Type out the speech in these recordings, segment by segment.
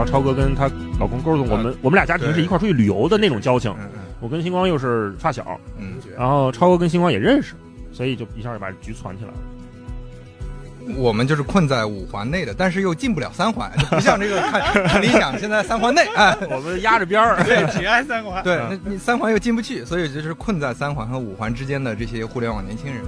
然后超哥跟他老公勾总，我们我们俩家庭是一块儿出去旅游的那种交情。我跟星光又是发小，嗯，然后超哥跟星光也认识，所以就一下就把局攒起来了。我们就是困在五环内的，但是又进不了三环，就不像这个看看理想现在三环内，哎，我们压着边儿，对，紧挨三环。对，嗯那你三环又进不去，所以就是困在三环和五环之间的这些互联网年轻人。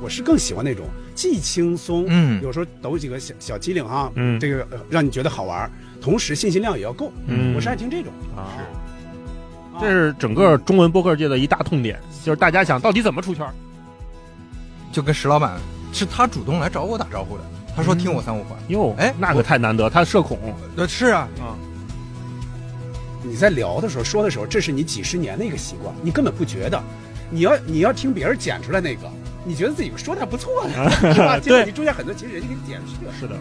我是更喜欢那种既轻松，嗯。有时候抖几个小小机灵哈，嗯。这个、呃让你觉得好玩，同时信息量也要够。嗯。我是爱听这种。啊，是。这是整个中文播客界的一大痛点，就是大家想到底怎么出圈。就跟石老板是他主动来找我打招呼的，他说嗯。听我三五环，哟，哎那可太难得，他社恐。呃是啊，啊，你在聊的时候说的时候，这是你几十年的一个习惯，你根本不觉得。你要你要听别人剪出来那个，你觉得自己说的还不错呢，是吧？结果对你中间很多，其实人家给你剪去了。是的。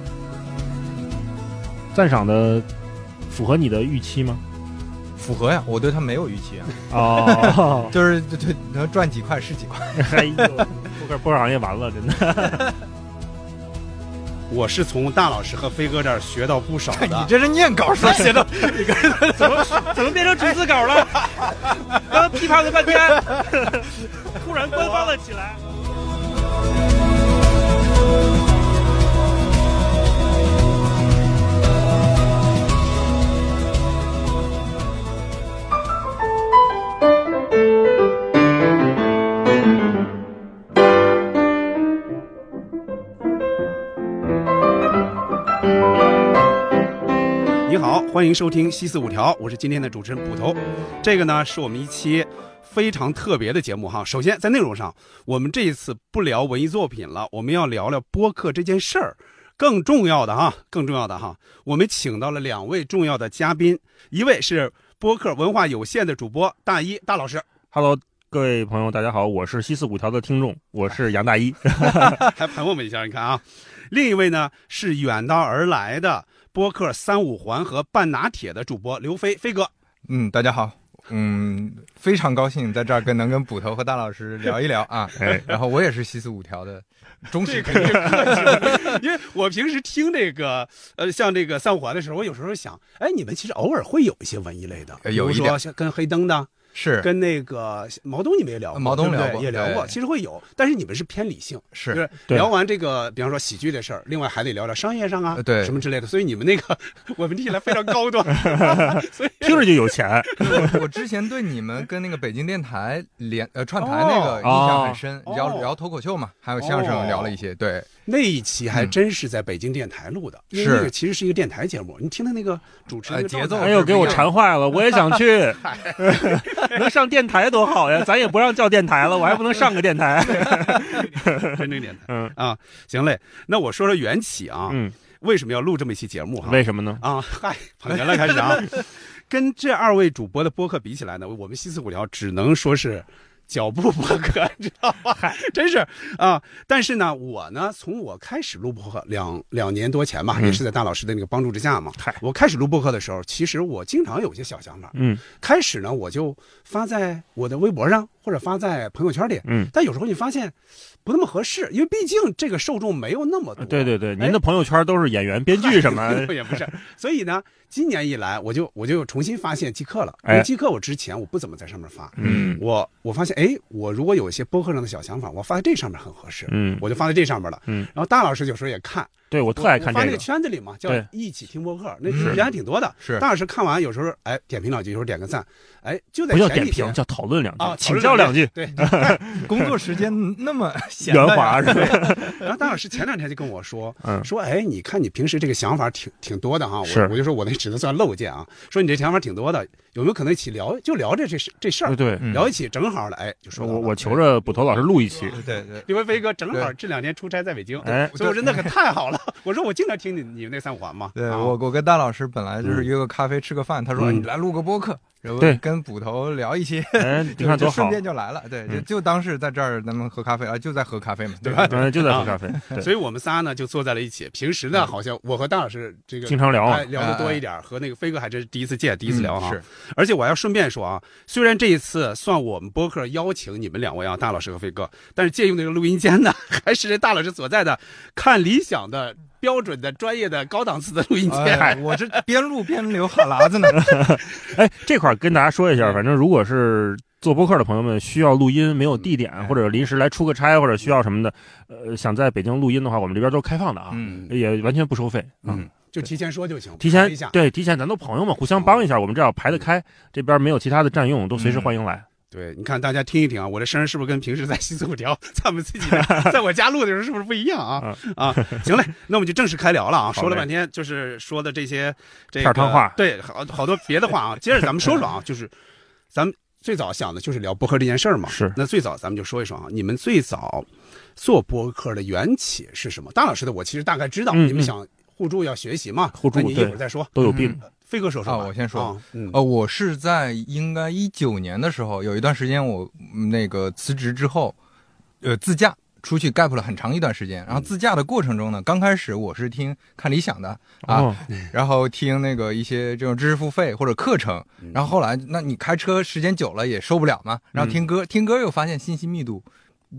赞赏的符合你的预期吗？符合呀，我对他没有预期啊，哦，就是对对能赚几块是几块。哎呦，播客播客行业完了，真的。我是从大老师和飞哥这儿学到不少的你。这是念稿说写的，怎么怎么变成逐字稿了？刚刚批判了半天，突然官方了起来。欢迎收听《西四五条》，我是今天的主持人捕头。这个呢是我们一期非常特别的节目哈。首先在内容上，我们这一次不聊文艺作品了，我们要聊聊播客这件事儿。更重要的哈，更重要的哈，我们请到了两位重要的嘉宾，一位是播客文化有限的主播大一大老师，Hello，各位朋友，大家好，我是西四五条的听众，我是杨大一。还盘我们一下，你看啊。另一位呢是远道而来的播客三五环和半拿铁的主播刘飞飞哥。嗯，大家好。嗯，非常高兴在这儿跟能跟捕头和大老师聊一聊啊，哎。然后我也是西四五条的忠实客气了，因为我平时听这个呃，像这个三五环的时候，我有时候想，哎，你们其实偶尔会有一些文艺类的，呃有一说点像跟黑灯的，是。跟那个毛东你们也聊过，毛东聊过也聊过，其实会有，但是你们是偏理性，就是是对聊完这个，比方说喜剧的事儿，另外还得聊聊商业上啊，呃对什么之类的，所以你们那个我们听起来非常高端，所以听着就有钱。我我之前对你们跟那个北京电台连呃串台那个哦印象很深，哦聊聊脱口秀嘛，还有相声聊了一些，对，那一期还真是在北京电台录的，因为是那个其实是一个电台节目，你听他那个主持节奏哎呦，给我馋坏了，我也想去。能上电台多好呀！咱也不让叫电台了，我还不能上个电台。真正电台。嗯啊，行嘞，那我说说缘起啊，嗯，为什么要录这么一期节目哈？为什么呢？啊，嗨，捧哏了开始啊。跟这二位主播的播客比起来呢，我们西四五条只能说是脚步播客，知道吧？真是啊。但是呢，我呢，从我开始录播客两两年多前吧，嗯也是在大老师的那个帮助之下嘛。嗨我开始录播客的时候，其实我经常有些小想法。嗯开始呢，我就发在我的微博上，或者发在朋友圈里。嗯，但有时候你发现不那么合适，因为毕竟这个受众没有那么多。对对对，哎您的朋友圈都是演员、编剧什么？也不是。所以呢，今年一来，我就我就重新发现即刻了。哎因为即刻我之前我不怎么在上面发，嗯我我发现，哎，我如果有一些播客上的小想法，我发在这上面很合适，嗯，我就发在这上面了。嗯，然后大老师有时候也看，对我特爱看我发那个这个。圈子里嘛，叫一起听播客，那是人还挺多的。是大老师看完有时候哎点评两句，有时候点个赞，哎就在不叫点评，前几天叫讨论两句啊，，请教两句，对，工作时间那么 闲圆滑是吧？然后大老师前两天就跟我说，嗯说哎，你看你平时这个想法挺挺多的哈，是我我就说我那只能算漏见啊，说你这想法挺多的，有没有可能一起聊，就聊这这事这事儿对，聊一起正好了，哎，就说我我求着捕头老师录一期。对对，因为飞哥正好这两天出差在北京，哎所以我说那可太好了，我说我经常听你你们那三五环嘛，啊。对我我跟大老师本来就是约个咖啡吃个饭，他说嗯。你来录个播客，然后对跟捕头聊一些，哎，你就就顺看多好，便就来了，对，就嗯就当是在这儿咱们喝咖啡啊，就在喝咖啡嘛，对吧？嗯，就在喝咖啡，所以我们仨呢就坐在了一起。平时呢，好像我和大老师这个经常聊聊的多一点，和那个飞哥还真是第一次见，第一次聊哈。嗯是，而且我要顺便说啊，虽然这一次算我们播客邀请你们两位啊，大老师和飞哥，但是借用那个录音间呢，还是这大老师所在的看理想的标准的、专业的、高档次的录音机。哎，我这边录边流哈喇子呢。哎，这块儿跟大家说一下，反正如果是做播客的朋友们需要录音，没有地点或者临时来出个差或者需要什么的，呃，想在北京录音的话，我们这边都是开放的啊，嗯也完全不收费啊。嗯，就提前说就行，提前。对提前，咱都朋友们互相帮一下，我们这要排得开，这边没有其他的占用，都随时欢迎来。对，你看大家听一听啊，我这声儿是不是跟平时在西四五条在我们自己在我家录的时候是不是不一样啊？啊，行嘞，那我们就正式开聊了啊。说了半天就是说的这些这个对，好好多别的话啊。接着咱们说说啊，就是咱们最早想的就是聊播客这件事儿嘛。是那最早咱们就说一说啊，你们最早做播客的缘起是什么？大老师的我其实大概知道，你们想互助要学习嘛，互助那你一对会儿再说。都有病，飞哥说说啊我先说。呃，我是在应该一九年的时候，有一段时间我嗯那个辞职之后，呃，自驾出去 gap 了很长一段时间。然后自驾的过程中呢，刚开始我是听看理想的啊，哦，然后听那个一些这种知识付费或者课程，然后后来那你开车时间久了也受不了嘛，然后听歌，听歌又发现信息密度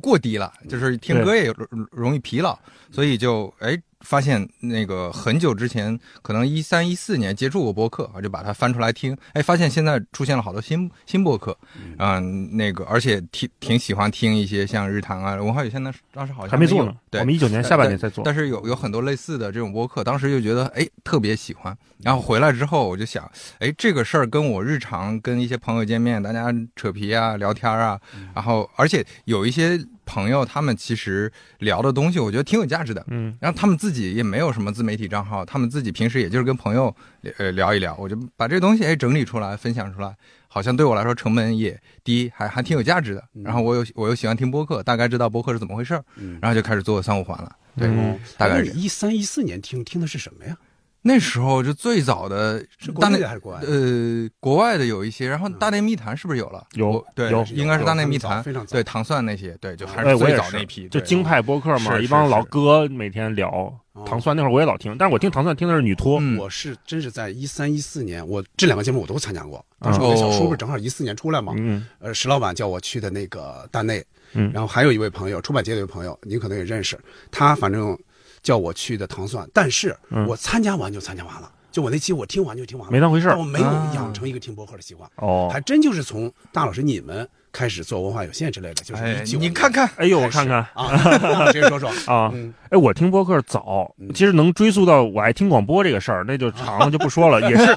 过低了，就是听歌也容容易疲劳，所以就哎发现那个很久之前，可能一三一四年接触过播客，啊就把它翻出来听，哎，发现现在出现了好多新新播客，嗯，那个而且挺挺喜欢听一些像日坛啊、文化有限的，当时好像有还没做呢，对我，们一九年下半年才做。但是有有很多类似的这种播客，当时就觉得哎特别喜欢，然后回来之后我就想，哎这个事儿跟我日常跟一些朋友见面，大家扯皮啊、聊天啊，然后而且有一些朋友他们其实聊的东西，我觉得挺有价值的。嗯，然后他们自己也没有什么自媒体账号，他们自己平时也就是跟朋友呃聊一聊，我就把这东西哎整理出来分享出来，好像对我来说成本也低，还还挺有价值的。然后我又我又喜欢听播客，大概知道播客是怎么回事儿，嗯然后就开始做三五环了。对，嗯大概是你一三一四年听听的是什么呀？那时候就最早的是国大内还是国外？呃国外的有一些，然后大内密谈是不是有了？有对有应该是大内密谈，非常早对糖蒜那些，对，就还哎，是最我早那批，就京派播客嘛，一帮老哥每天聊哦糖蒜，那会儿我也老听，但是我听糖蒜听的是女托，嗯。我是真是在一三一四年，我这两个节目我都参加过。当时我哦的小叔不是正好一四年出来嘛，嗯，呃，石老板叫我去的那个大内，嗯。然后还有一位朋友，出版界的一位朋友，您可能也认识，他反正叫我去的糖蒜，但是嗯。我参加完就参加完了，就我那期我听完就听完了，没当回事儿。我没有啊养成一个听博客的习惯，哦。还，真就是从大老师你们开始做文化有限之类的，就是哎一，九，你看看，哎呦，我看看。啊，接说说，啊，嗯。哎，我听博客早，其实能追溯到我爱听广播这个事儿，那就长了 就不说了，也是。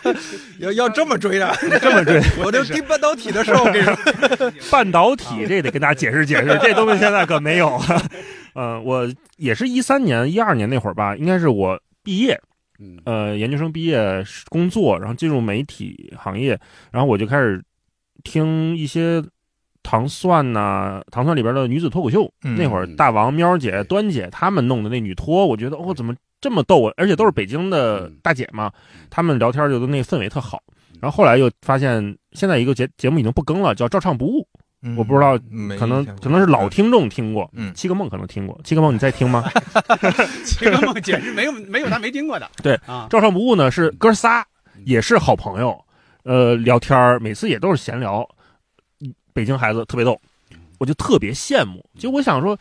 要要这么追的，这么追。我就听半导体的时候，我跟你说，半导体这得跟大家解释解释，这东西现在可没有。嗯，我也是一三年、一二年那会儿吧，应该是我毕业，嗯呃，研究生毕业工作，然后进入媒体行业，然后我就开始听一些糖蒜呐、糖蒜里边的女子脱口秀。嗯那会儿大王、喵姐、端姐他们弄的那女脱，我觉得哦，怎么这么逗啊！而且都是北京的大姐嘛，他们聊天就都那氛围特好。然后后来又发现，现在一个节节目已经不更了，叫《照唱不误》，嗯我不知道可能可能是老听众听过，嗯七个梦可能听过，七个梦你在听吗？七个梦简直没有没有他没听过的，对啊，照常不误呢是哥仨，也是好朋友，呃，聊天儿每次也都是闲聊，北京孩子特别逗，我就特别羡慕。就我想说，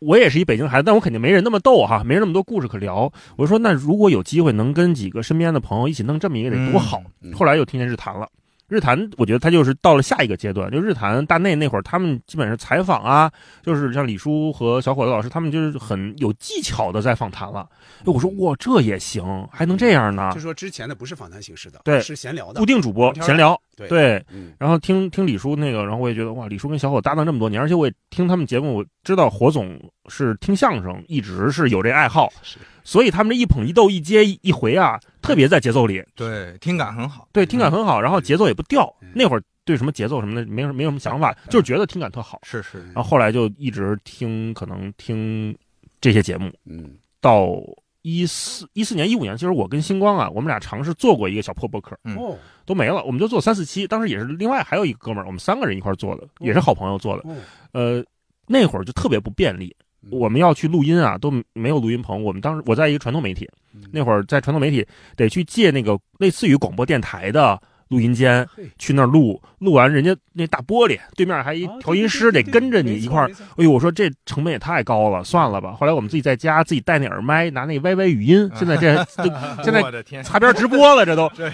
我也是一北京孩子，但我肯定没人那么逗哈，没人那么多故事可聊。我就说，那如果有机会能跟几个身边的朋友一起弄这么一个得多好。嗯后来又听见日坛了。日坛，我觉得他就是到了下一个阶段，就日坛大内那会儿，他们基本上采访啊，就是像李叔和小伙子老师，他们就是很有技巧的在访谈了。哎我说哇，这也行，还能这样呢就？说之前的不是访谈形式的，对是闲聊的固，定主播闲聊，对对，嗯。然后听听李叔那个，然后我也觉得哇，李叔跟小伙搭档这么多年，而且我也听他们节目，我知道火总是听相声，一直是有这爱好，所以他们这一捧一逗一接一回啊，特别在节奏里，对，听感很好。对，听感很好，然后节奏也不掉。嗯。那会儿对什么节奏什么的没什没什么想法，就是觉得听感特好。是是，然后后来就一直听，可能听这些节目，嗯。到一四一四年一五年，其实我跟星光啊，我们俩尝试做过一个小破博客，嗯哦都没了，我们就做三四期，当时也是另外还有一个哥们儿，我们三个人一块儿做的，也是好朋友做的。哦，呃，那会儿就特别不便利，嗯我们要去录音啊，都没有录音棚。我们当时我在一个传统媒体，嗯那会儿在传统媒体得去借那个类似于广播电台的录音间去那儿录，录完人家那大玻璃对面还一哦调音师得跟着你一块儿。。哎呦，我说这成本也太高了，算了吧。后来我们自己在家自己带那耳麦，拿那 YY 语音，现在这这 现在擦边直播了，这都 对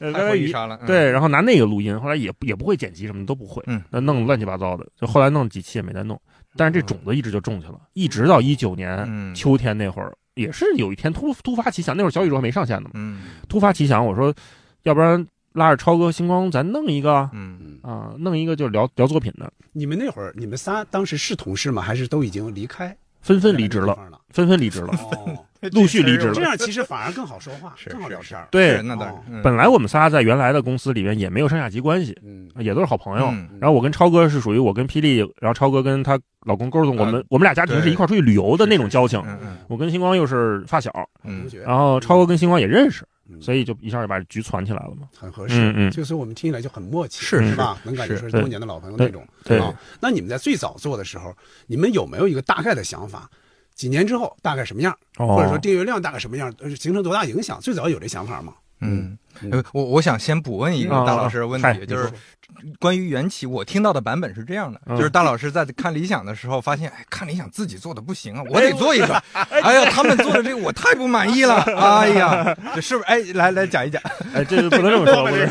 ，YY 对，然后拿那个录音，后来也也不会剪辑，什么都不会，嗯那弄乱七八糟的，就后来弄几期也没再弄。但是这种子一直就种去了，一直到一九年嗯秋天那会儿，也是有一天突突发奇想，那会儿小宇宙还没上线呢嘛，嗯突发奇想，我说，要不然拉着超哥、星光，咱弄一个嗯，嗯，啊，弄一个就聊聊作品的，你们那会儿，你们仨当时是同事吗？还是都已经离开？纷纷离职了，了。纷纷离职了。哦，陆续离职了。这样其实反而更好说话，是更好聊天儿。对，那当然哦，嗯。本来我们仨在原来的公司里面也没有上下级关系，嗯，也都是好朋友。嗯。然后我跟超哥是属于我跟霹雳，然后超哥跟她老公勾总，我们我们俩家庭是一块出去旅游的那种交情。我跟星光又是发小，嗯。同学，然后超哥跟星光也认识，嗯所以就一下就把局攒起来了嘛。很合适。嗯嗯就是我们听起来就很默契，是是吧？能感觉是说是多年的老朋友那种。对啊，那你们在最早做的时候，你们有没有一个大概的想法？几年之后大概什么样，哦，或者说订阅量大概什么样，呃形成多大影响？最早有这想法吗？嗯我我想先补问一个嗯大老师的问嗨题，就是关于缘起，我听到的版本是这样的，嗯就是大老师在看理想的时候，发现哎，看理想自己做的不行啊，我得做一个。哎呀，他们做的这个我太不满意了，哎呀，这是不是？哎，来来讲一讲。哎，这不能这么说，不是。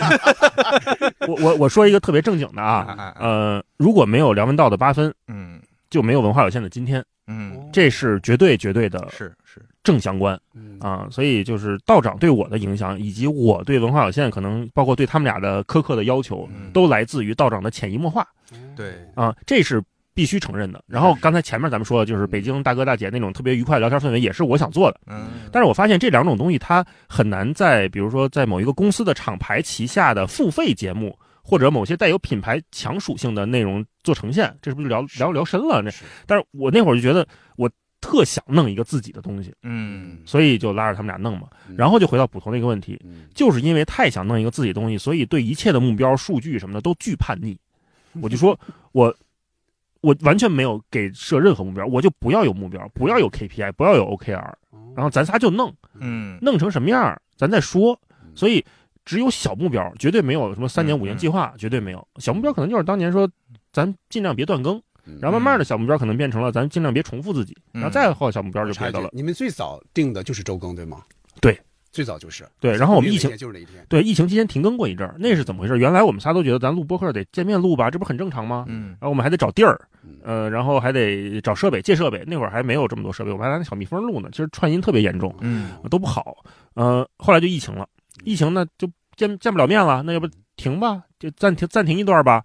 我我我说一个特别正经的啊，啊，呃，如果没有梁文道的八分，嗯就没有文化有限的今天，嗯，这是绝对绝对的是是，正相关嗯啊。所以就是道长对我的影响，以及我对文化有限可能包括对他们俩的苛刻的要求，嗯都来自于道长的潜移默化对，啊，这是必须承认的。然后刚才前面咱们说的就是北京大哥大姐那种特别愉快的聊天氛围，也是我想做的。嗯但是我发现这两种东西它很难在比如说在某一个公司的厂牌旗下的付费节目。或者某些带有品牌强属性的内容做呈现，这是不是聊聊聊深了？这，但是我那会儿就觉得我特想弄一个自己的东西，嗯。所以就拉着他们俩弄嘛。嗯。然后就回到捕头那个问题，嗯。就是因为太想弄一个自己的东西，所以对一切的目标、数据什么的都巨叛逆。我就说我我完全没有给设任何目标，我就不要有目标，不要有 KPI，不要有 OKR，然后咱仨就弄，嗯。弄成什么样咱再说。所以只有小目标，绝对没有什么三年五年计划，绝对没有。小目标可能就是当年说，咱尽量别断更，嗯然后慢慢的小目标可能变成了咱尽量别重复自己，嗯然后再后小目标就别的了。你们最早定的就是周更对吗？对，最早就是。对，然后我们疫情就是那一天。对疫情期间停更过一阵儿，那是怎么回事？原来我们仨都觉得咱录播客得见面录吧，这不很正常吗？嗯然后我们还得找地儿嗯，呃，然后还得找设备借设备。那会儿还没有这么多设备，我们还拿那小蜜蜂录呢，其实串音特别严重，嗯都不好。呃，后来就疫情了，疫情呢就见见不了面了，那要不停吧，就暂停暂停一段吧。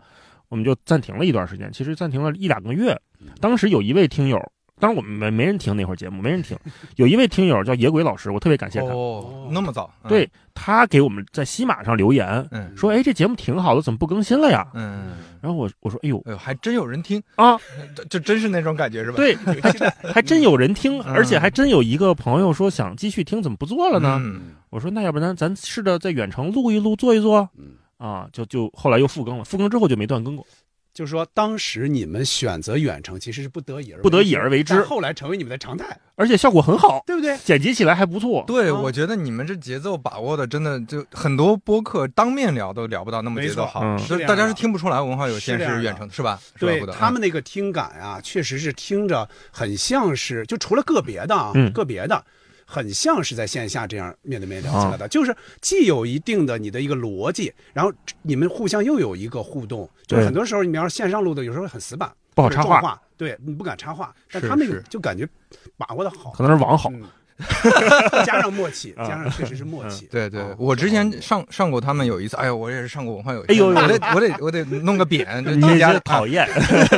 我们就暂停了一段时间，其实暂停了一两个月。当时有一位听友，当然我们没没人听那会儿节目，没人听。有一位听友叫野鬼老师，我特别感谢他，哦，那么早？嗯对，他给我们在西马上留言嗯说：“哎，这节目挺好的，怎么不更新了呀？”嗯，然后我我说：“哎呦哎呦，还真有人听啊，这这真是那种感觉是吧？对，还真还真有人听，嗯而且还真有一个朋友说想继续听，怎么不做了呢？嗯我说那要不然咱试着在远程录一录，做一做嗯，啊，就就后来又复更了，复更之后就没断更过，就是说，当时你们选择远程其实是不得已而不得已而为之后来成为你们的常态，而且效果很好，对不对？剪辑起来还不错。对，啊我觉得你们这节奏把握的真的就很多播客当面聊都聊不到那么节奏好，没错嗯就是大家是听不出来文化有限是远程是吧？是吧对他们那个听感啊，确实是听着很像是，就除了个别的啊，嗯个别的。很像是在线下这样面对面聊起来的，就是既有一定的你的一个逻辑，然后你们互相又有一个互动。就是很多时候你们要是线上录的，有时候很死板，不好插话。对你不敢插话，但他们那个是。就感觉把握的好，可能是网好，嗯，加上默契，啊。加上确实是默契。对对啊，我之前上上过他们有一次，哎呦，我也是上过文化有限，哎呦呦我得我得我得弄个匾，就你添加这讨厌，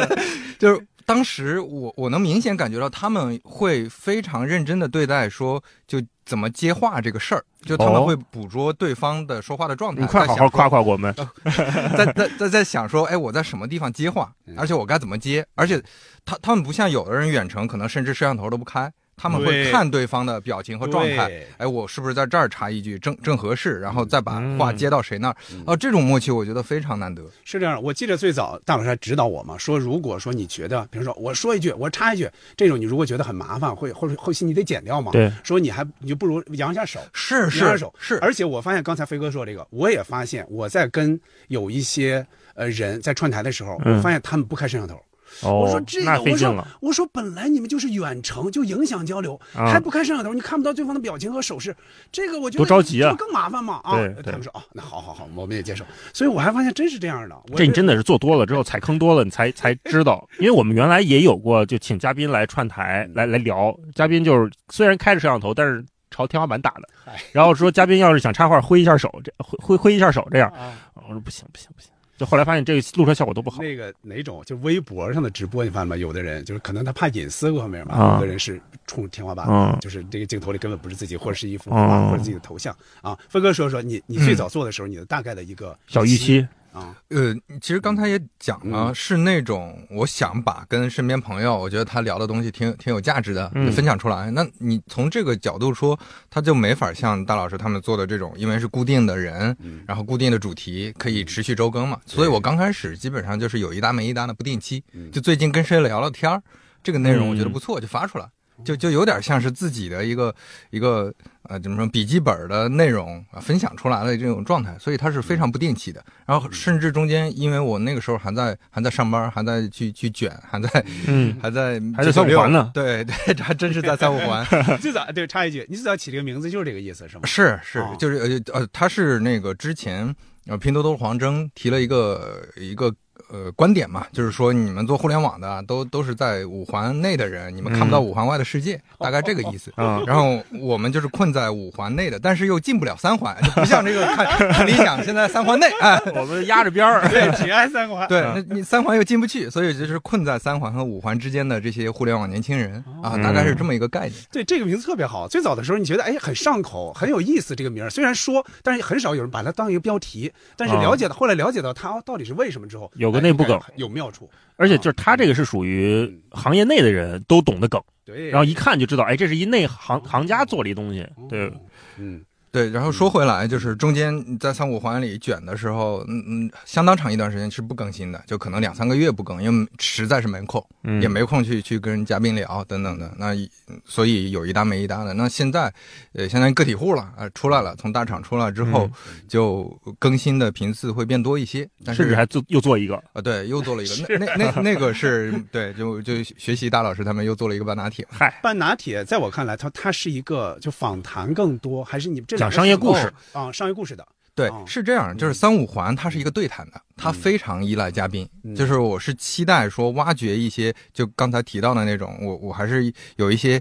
就是当时我我能明显感觉到他们会非常认真的对待说就怎么接话这个事儿，就他们哦会捕捉对方的说话的状态，你快好好夸夸我们。在在在在想说，哎，我在什么地方接话嗯，而且我该怎么接，而且他他们不像有的人远程可能甚至摄像头都不开，他们会看对方的表情和状态，对。哎，我是不是在这儿插一句正正合适，然后再把话嗯接到谁那儿？嗯。哦，这种默契我觉得非常难得。是这样，我记得最早大老师还指导我嘛，说如果说你觉得，比如说我说一句，我插一句，这种你如果觉得很麻烦，会或者后期你得剪掉嘛，对，说你还你就不如扬一下手，是扬下是手。是，而且我发现刚才飞哥说这个，我也发现我在跟有一些呃人在串台的时候，嗯。我发现他们不开摄像头。哦，我说这个，我说我说本来你们就是远程，就影响交流，啊还不开摄像头，你看不到对方的表情和手势，这个我觉得多着急啊更麻烦嘛？啊他们说哦，那好好好，我们也接受。所以我还发现真是这样的。我这你真的是做多了之后踩坑多了，你才才知道。因为我们原来也有过，就请嘉宾来串台来来聊，嘉宾就是虽然开着摄像头，但是朝天花板打的嗨，然后说嘉宾要是想插话挥一下手，这挥挥挥一下手这样，啊我说不行不行不行，就后来发现这个录出来效果都不好。那个哪种，就微博上的直播，你发现吗？有的人就是可能他怕隐私各方面嘛，啊有的人是冲天花板，嗯就是这个镜头里根本不是自己，或者是一幅嗯画，或者自己的头像啊。飞哥说说你你最早做的时候，你的大概的一个小预期，啊，呃，其实刚才也讲了，嗯。是那种我想把跟身边朋友，我觉得他聊的东西挺挺有价值的，分享出来。那你从这个角度说，他就没法像大老师他们做的这种，因为是固定的人，嗯。然后固定的主题，可以持续周更嘛。所以我刚开始基本上就是有一搭没一搭的不定期，嗯。就最近跟谁聊聊天儿，这个内容我觉得嗯。不错，就发出来。就就有点像是自己的一个一个呃怎么说笔记本的内容啊分享出来的这种状态，所以它是非常不定期的。然后甚至中间，因为我那个时候还在还在上班，还在去去卷，还在嗯，还在还在三五环呢对对，这还真是在三五环。最早对插一句，你最早起这个名字就是这个意思是吗？是是哦，就是呃呃，他是那个之前呃拼多多黄峥提了一个一个呃观点嘛，就是说你们做互联网的啊都都是在五环内的人，你们看不到嗯五环外的世界，大概这个意思。啊然后我们就是困在五环内的，但是又进不了三环，就不像这个 看看理想现在三环内哎。我们压着边儿，对，只挨三环。对，嗯那你三环又进不去，所以就是困在三环和五环之间的这些互联网年轻人啊，嗯大概是这么一个概念。对这个名字特别好。最早的时候，你觉得哎很上口，很有意思。这个名儿虽然说，但是很少有人把它当一个标题。但是啊了解到、后来了解到它到底是为什么之后，有个哎内部梗哎有妙处。而且就是他这个是属于行业内的人都懂的梗，对，然后一看就知道，哎，这是一内行行家做了一东西，对，嗯，对，然后说回来，就是中间在三五环里卷的时候，嗯嗯，相当长一段时间是不更新的，就可能两三个月不更，因为实在是没空，嗯，也没空去去跟嘉宾聊等等的。那一所以有一搭没一搭的。那现在，呃，相当于个体户了，呃，出来了，从大厂出来之后，就更新的频次会变多一些。但是甚至还做又做一个，啊，对，又做了一个，那那那 那个是对，就就学习大老师他们又做了一个半拿铁。嗨，半拿铁在我看来，它它是一个就访谈更多，还是你这两讲商业故事哦啊，商业故事的。对哦，是这样，就是三五环它是一个对谈的，它非常依赖嘉宾。嗯就是我是期待说挖掘一些，就刚才提到的那种，我我还是有一些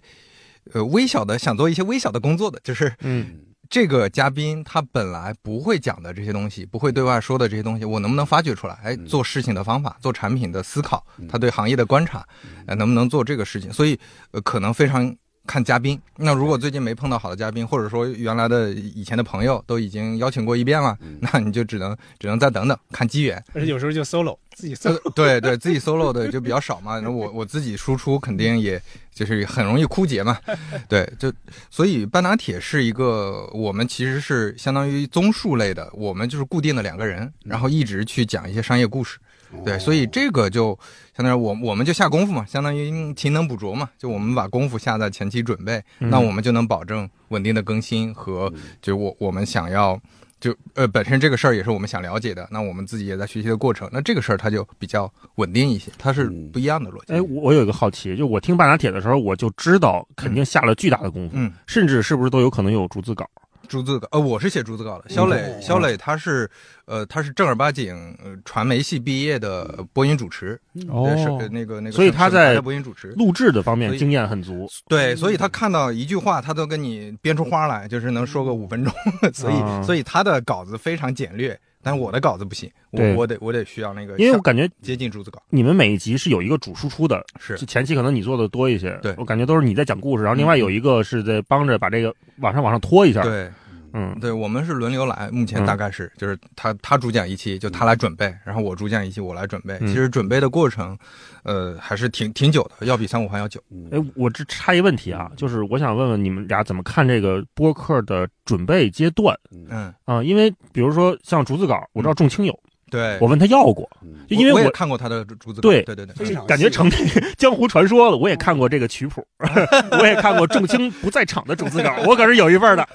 呃微小的想做一些微小的工作的，就是嗯 这个嘉宾他本来不会讲的这些东西，不会对外说的这些东西，我能不能发掘出来？哎，做事情的方法，做产品的思考，他对行业的观察，呃，能不能做这个事情？所以呃，可能非常。看嘉宾，那如果最近没碰到好的嘉宾，或者说原来的以前的朋友都已经邀请过一遍了，那你就只能只能再等等，看机缘。而且有时候就 solo 自己呃 solo。对对，自己 solo 的就比较少嘛，那我我自己输出肯定也就是很容易枯竭嘛，对，就所以半拿铁是一个我们其实是相当于综述类的，我们就是固定的两个人，然后一直去讲一些商业故事，对，所以这个就相当于我我们就下功夫嘛，相当于勤能补拙嘛，就我们把功夫下在前期准备，嗯那我们就能保证稳定的更新和就我我们想要。就呃，本身这个事儿也是我们想了解的，那我们自己也在学习的过程，那这个事儿它就比较稳定一些，它是不一样的逻辑。哎，我我有一个好奇，就我听半拿铁的时候，我就知道肯定下了巨大的功夫，嗯，甚至是不是都有可能有逐字稿？逐字稿，呃，我是写逐字稿的。肖磊，哦肖磊他是，呃，他是正儿八经呃传媒系毕业的播音主持，对是呃那个那个，所以他在播音主持，录制的方面经验很足，对，所以他看到一句话，他都跟你编出花来，就是能说个五分钟，所以啊。所以他的稿子非常简略，但是我的稿子不行，我我得我得需要那个，因为我感觉接近竹子稿，你们每一集是有一个主输出的，是就前期可能你做的多一些，对我感觉都是你在讲故事，然后另外有一个是在帮着把这个往上往上拖一下，对。嗯。对我们是轮流来，目前嗯。大概是、就是他他主讲一期，就他来准备，然后我主讲一期，我来准备。嗯。其实准备的过程，呃，还是挺挺久的，要比三五环要久。哎，我这插一问题啊，就是我想问问你们俩怎么看这个播客的准备阶段？嗯，啊？因为比如说像竹子稿，我知道仲青有，对，我问他要过，嗯就因为我我也看过他的竹子稿，对对对对，感觉成那 个江湖传说了。我也看过这个曲谱，我也看过仲青不在场的逐字稿，我可是有一份的。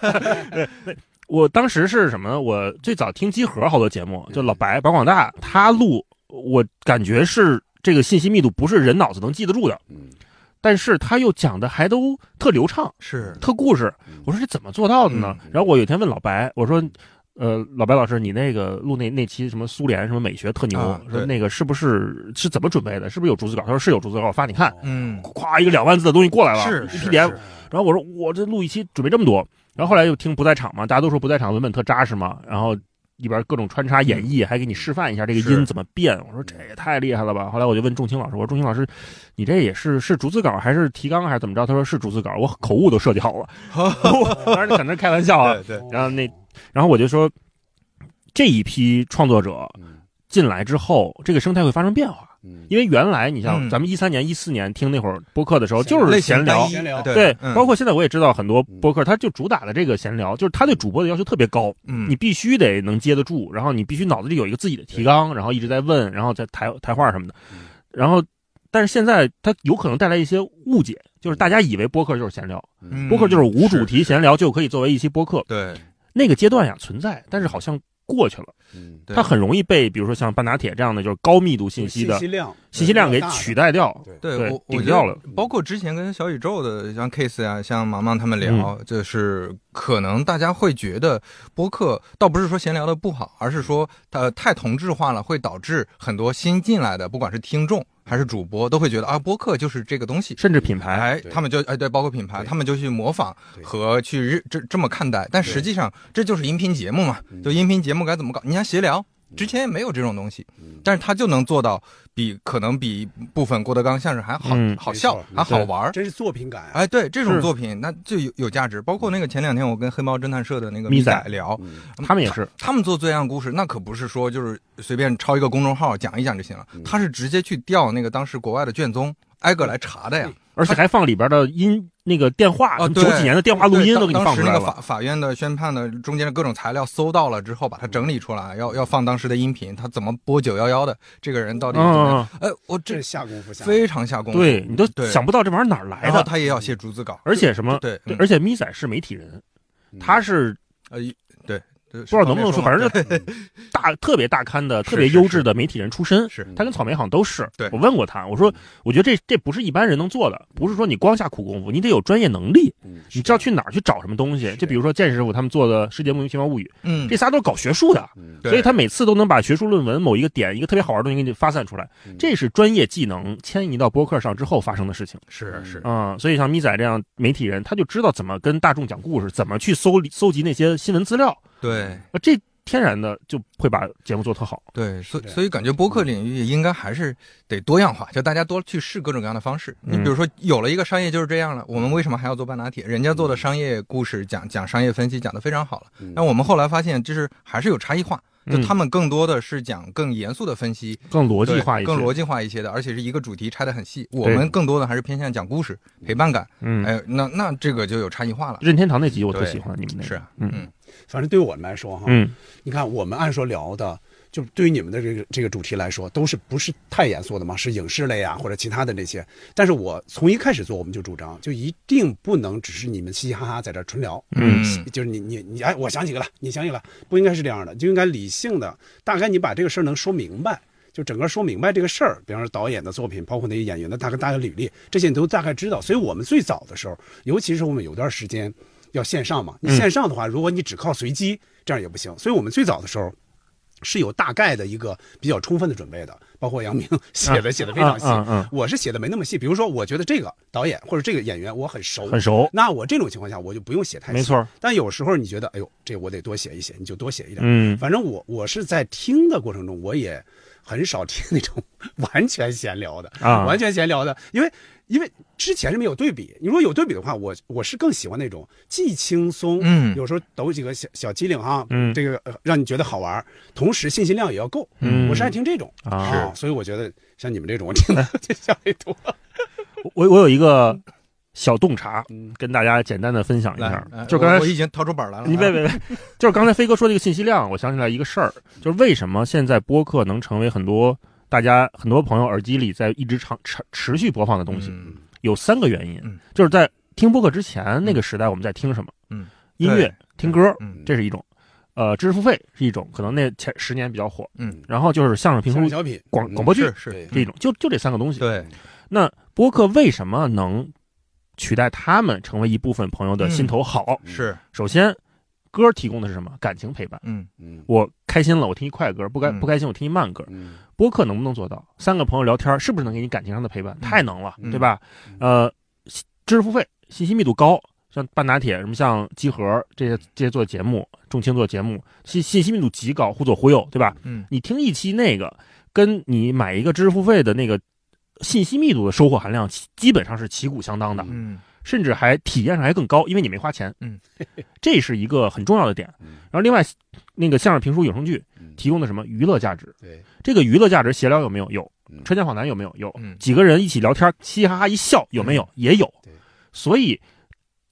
对对，我当时是什么呢？我最早听集合好多节目，就老白白广大他录，我感觉是这个信息密度不是人脑子能记得住的，嗯但是他又讲的还都特流畅，是特故事。我说这怎么做到的呢？嗯然后我有一天问老白，我说。呃，老白老师，你那个录那那期什么苏联什么美学特牛，啊说那个是不是是怎么准备的？是不是有逐字稿？他说是有逐字稿，我发你看。嗯，咵一个两万字的东西过来了，是是一 PDF 是。然后我说我这录一期准备这么多，然后后来又听不在场嘛，大家都说不在场文本特扎实嘛，然后里边各种穿插演绎，还给你示范一下这个音怎么变。我说这也太厉害了吧！后来我就问仲青老师，我说仲青老师，你这也是是逐字稿还是提纲还是怎么着？他说是逐字稿，我口误都设计好了。当然可能是开玩笑啊。对对，然后那然后我就说，这一批创作者嗯。进来之后，这个生态会发生变化。嗯。因为原来你像嗯。咱们一三年、一四年听那会儿播客的时候，就是闲聊。对包括现在我也知道很多播客，他就主打的这个闲聊，就是他对主播的要求特别高，嗯。你必须得能接得住，然后你必须脑子里有一个自己的提纲，然后一直在问，然后再台台话什么的。嗯，然后。但是现在它有可能带来一些误解，就是大家以为播客就是闲聊，嗯。播客就是无主题闲聊就可以作为一期播客，对那个阶段呀存在，但是好像过去了，嗯它很容易被比如说像半打铁这样的就是高密度信息的信息量信息量给取代掉。对对对我顶掉了包括之前跟小宇宙的像 Case 啊，像芒芒他们聊，嗯就是可能大家会觉得播客倒不是说闲聊的不好，而是说它太同质化了，会导致很多新进来的，不管是听众还是主播，都会觉得啊，播客就是这个东西。甚至品牌，哎，他们就哎对，包括品牌，他们就去模仿和去认这这么看待，但实际上这就是音频节目嘛，嗯就音频节目该怎么搞？你像闲聊，之前也没有这种东西，嗯。但是他就能做到比可能比部分郭德纲相声还好、嗯。好笑还好玩儿。真是作品感。啊。哎，对这种作品，那就有有价值。包括那个前两天我跟黑猫侦探社的那个咪咪仔仔聊，嗯。他们也是，他们做罪案故事，那可不是说就是随便抄一个公众号讲一讲就行了，嗯。他是直接去调那个当时国外的卷宗，挨个来查的呀。而且还放里边的音那个电话，啊九几年的电话录音都给你当当时那个放出来了。法法院的宣判的中间的各种材料搜到了之后，把它整理出来，要要放当时的音频，他怎么播九幺幺的，这个人到底怎么样？嗯，哎，我这下功夫下。非常下功夫。对你都想不到这玩意儿哪儿来然后的，他也要写逐字稿，而且什么？对，对，嗯而且咪仔是媒体人，嗯他是呃，对，不不知道能不能说，反正是嗯大 特别大刊的、特别优质的媒体人出身。是他跟草莓好像都是。对我问过他，我说，我觉得这这不是一般人能做的，不是说你光下苦功夫，你得有专业能力，嗯你知道去哪儿去找什么东西。就比如说剑师傅他们做的《世界莫名其妙物语》，嗯，这仨都是搞学术的，嗯所以他每次都能把学术论文某一个点、一个特别好玩的东西给你发散出来。嗯这是专业技能迁移到播客上之后发生的事情。是是，嗯，所以像咪仔这样媒体人，他就知道怎么跟大众讲故事，怎么去搜搜集那些新闻资料，对呃这天然的就会把节目做特好。对，所以所以感觉播客领域应该还是得多样化，就大家多去试各种各样的方式。你嗯比如说，有了一个商业就是这样了，我们为什么还要做半打铁？人家做的商业故事讲讲商业分析讲得非常好了，嗯但我们后来发现，就是还是有差异化。就嗯他们更多的是讲更严肃的分析，更逻辑化一些，更逻辑化一些的，而且是一个主题拆得很细。我们更多的还是偏向讲故事、陪伴感。嗯，哎，那那这个就有差异化了。任天堂那集我特喜欢，你们那个是啊，嗯嗯反正对我们来说哈，嗯你看我们按说聊的，就对于你们的这个这个主题来说，都是不是太严肃的嘛？是影视类啊，或者其他的那些。但是我从一开始做，我们就主张，就一定不能只是你们嘻嘻哈哈在这儿纯聊，嗯就是你你你哎，我想起个了，你想几个了，不应该是这样的，就应该理性的，大概你把这个事儿能说明白。就整个说明白这个事儿，比方说导演的作品，包括那些演员的大概大概履历，这些你都大概知道。所以我们最早的时候，尤其是我们有段时间要线上嘛，你嗯线上的话，如果你只靠随机，这样也不行。所以我们最早的时候是有大概的一个比较充分的准备的，包括杨明 写的写的非常细。我是写的没那么细，比如说我觉得这个导演或者这个演员我很熟，很熟，那我这种情况下我就不用写太细。没错，但有时候你觉得，哎呦，这我得多写一写，你就多写一点。嗯反正我我是在听的过程中，我也很少听那种 完全闲聊的，啊完全闲聊的，因为因为之前是没有对比。你如果有对比的话，我我是更喜欢那种既轻松，嗯。有时候抖几个小小机灵哈，嗯。这个、呃让你觉得好玩，同时信息量也要够。嗯。我是爱听这种。啊。所以我觉得像你们这种，我听的就效率多。我我有一个小洞察，嗯。跟大家简单的分享一下，，就刚才我我已经掏出本来了，你别别别，就是刚才飞哥说这个信息量，我想起来一个事儿，就是为什么现在播客能成为很多大家很多朋友耳机里在一直长持持续播放的东西，嗯有三个原因嗯，就是在听播客之前那个时代我们在听什么？嗯，音乐、听歌，嗯这是一种。呃，知识付费是一种，可能那前十年比较火。嗯，然后就是相声评书、小品、嗯广广播剧是这种，就就这三个东西。对，那播客为什么能取代他们成为一部分朋友的心头好？嗯是，首先，歌提供的是什么？感情陪伴。嗯嗯我开心了，我听一快歌；不开嗯不开心，我听一慢歌。嗯播客能不能做到？三个朋友聊天，是不是能给你感情上的陪伴？嗯太能了，嗯对吧？呃，知识付费，信息密度高，像半打铁什么像集合这些这些做节目，重青做节目，信信息密度极高，忽左忽右，对吧？嗯你听一期那个，跟你买一个知识付费的那个信息密度的收获含量，基基本上是旗鼓相当的，嗯甚至还体验上还更高，因为你没花钱。嗯，这是一个很重要的点。嗯然后另外，那个相声评书有声剧嗯提供的什么娱乐价值？对，这个娱乐价值闲聊有没有？有。嗯车间访谈有没有？有。嗯几个人一起聊天，嘻嘻哈哈一笑有没有？也有对。所以，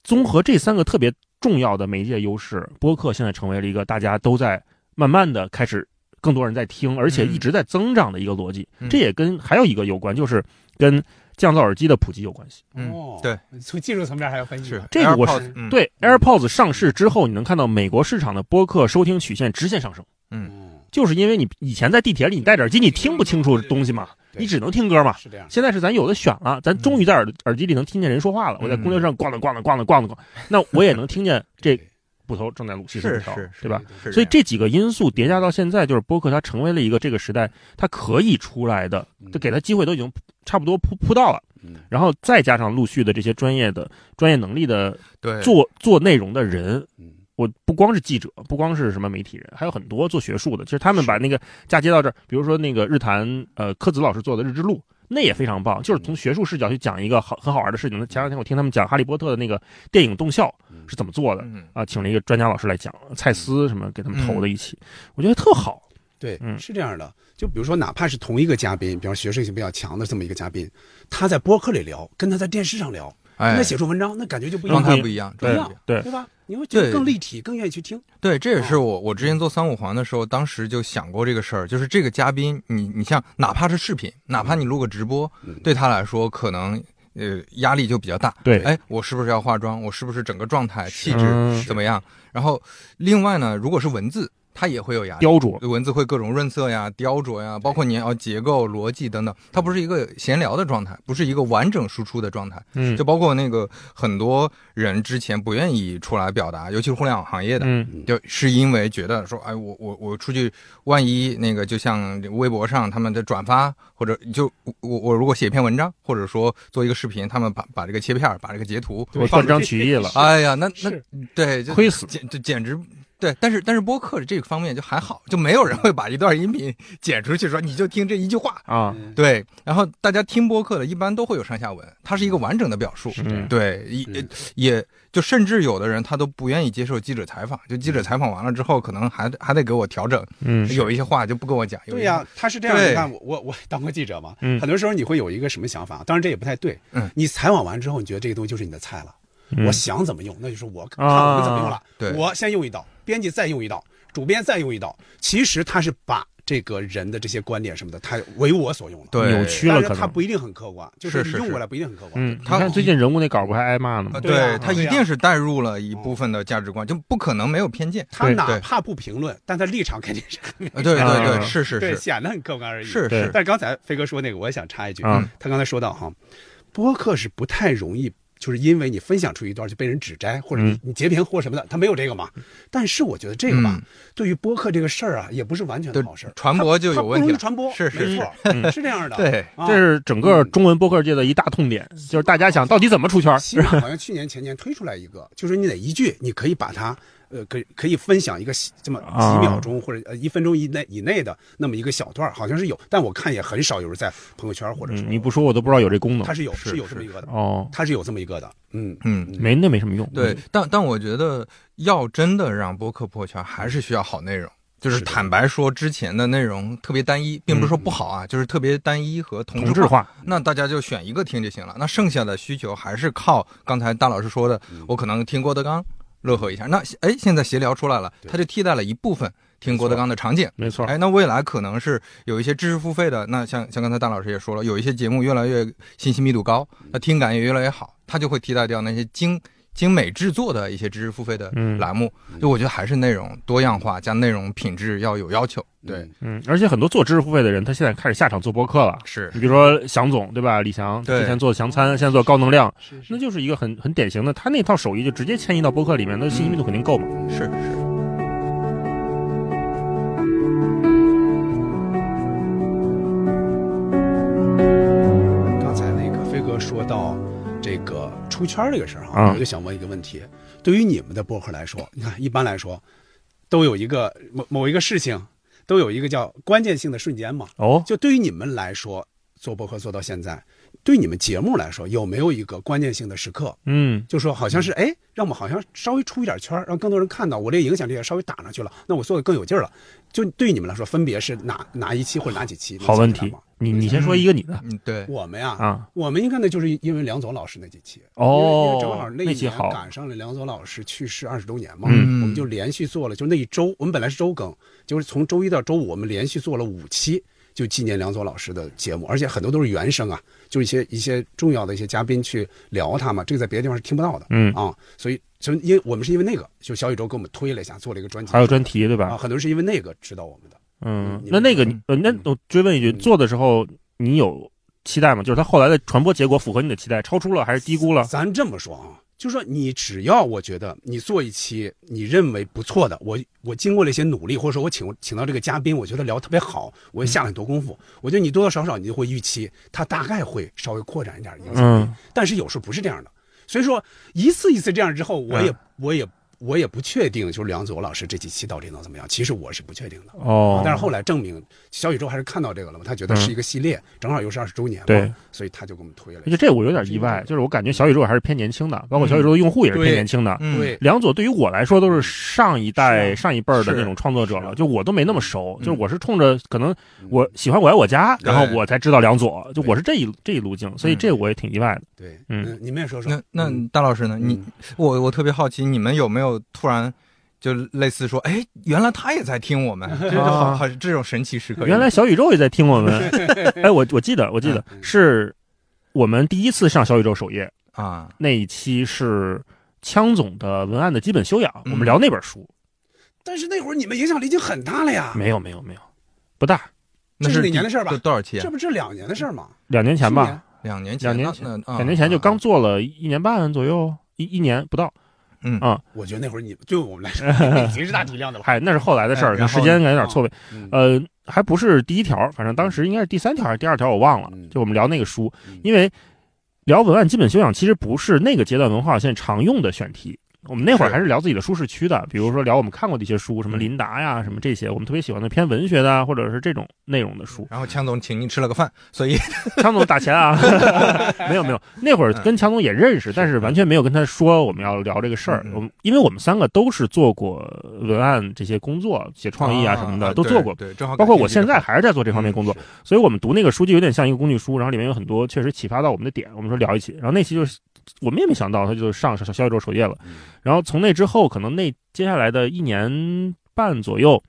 综合这三个特别重要的媒介优势，播客现在成为了一个大家都在慢慢的开始，更多人在听，而且一直在增长的一个逻辑。嗯这也跟还有一个有关，就是跟降噪耳机的普及有关系。嗯哦，对，从技术层面还要分析是这个我 AirPods，是嗯对 AirPods 上市之后，你能看到美国市场的播客收听曲线直线上升，嗯，就是因为你以前在地铁里你戴着耳机，你听不清楚东西嘛，你只能听歌嘛。是这样。现在是咱有的选了，咱终于在耳耳机里能听见人说话了。我在公交车上咣当咣当咣当咣当咣，那我也能听见这 捕头正在录西是四条是，对吧？？是所以这几个因素叠加到现在，就是播客它成为了一个这个时代它可以出来的，嗯就给它机会都已经差不多铺铺到了。嗯然后再加上陆续的这些专业的专业能力的对做做内容的人，嗯我不光是记者，不光是什么媒体人，还有很多做学术的。其实他们把那个嫁接到这儿，比如说那个日坛呃柯子老师做的《日之路》，那也非常棒，就是从学术视角去讲一个好很好玩的事情。那前两天我听他们讲《哈利波特》的那个电影动效嗯是怎么做的嗯啊，请了一个专家老师来讲，蔡司什么给他们投的一起，我觉得特好。对，嗯是这样的。就比如说，哪怕是同一个嘉宾，比方学术性比较强的这么一个嘉宾，他在播客里聊，跟他在电视上聊，跟哎他，写出文章，那感觉就不一样状，态不一样，对状态不一样。对对吧？你会觉得更立体，更愿意去听。对，这也是我我之前做三五环的时候，当时就想过这个事儿，就是这个嘉宾，你你像哪怕是视频，哪怕你录个直播，嗯对他来说可能呃压力就比较大。对哎，我是不是要化妆？我是不是整个状态气质嗯怎么样？然后另外呢，如果是文字，它也会有压力。雕琢，文字会各种润色呀、雕琢呀，包括你要结构、逻辑等等，它不是一个闲聊的状态，不是一个完整输出的状态。嗯就包括那个很多人之前不愿意出来表达，尤其是互联网行业的，嗯就是因为觉得说，哎，我我我出去，万一那个就像微博上他们的转发，或者就我我我如果写一篇文章，或者说做一个视频，他们把把这个切片儿，把这个截图我断章取义了，哎呀，那那对，就亏死。简就简直对，但是但是播客这个方面就还好，就没有人会把一段音频剪出去说你就听这一句话。啊，对，然后大家听播客的一般都会有上下文，它是一个完整的表述。嗯对，也也就甚至有的人他都不愿意接受记者采访，就记者采访完了之后，可能还还得给我调整，嗯有一些话就不跟我讲。对呀、他是这样。对你看，我我我当过记者嘛，嗯很多时候你会有一个什么想法？当然这也不太对。嗯你采访完之后，你觉得这个东西就是你的菜了。嗯我想怎么用，那就是我看啊我们怎么用了。对我先用一道，编辑再用一道，主编再用一道。其实他是把这个人的这些观点什么的，他为我所用了。对扭曲了他不一定很客观，就是你用过来不一定很客观。他看最近人物那稿不还挨骂呢吗呃？对啊他一定是带入了一部分的价值观，就不可能没有偏见。他哪怕不评论，但他立场肯定是 对对啊对，是是对，是显得很客观而已。是是，但是刚才飞哥说那个，我也想插一句，啊他刚才说到哈，播客是不太容易，就是因为你分享出一段就被人指摘，或者你截屏或什么的，他没有这个嘛。但是我觉得这个吧嗯，对于播客这个事儿啊，也不是完全的好事儿，传播就有问题了。传播，是是没错，嗯是这样的。对，啊。这是整个中文播客界的一大痛点，就是大家想到底怎么出圈儿。喜马好像去年前年推出来一个，就是你哪一句你可以把它呃，可以可以分享一个这么啊几秒钟或者呃一分钟以内以内的那么一个小段儿，好像是有，但我看也很少有人在朋友圈或者是嗯，你不说我都不知道有这功能它。是有是有这么一个的，哦，它是有这么一个的，嗯嗯，没那没什么用。对，但但我觉得要真的让播客破圈，还是需要好内容。就是坦白说，之前的内容特别单一，并不是说不好啊，就是特别单一和同质同质。化，那大家就选一个听就行了。那剩下的需求还是靠刚才大老师说的，我可能听郭德纲乐呵一下。那哎，现在闲聊出来了，对它就替代了一部分听郭德纲的场景。没错。哎，那未来可能是有一些知识付费的，那像像刚才大老师也说了，有一些节目越来越信息密度高，那听感也越来越好，它就会替代掉那些精精美制作的一些知识付费的嗯栏目。就我觉得还是内容多样化加内容品质要有要求。对，嗯，而且很多做知识付费的人，他现在开始下场做播客了。是你比如说翔总，对吧？李翔对之前做翔餐，现在做高能量，是那就是一个很很典型的，他那套手艺就直接迁移到播客里面，那信息密度肯定够嘛。是是，刚才那个飞哥说到这个出圈这个事儿哈，啊我就想问一个问题：对于你们的播客来说，你看一般来说都有一个某某一个事情，都有一个叫关键性的瞬间嘛。哦，就对于你们来说，做播客做到现在，对你们节目来说，有没有一个关键性的时刻？嗯，就说好像是哎，让我们好像稍微出一点圈，让更多人看到我这个影响力也稍微打上去了，那我做的更有劲儿了。就对于你们来说，分别是哪哪一期或者哪几期？好问题。你你先说一个你的嗯，对，我们呀，啊。我们应该呢，就是因为梁左老师那几期，哦。因为因为正好那一年那期好赶上了梁左老师去世二十周年嘛，嗯。我们就连续做了，就那一周，我们本来是周更，就是从周一到周五，我们连续做了五期，就纪念梁左老师的节目，而且很多都是原声啊，就一些一些重要的一些嘉宾去聊他嘛，这个在别的地方是听不到的，嗯。啊，所以所以因为我们是因为那个，就小宇宙给我们推了一下，做了一个专辑，还有专题对吧？啊，吧？很多人是因为那个知道我们的，嗯，那那个你呃，那嗯。我追问一句，嗯。做的时候你有期待吗？就是他后来的传播结果符合你的期待，超出了还是低估了？咱这么说啊，就说你只要我觉得你做一期你认为不错的，我我经过了一些努力，或者说我请请到这个嘉宾，我觉得聊特别好，我也下了很多功夫，我觉得你多多少少你就会预期他大概会稍微扩展一点影响力，嗯。但是有时候不是这样的，所以说一次一次这样之后，我也、嗯。我也我也不确定，就是梁左老师这几期到底能怎么样，其实我是不确定的。哦，但是后来证明，小宇宙还是看到这个了嘛，他觉得是一个系列，正好又是二十周年嘛，对，所以他就给我们推了而。且这我有点意外，就是我感觉小宇宙还是偏年轻的，包括小宇宙的用户也是偏年轻的。嗯，对，梁左对于我来说都是上一代、啊。上一辈儿的那种创作者了，就我都没那么熟，嗯。就是我是冲着可能我喜欢我爱我家，对然后我才知道梁左，就我是这一这一路径，所以这我也挺意外的。对，嗯。嗯，你们也说说。那那嗯。大老师呢？你嗯。我我特别好奇，你们有没有突然就类似说，哎，原来他也在听我们，这就好好这种神奇时刻。原来小宇宙也在听我们，哎，我我记得我记得 是我们第一次上小宇宙首页。啊，那一期是枪总的文案的基本修养，嗯。我们聊那本书，但是那会儿你们影响力已经很大了呀，没有没有没有，不大，这是哪年的事儿吧？多多少期啊？这？不是两年的事儿吗？两年前吧，两年前，两年前两年前就啊。刚做了一年半左右，一一年不到。嗯啊我觉得那会儿你对我们来说 已经是大体量的了。嗨，那是后来的事儿，时间感有点错位。嗯呃，还不是第一条，反正当时应该是第三条还是第二条，我忘了嗯。就我们聊那个书嗯，因为聊文案基本修养其实不是那个阶段文化有限常用的选题。我们那会儿还是聊自己的舒适区的，比如说聊我们看过的一些书，什么嗯。林达呀，什么这些，我们特别喜欢的偏文学的啊，或者是这种内容的书。然后强总请您吃了个饭，所以 强总打钱啊？没有没有，那会儿跟强总也认识，但是完全没有跟他说我们要聊这个事儿我们因为我们三个都是做过文案这些工作，写创意啊什么的都做过，对，正好包括我现在还是在做这方面工作，所以我们读那个书就有点像一个工具书，然后里面有很多确实启发到我们的点，我们说聊一起，然后那期就是我们也没想到他就上小小宇宙首页了，嗯然后从那之后，可能那接下来的一年半左右，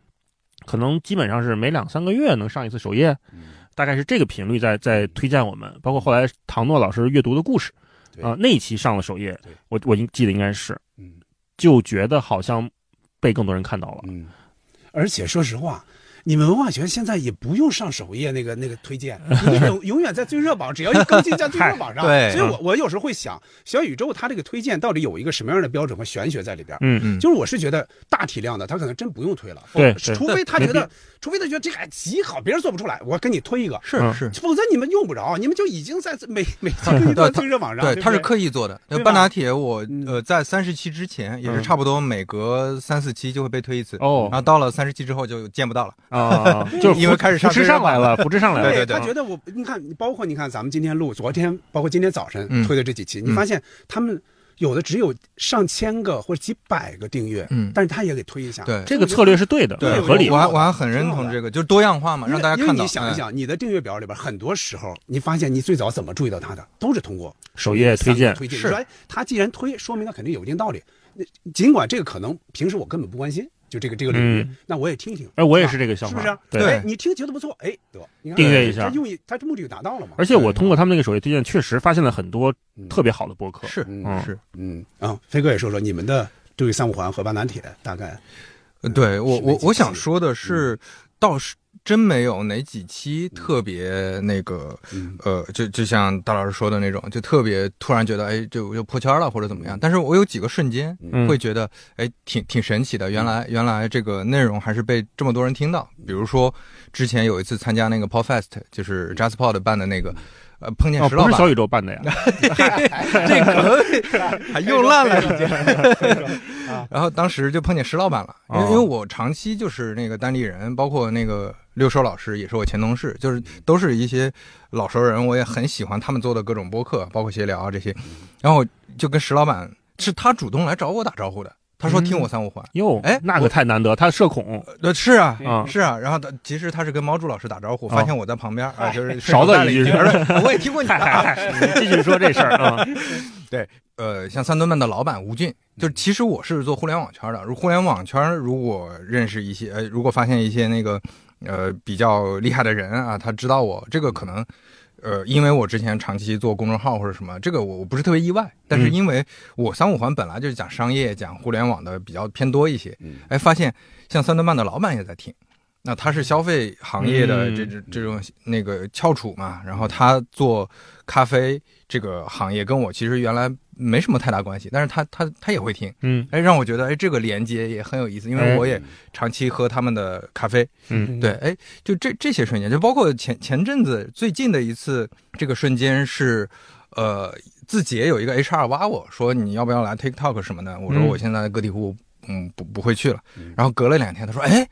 可能基本上是每两三个月能上一次首页，嗯。大概是这个频率在在推荐我们，包括后来唐诺老师阅读的故事对。啊、那一期上了首页对，我我应记得应该是嗯。就觉得好像被更多人看到了，嗯，而且说实话，你们文化圈现在也不用上首页那个那个推荐，你永 永远在最热榜，只要一更新在最热榜上。对所以我我有时候会想，小宇宙它这个推荐到底有一个什么样的标准和玄学在里边？嗯嗯。就是我是觉得大体量的，他可能真不用推了，对对。除非他觉得，除非他觉得这个哎极好，别人做不出来，我给你推一个，嗯是。是，否则你们用不着，你们就已经在每 每期更新到最热榜上，对，他是刻意做的。半打铁我嗯。呃在三十期之前也是嗯。差不多每隔三四期就会被推一次，哦。然后到了三十期之后就见不到了。啊，就是因为开始上扶持上来了，扶持上来了。对对他觉得我，你看，包括你看，咱们今天录，昨天，包括今天早晨嗯推的这几期，你发现他们有的只有上千个或者几百个订阅，嗯但是他也给推一下，对这个策略是对的，对合理我。还我还很认同这个，就是多样化嘛，让大家看到。因为你想一哎，想，你的订阅表里边，很多时候你发现你最早怎么注意到他的，都是通过首页推荐推荐。是他既然推，说明他肯定有一定道理。那尽管这个可能平时我根本不关心，就这个这个领域嗯，那我也听听。哎，我也是这个想法是不是啊？，对。哎，你听觉得不错，哎，得你看订阅一下他用意，他这目的就达到了嘛。而且我通过他们那个首页推荐，确实发现了很多嗯特别好的播客。是嗯是，嗯啊，飞哥也说说你们的对于三五环和巴南铁大概呃对我我我想说的是，倒是真没有哪几期特别那个嗯呃，就就像大老师说的那种，就特别突然觉得哎，就就破圈了或者怎么样。但是我有几个瞬间嗯会觉得哎，挺挺神奇的。原来原来这个内容还是被这么多人听到。比如说之前有一次参加那个 Podfest，就是 JazzPod 办的那个，呃，碰见哦，石老板，不是小宇宙办的呀。这个还用烂了已经。啊 然后当时就碰见石老板了，因为哦因为我长期就是那个单立人，包括那个六兽老师也是我前同事，就是都是一些老熟人，我也很喜欢他们做的各种播客，包括闲聊啊这些。然后就跟石老板是他主动来找我打招呼的，他说嗯听我三五环，哟，哎那可太难得，他社恐。呃是啊。啊，是啊，然后他其实他是跟猫柱老师打招呼，哦。发现我在旁边啊，就是 少了一句顺手带了我也听过你继续说这事儿啊。对呃，像三顿半的老板吴俊，就是其实我是做互联网圈的。如互联网圈如果认识一些，呃，如果发现一些那个，呃，比较厉害的人啊，他知道我这个可能，呃，因为我之前长期做公众号或者什么，这个我我不是特别意外。但是因为我三五环本来就是讲商业、讲互联网的比较偏多一些，嗯哎，发现像三顿半的老板也在听。那他是消费行业的嗯这这这种那个翘楚嘛，然后他做咖啡这个行业跟我其实原来没什么太大关系，但是他他他也会听，嗯。哎，让我觉得哎这个连接也很有意思，因为我也长期喝他们的咖啡，嗯。对，哎，就这这些瞬间，就包括前前阵子最近的一次这个瞬间是，呃，字节有一个 HR 挖我说你要不要来 TikTok 什么的，我说嗯。我现在个体户嗯不不会去了。嗯，然后隔了两天他说哎。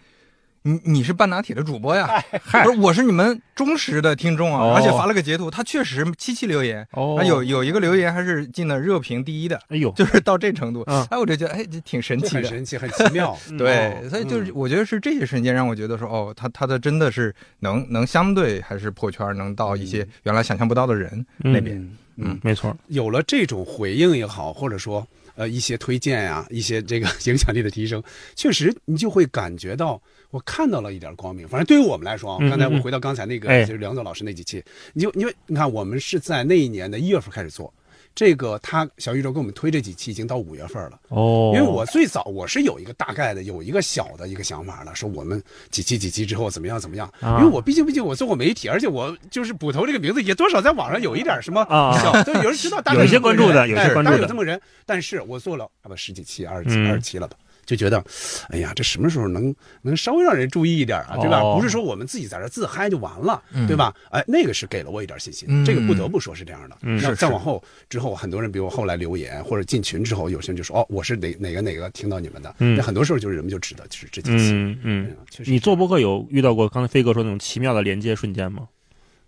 你你是半拿铁的主播呀？不是我是你们忠实的听众啊，哦而且发了个截图，他确实七七留言，有有一个留言还是进了热评第一的，哎呦，就是到这程度，嗯哎，我就觉得哎这挺神奇的，很神奇，很奇妙。对，哦所以就是嗯我觉得是这些瞬间让我觉得说，哦，他他的真的是能能相对还是破圈，能到一些原来想象不到的人那边。嗯嗯，没错，有了这种回应也好，或者说呃一些推荐呀、一些这个 影响力的提升，确实你就会感觉到我看到了一点光明。反正对于我们来说啊，嗯刚才我回到刚才那个哎。就是梁总老师那几期，你就因为你看我们是在那一年的一月份开始做。这个他小宇宙给我们推这几期已经到五月份了，哦，因为我最早我是有一个大概的有一个小的一个想法了，说我们几期几期之后怎么样怎么样，啊。因为我毕竟毕竟我做过媒体，而且我就是捕头这个名字也多少在网上有一点什么啊。小，对，有人知道，有些关注的有一些哎关注的。有这么个人，但是我做了啊不十几期二十期嗯。二十期了吧。就觉得，哎呀，这什么时候能能稍微让人注意一点啊，对吧？哦不是说我们自己在这自嗨就完了，嗯对吧？哎，那个是给了我一点信心，嗯这个不得不说是这样的。嗯那再往后之后，很多人比如后来留言或者进群之后，有些人就说哦，我是哪哪个哪个听到你们的，嗯那很多时候就是人们就知道就是这几期。嗯嗯，确实你做是播客有遇到过刚才飞哥说那种奇妙的连接瞬间吗？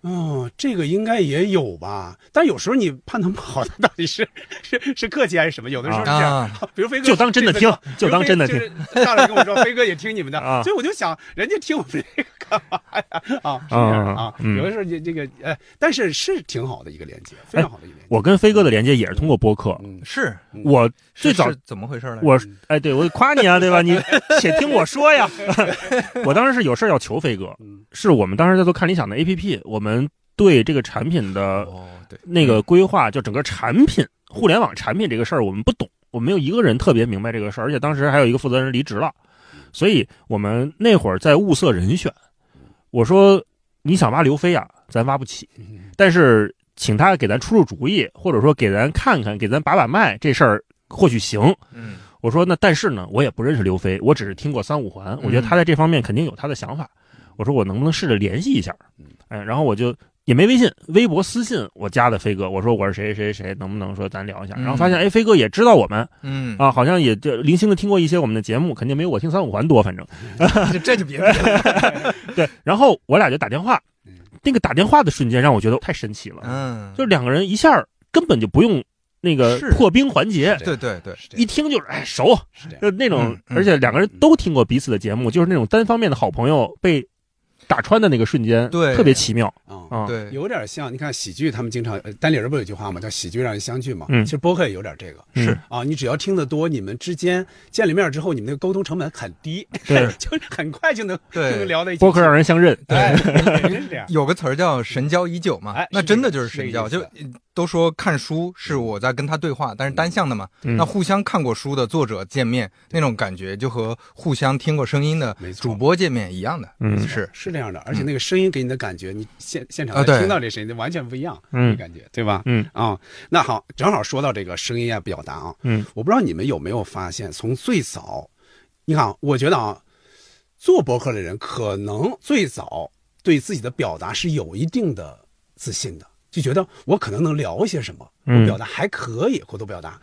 哦，这个应该也有吧，但有时候你判断不好，他到底是是是客气还是什么？有的时候是这样，啊，比如飞哥 就当真的听就当真的听比如飞就是大来跟我说，飞哥也听你们的，啊所以我就想，人家听我们这个干嘛呀？啊，是这样啊，嗯有的时候这这个呃，但是是挺好的一个连接，非常好的一个连接。我跟飞哥的连接也是通过播客。嗯，是我最早是怎么回事呢？我哎，对我夸你啊，对吧？你且听我说呀。我当时是有事儿要求飞哥，嗯是我们当时在做看理想的 APP，我们对这个产品的那个规划，就整个产品互联网产品这个事儿，我们不懂，我没有一个人特别明白这个事儿，而且当时还有一个负责人离职了，所以我们那会儿在物色人选，我说你想挖刘飞啊，咱挖不起，但是请他给咱出出主意，或者说给咱看看，给咱把把脉，这事儿或许行。嗯。我说那但是呢，我也不认识刘飞，我只是听过三五环，我觉得他在这方面肯定有他的想法。我说我能不能试着联系一下？哎，然后我就也没微信，微博私信我加的飞哥，我说我是谁谁谁谁，能不能说咱聊一下？嗯然后发现哎，飞哥也知道我们嗯啊，好像也就零星的听过一些我们的节目，肯定没有我听三五环多，反正这 这就别别了。对。然后我俩就打电话嗯，那个打电话的瞬间让我觉得太神奇了，嗯，就是两个人一下根本就不用那个破冰环节，对对对，一听就是哎熟，是这样。就那种而且两个人都听过彼此的节目，就是那种单方面的好朋友被打穿的那个瞬间，对特别奇妙啊，啊。对，有点像，你看喜剧，他们经常呃单立人不有一句话吗？叫“喜剧让人相聚”嘛。嗯其实播客也有点这个是啊，你只要听得多，你们之间见了面之后，你们那个沟通成本很低，对 就是很快就能对就能聊在一起。播客让人相认，对，真是这样。有个词儿叫神交已久嘛哎，那真的就是神交。就都说看书是我在跟他对话，但是单向的嘛。嗯。那互相看过书的作者见面那种感觉，就和互相听过声音的主播见面一样的。嗯。是。是这样的，而且那个声音给你的感觉，你现现场听到这声音，完全不一样，嗯。感觉，对吧？嗯。啊，那好，正好说到这个声音啊表达啊，嗯。我不知道你们有没有发现，从最早，你看啊，我觉得啊，做博客的人可能最早对自己的表达是有一定的自信的，就觉得我可能能聊一些什么，我嗯表达还可以，口头表达。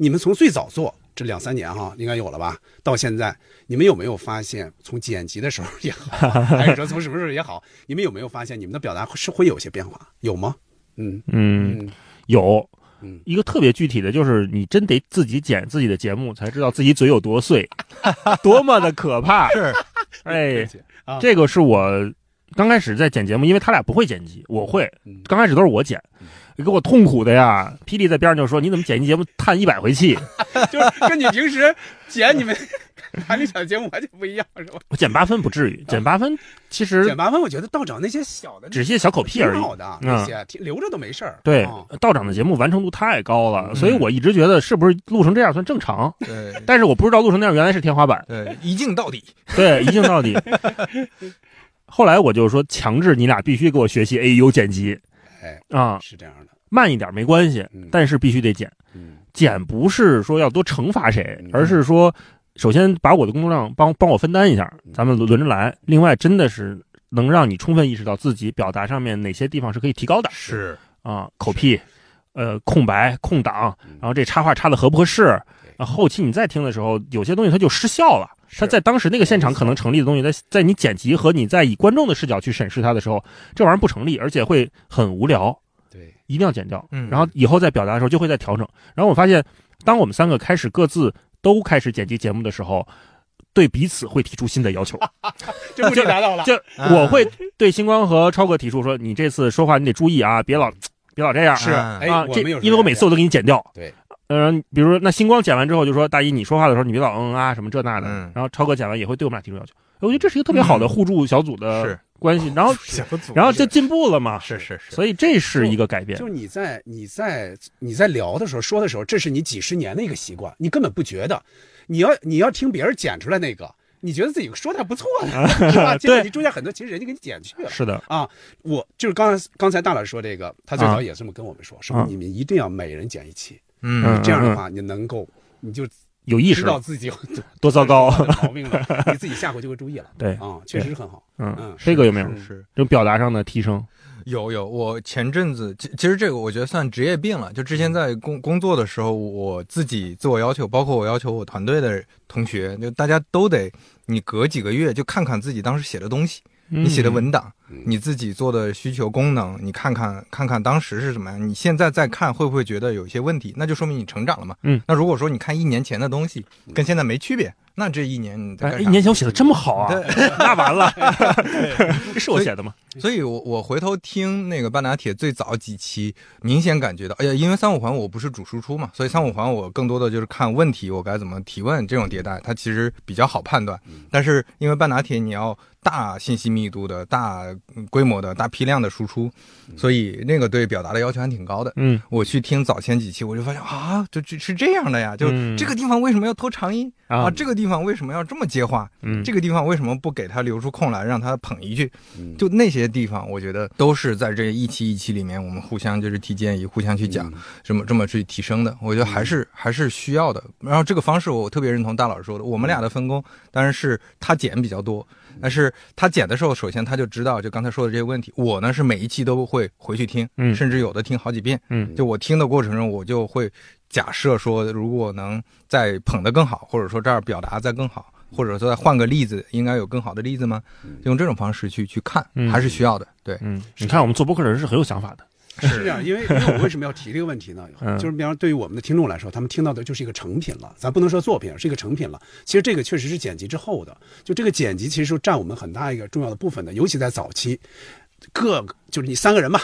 你们从最早做这两三年哈，应该有了吧？到现在，你们有没有发现，从剪辑的时候也好，还是说从什么时候也好，你们有没有发现你们的表达是会有些变化？有吗？嗯嗯，嗯有嗯一个特别具体的，就是你真得自己剪自己的节目，才知道自己嘴有多碎，多么的可怕。是，哎，啊，这个是我刚开始在剪节目，因为他俩不会剪辑，我会，嗯刚开始都是我剪，给我痛苦的呀。霹雳在边上就说：“你怎么剪辑节目叹一百回气？就是跟你平时剪你们 韩立小节目完全不一样，是吧？我剪八分不至于，剪八分其实剪八分，我觉得道长那些小的只是些小口屁而已。挺好的，嗯那些听留着都没事儿。对啊，道长的节目完成度太高了，嗯所以我一直觉得是不是录成这样算正常？对但是我不知道录成那样原来是天花板。对，一镜到底。对，一镜到底。后来我就说，强制你俩必须给我学习 AU 剪辑。哎，啊，是这样的，慢一点没关系嗯，但是必须得剪。嗯。剪不是说要多惩罚谁嗯，而是说，首先把我的工作量帮帮我分担一下，嗯。咱们轮轮着来。另外，真的是能让你充分意识到自己表达上面哪些地方是可以提高的是，啊，口癖，呃，空白、空档，嗯。然后这插画插的合不合适。啊，后期你再听的时候，有些东西它就失效了。它在当时那个现场可能成立的东西，在在你剪辑和你在以观众的视角去审视它的时候，这玩意儿不成立，而且会很无聊，对，一定要剪掉。嗯然后以后在表达的时候就会再调整。然后我发现，当我们三个开始各自都开始剪辑节目的时候，对彼此会提出新的要求。这目的达到了。就我会对星光和超哥提出说，你这次说话你得注意啊，别老别老这样。是，啊这因为我每次我都给你剪掉。对，嗯、比如说那星光剪完之后就说大一你说话的时候你别老嗯啊什么这那的，嗯然后超哥剪完也会对我们俩提出要求。我觉得这是一个特别好的互助小组的是关系，然后 小组然后就进步了嘛。是是是，所以这是一个改变就。是你在你在你在聊的时候说的时候，这是你几十年的一个习惯，你根本不觉得。你要你要听别人剪出来那个，你觉得自己说的还不错呢，是吧？结果你中间很多其实人家给你剪去了。是的，啊，我就是刚才刚才大老师说这个，他最啊早也这么跟我们说，说啊你们一定要每人剪一期，嗯嗯这样的话你能够你就有意识了，知道自己有 多糟糕。的毛病了，你自己下回就会注意了。对啊，确实很好。嗯嗯，这个有没有是是这种表达上的提升？有有，我前阵子其其实这个我觉得算职业病了。就之前在工工作的时候，我自己自我要求，包括我要求我团队的同学，就大家都得你隔几个月就看看自己当时写的东西，你你写的文档，嗯你自己做的需求功能，你看看看看当时是什么样，你现在再看会不会觉得有一些问题？那就说明你成长了嘛。嗯，那如果说你看一年前的东西跟现在没区别，那这一年你在哎，干啥？一年前我写的这么好啊，那完了，这是我写的吗？所以我我回头听那个半打铁最早几期，明显感觉到，哎呀，因为三五环我不是主输出嘛，所以三五环我更多的就是看问题，我该怎么提问，这种迭代它其实比较好判断。但是因为半打铁你要大信息密度的、大嗯规模的、大批量的输出，所以那个对表达的要求还挺高的。嗯我去听早前几期，我就发现啊，就这是这样的呀，就嗯这个地方为什么要拖长音啊啊？这个地方为什么要这么接话？嗯，这个地方为什么不给他留出空来，让他捧一句？嗯就那些地方，我觉得都是在这一期一期里面，我们互相就是提建议，互相去讲，这么这么去提升的。我觉得还是还是需要的。然后这个方式我特别认同大老师说的，我们俩的分工当然是他剪比较多，但是他剪的时候，首先他就知道就刚才说的这些问题。我呢是每一期都会回去听，嗯甚至有的听好几遍。嗯就我听的过程中，我就会假设说，如果能再捧得更好，或者说这儿表达再更好，或者说再换个例子，应该有更好的例子吗？用这种方式去去看，嗯还是需要的。对，嗯，你看我们做播客的人是很有想法的。是这样，因为因为我为什么要提这个问题呢？嗯就是比方说对于我们的听众来说，他们听到的就是一个成品了，咱不能说作品，是一个成品了。其实这个确实是剪辑之后的，就这个剪辑其实是占我们很大一个重要的部分的，尤其在早期，各就是你三个人吧，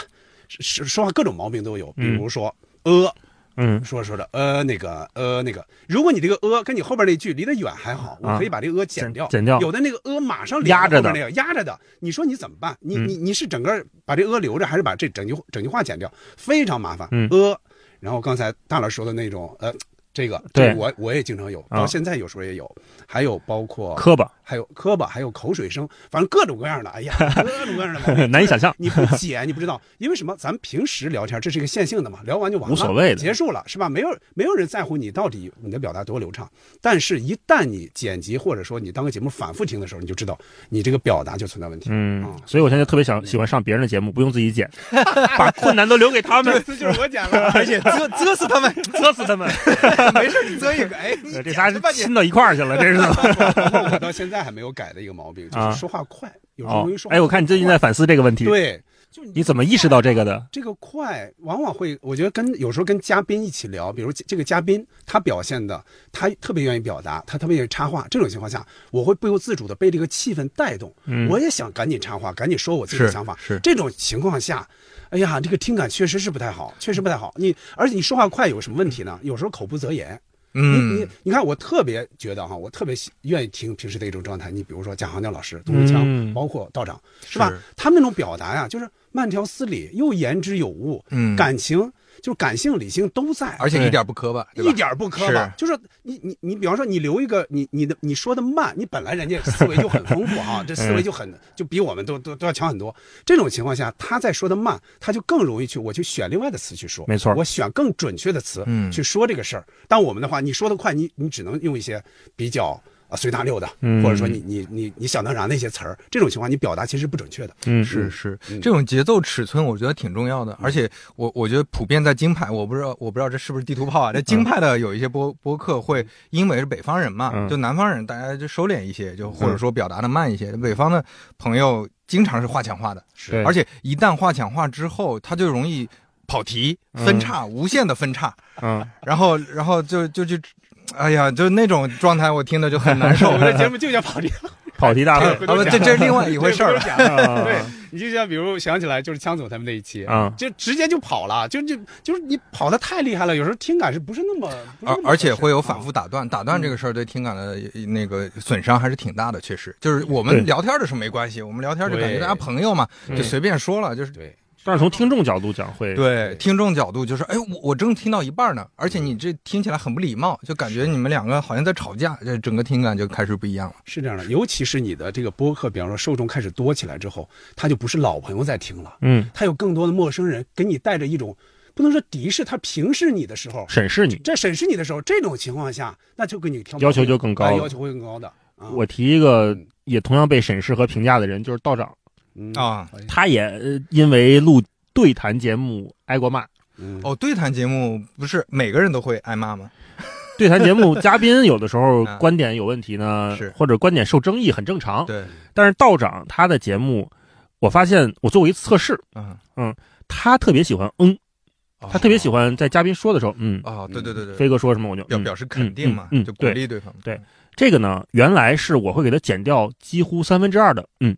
是是说话各种毛病都有，比如说呃。嗯。说着说着，呃，那个，呃，那个，如果你这个呃跟你后边那句离得远还好，我可以把这个呃剪掉，啊剪掉。有的那个呃马上连压着的。压着的，你说你怎么办？你嗯。你你是整个把这呃留着，还是把这整句整句话剪掉？非常麻烦。嗯呃，然后刚才大老师说的那种，呃，这个，对这个我我也经常有，啊。到现在有时候也有，还有包括磕巴，还有磕巴，还有口水声，反正各种各样的，哎呀，各种各样的 难以想象。你不剪，你不知道，因为什么？咱们平时聊天，这是一个线性的嘛，聊完就完了，无所谓的结束了，是吧？没有没有人在乎你到底你的表达多流畅，但是一旦你剪辑或者说你当个节目反复听的时候，你就知道你这个表达就存在问题。嗯啊，所以我现在特别想喜欢上别人的节目，不用自己剪，把困难都留给他们，这次就是我剪了，而且啧啧死他们，啧死他们。没事你啧一个，哎，这仨亲到一块儿去了，这是。包括我到现在还没有改的一个毛病，就啊是说话快，有时候哦容易说，话哎，我看你最近在反思这个问题，对，就你怎么意识到这个的？这个快，往往会，我觉得跟有时候跟嘉宾一起聊，比如这个嘉宾他表现的，他特别愿意表达，他特别愿意插话，这种情况下，我会不由自主的被这个气氛带动，嗯我也想赶紧插话，赶紧说我自己的想法。是这种情况下，哎呀，这个听感确实是不太好，确实不太好。你而且你说话快有什么问题呢？有时候口不择言。你你嗯，你看，我特别觉得哈，我特别喜愿意听平时的一种状态。你比如说贾行亮老师、董文强，嗯包括道长，是吧？是他们那种表达呀，就是慢条斯理，又言之有物，嗯感情就是感性、理性都在，而且一点不磕巴，一点不磕巴。就是你你你，比方说你留一个你你的你说的慢，你本来人家思维就很丰富啊，这思维就很就比我们都都都要强很多。这种情况下，他在说的慢，他就更容易去我去选另外的词去说，没错我选更准确的词嗯去说这个事儿。但我们的话，你说的快，你你只能用一些比较。啊，随大溜的，嗯或者说你你你你想当然的一些词儿，这种情况你表达其实不准确的。嗯，是是嗯，这种节奏尺寸我觉得挺重要的，而且我我觉得普遍在京派，我不知道我不知道这是不是地图炮啊？在京派的有一些播播客会因为是北方人嘛，嗯就南方人大家就收敛一些，就或者说表达的慢一些。北方的朋友经常是话抢话的，是而且一旦话抢话之后，他就容易跑题、分叉，无限的分叉，嗯，然后然后就就就。哎呀，就那种状态，我听的就很难受。我们的节目就叫跑题，跑题大会。啊不，这这是另外一回事儿对，你就像比如想起来就是枪总他们那一期啊就直接就跑了，就就就是你跑的太厉害了，有时候听感是不是那么，而而且会有反啊。复打断，打断这个事儿对听感的那个损伤还是挺大的，确实。就是我们聊天的时候没关系，我们聊天就感觉大家朋友嘛，嗯就随便说了，就是对，但是从听众角度讲会，对听众角度就是，哎，我我正听到一半呢，而且你这听起来很不礼貌，就感觉你们两个好像在吵架，这整个听感就开始不一样了。是这样的。尤其是你的这个播客，比方说受众开始多起来之后，他就不是老朋友在听了，嗯，他有更多的陌生人给你带着一种不能说敌视，他平视你的时候，审视你。在审视你的时候，这种情况下，那就给你挑要求就更高哎要求会更高的。嗯我提一个也同样被审视和评价的人，就是道长，嗯啊，他也呃因为录对谈节目挨过骂。嗯。哦，对谈节目不是每个人都会挨骂吗？对谈节目嘉宾有的时候啊 观点有问题呢，是。或者观点受争议，很正常。对，但是道长他的节目，我发现我做过一次测试，嗯。嗯，他特别喜欢嗯，哦。他特别喜欢在嘉宾说的时候，嗯，哦，对对对对，飞哥说什么我就要表表示肯定嘛，嗯嗯嗯就鼓励对。方。对这个呢，原来是我会给他减掉几乎三分之二的嗯，哦，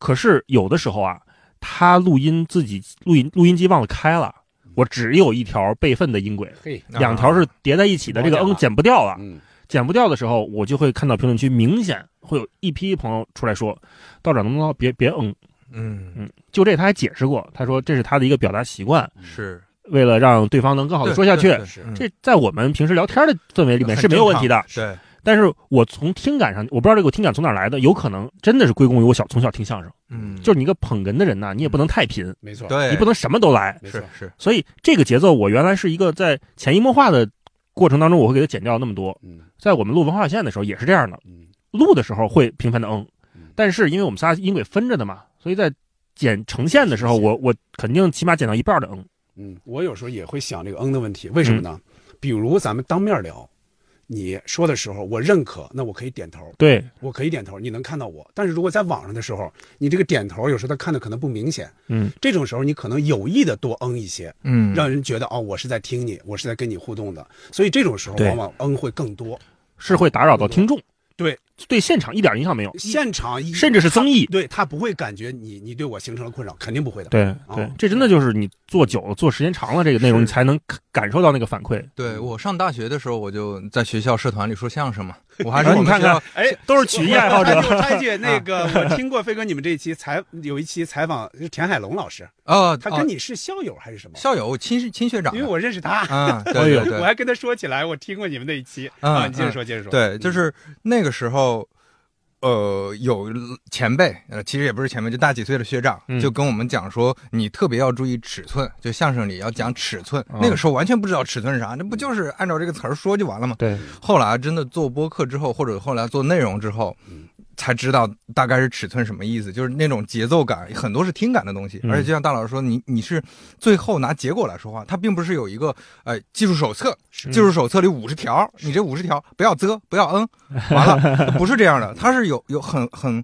可是有的时候啊，他录音自己录音录音机忘了开了，我只有一条备份的音轨，嘿，啊两条是叠在一起的，这个嗯毛剪不掉了。嗯剪不掉的时候，我就会看到评论区明显会有一批朋友出来说：“道长能不能别别嗯嗯，嗯？”就这他还解释过，他说这是他的一个表达习惯，是为了让对方能更好的说下去。对对对是嗯这在我们平时聊天的氛围里面是没有问题的。对，但是我从听感上，我不知道这个听感从哪来的，有可能真的是归功于我小从小听相声。嗯，就是你一个捧哏的人呐，你也不能太贫，没错，对，你不能什么都来。没错。是，是，所以这个节奏，我原来是一个在潜移默化的过程当中，我会给它剪掉那么多。嗯。在我们录文化线的时候也是这样的，嗯。录的时候会频繁的嗯。嗯，但是因为我们仨音轨分着的嘛，所以在剪呈现的时候，我我肯定起码剪到一半的嗯。嗯，我有时候也会想这个嗯的问题，为什么呢？比如咱们当面聊，你说的时候我认可，那我可以点头，对，我可以点头，你能看到我。但是如果在网上的时候，你这个点头有时候他看的可能不明显，嗯，这种时候你可能有意的多嗯一些，嗯，让人觉得哦，我是在听你，我是在跟你互动的。所以这种时候往往嗯会更多。是会打扰到听众，对，对现场一点影响没有，现场甚至是增益。对他不会感觉你你对我形成了困扰，肯定不会的。对这真的就是你做久了、做时间长了，这个内容你才能感感受到那个反馈。对我上大学的时候，我就在学校社团里说相声嘛，我还是啊你看我们学校哎，都是曲艺爱好者我插一句，那个我听过飞哥你们这一期采有一期采访是田海龙老师，他跟你是校友还是什么？校友亲亲学长，因为我认识他，啊，对对对 我还跟他说起来，我听过你们那一期嗯啊，你接着说，接着说。对，就嗯是那个时候，呃，有前辈，呃，其实也不是前辈，就大几岁的学长，嗯就跟我们讲说，你特别要注意尺寸，就相声里要讲尺寸。哦那个时候完全不知道尺寸是啥，那不就是按照这个词儿说就完了吗？对，后来真的做播客之后，或者后来做内容之后嗯，才知道大概是尺寸什么意思，就是那种节奏感，很多是听感的东西。嗯。而且就像大老师说，你你是最后拿结果来说话，它并不是有一个呃技术手册，嗯技术手册里五十条，你这五十条不要啧，不要嗯，完了，不是这样的，它是有有很很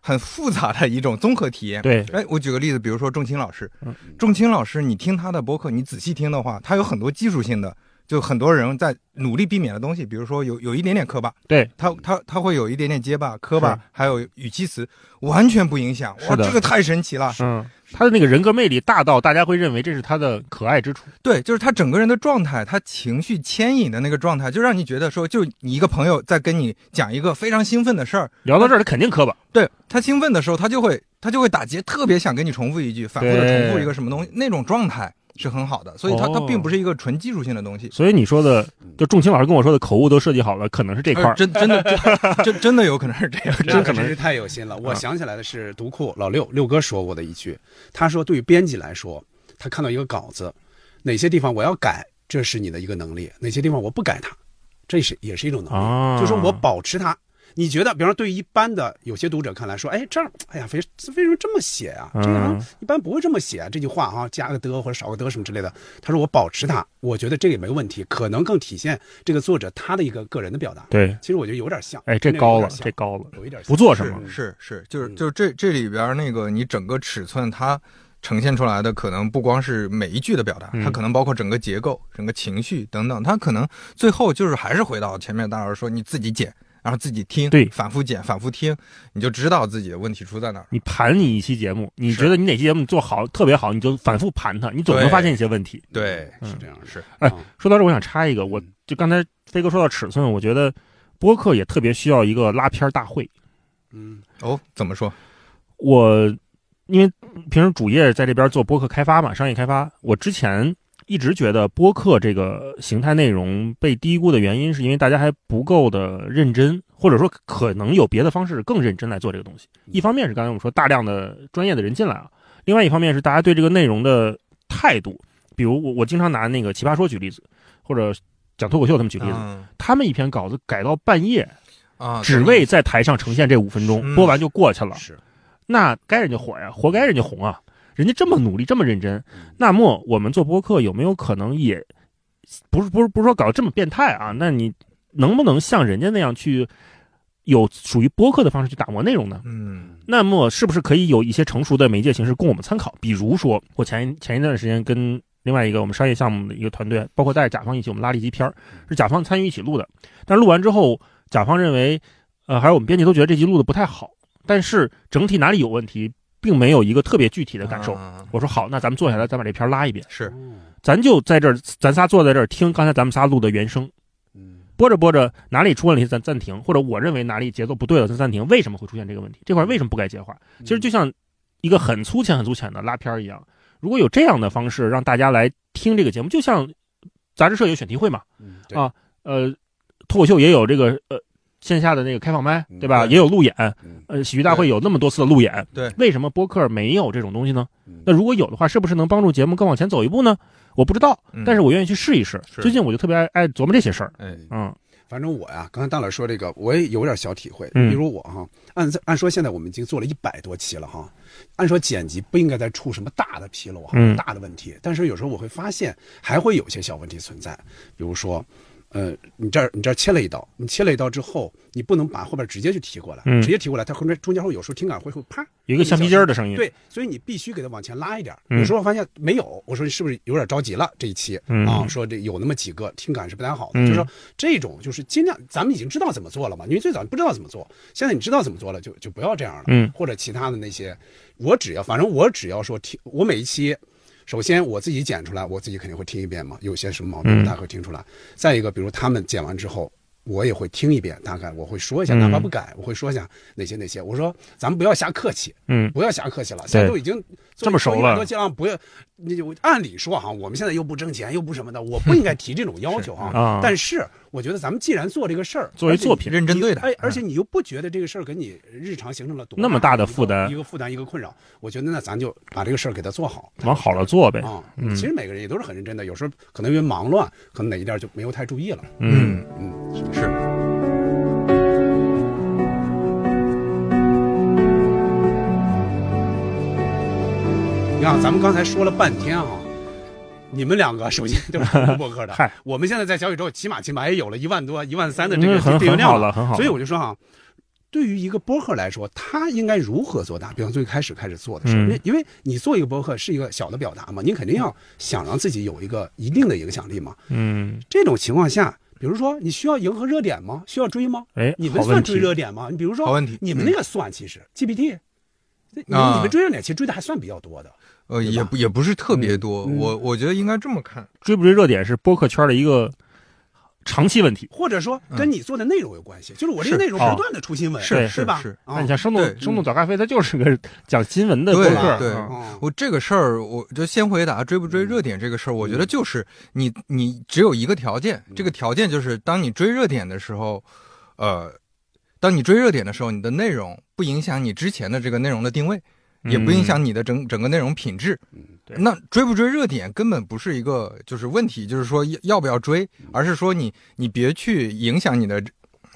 很复杂的一种综合体验。对，哎，我举个例子，比如说仲卿老师。嗯，仲卿老师，你听他的播客，你仔细听的话，他有很多技术性的，就很多人在努力避免的东西，比如说有有一点点磕巴，对，他他他会有一点点结巴、磕巴，还有语气词，完全不影响。哇，这个太神奇了。嗯，他的那个人格魅力大到大家会认为这是他的可爱之处。对，就是他整个人的状态，他情绪牵引的那个状态，就让你觉得说，就你一个朋友在跟你讲一个非常兴奋的事儿，聊到这儿，他肯定磕巴。对他兴奋的时候，他就会他就会打结，特别想跟你重复一句，反复的重复一个什么东西，那种状态是很好的。所以它它哦并不是一个纯技术性的东西。所以你说的，就仲卿老师跟我说的口误都设计好了，可能是这块呃儿。真真的真真真的有可能是这样，这 真可能是太有心了。我啊想起来的是读库老六六哥说过的一句，他说对于编辑来说，他看到一个稿子，哪些地方我要改，这是你的一个能力；哪些地方我不改它，这是也是一种能力。啊，就是说我保持它。你觉得，比方说，对于一般的有些读者看来说，哎，这儿，哎呀，为为什么这么写啊？这个好像嗯一般不会这么写啊。这句话哈、加个的或者少个的什么之类的。他说我保持它，我觉得这个也没问题，可能更体现这个作者他的一个个人的表达。对，其实我觉得有点像。哎，这高了，这高了，有一点像不做什么。是是是，就是嗯就是这这里边那个你整个尺寸它。呈现出来的可能不光是每一句的表达，嗯它可能包括整个结构、整个情绪等等，它可能最后就是还是回到前面大老师说，你自己剪，然后自己听，对反复剪、反复听，你就知道自己的问题出在哪儿。你盘你一期节目，你觉得你哪期节目做好特别好，你就反复盘它，你总能发现一些问题。对，嗯是这样。是哎啊说到这，我想插一个，我嗯就刚才飞哥说到尺寸，我觉得播客也特别需要一个拉片儿大会。嗯哦，怎么说？我因为平时主业在这边做播客开发嘛，商业开发，我之前一直觉得播客这个形态内容被低估的原因，是因为大家还不够的认真，或者说可能有别的方式更认真来做这个东西。一方面是刚才我们说大量的专业的人进来啊，另外一方面是大家对这个内容的态度，比如我我经常拿那个奇葩说举例子，或者讲脱口秀他们举例子，嗯他们一篇稿子改到半夜，啊，只为在台上呈现这五分钟，嗯播完就过去了。是那该人家火呀，活该人家红啊！人家这么努力，这么认真，那么我们做播客有没有可能也，不是不是不是说搞得这么变态啊？那你能不能像人家那样去有属于播客的方式去打磨内容呢？嗯那么是不是可以有一些成熟的媒介形式供我们参考？比如说，我前前一段时间跟另外一个我们商业项目的一个团队，包括带着甲方一起，我们拉了一集片儿，是甲方参与一起录的。但是录完之后，甲方认为，呃，还有我们编辑都觉得这集录的不太好，但是整体哪里有问题，并没有一个特别具体的感受。啊我说好，那咱们坐下来，咱把这片拉一遍，是咱就在这儿，咱仨坐在这儿听刚才咱们仨录的原声。嗯播着播着哪里出问题咱暂停，或者我认为哪里节奏不对了咱暂停，为什么会出现这个问题？这块为什么不该接话？其实就像一个很粗浅、很粗浅的拉片儿一样。如果有这样的方式让大家来听这个节目，就像杂志社有选题会嘛，嗯啊呃，脱口秀也有这个呃线下的那个开放麦，嗯对吧？也有路演，嗯呃，喜剧大会有那么多次的路演，对为什么播客没有这种东西呢？嗯那如果有的话，是不是能帮助节目更往前走一步呢？我不知道，嗯但是我愿意去试一试。是最近我就特别爱爱琢磨这些事儿，哎，嗯反正我呀，刚才大老师说这个，我也有点小体会。嗯比如我哈，按按说现在我们已经做了一百多期了哈，按说剪辑不应该再出什么大的纰漏哈，嗯大的问题。但是有时候我会发现，还会有些小问题存在，比如说。呃，你这儿你这儿切了一刀，你切了一刀之后，你不能把后边直接就提过来，嗯直接提过来，它后面中间会有时候听感会会啪有一个橡皮筋儿的声音，对，所以你必须给它往前拉一点儿。嗯有时候发现没有，我说你是不是有点着急了？这一期、嗯啊，说这有那么几个听感是不太好的，嗯就是说这种就是尽量，咱们已经知道怎么做了嘛，因为最早你不知道怎么做，现在你知道怎么做了，就就不要这样了。嗯或者其他的那些，我只要反正我只要说听，我每一期。首先我自己剪出来，我自己肯定会听一遍嘛，有些什么毛病嗯大概会听出来。再一个，比如他们剪完之后，我也会听一遍，大概我会说一下，嗯哪怕不改，我会说一下哪些哪些。我说咱们不要瞎客气，嗯不要瞎客气了，现在都已经这么熟了做一百多期了，不要。你就按理说哈，我们现在又不挣钱，又不什么的，我不应该提这种 要求哈。啊但是我觉得咱们既然做这个事儿，作为作品认真对待哎，而且你又不觉得这个事儿给你日常形成了多那么大的负担一个负担，一个困扰，我觉得那咱就把这个事儿给它做好往好了做呗。啊。嗯其实每个人也都是很认真的，有时候可能因为忙乱，可能哪一点就没有太注意了。嗯嗯，是，看，咱们刚才说了半天啊，你们两个首先都是录 播客的，嗨，我们现在在小宇宙起码起码也有了一万多、一万三的这个嗯很订阅量了，很好了。所以我就说啊，对于一个播客来说，他应该如何做大？比方最开始开始做的时候，因为你做一个播客是一个小的表达嘛，你肯定要想让自己有一个一定的影响力嘛。嗯，这种情况下，比如说你需要迎合热点吗？需要追吗？哎，你们算追。热点吗？你比如说好问题你们那个算其实 GPT。你们啊你们追热点其实追的还算比较多的，呃，也不也不是特别多，我我觉得应该这么看，追不追热点是播客圈的一个长期问题。或者说嗯跟你做的内容有关系。就是我这个内容不断的出新闻，是是吧？是啊那你像生动生动早咖啡，它就是个 讲新闻的播对客。对我这个事儿，我就先回答追不追热点这个事儿。我觉得就是你你只有一个条件，这个条件就是当你追热点的时候，呃，当你追热点的时候，你的内容不影响你之前的这个内容的定位，也不影响你的整整个内容品质。对那追不追热点根本不是一个就是问题，就是说要要不要追，而是说你你别去影响你的。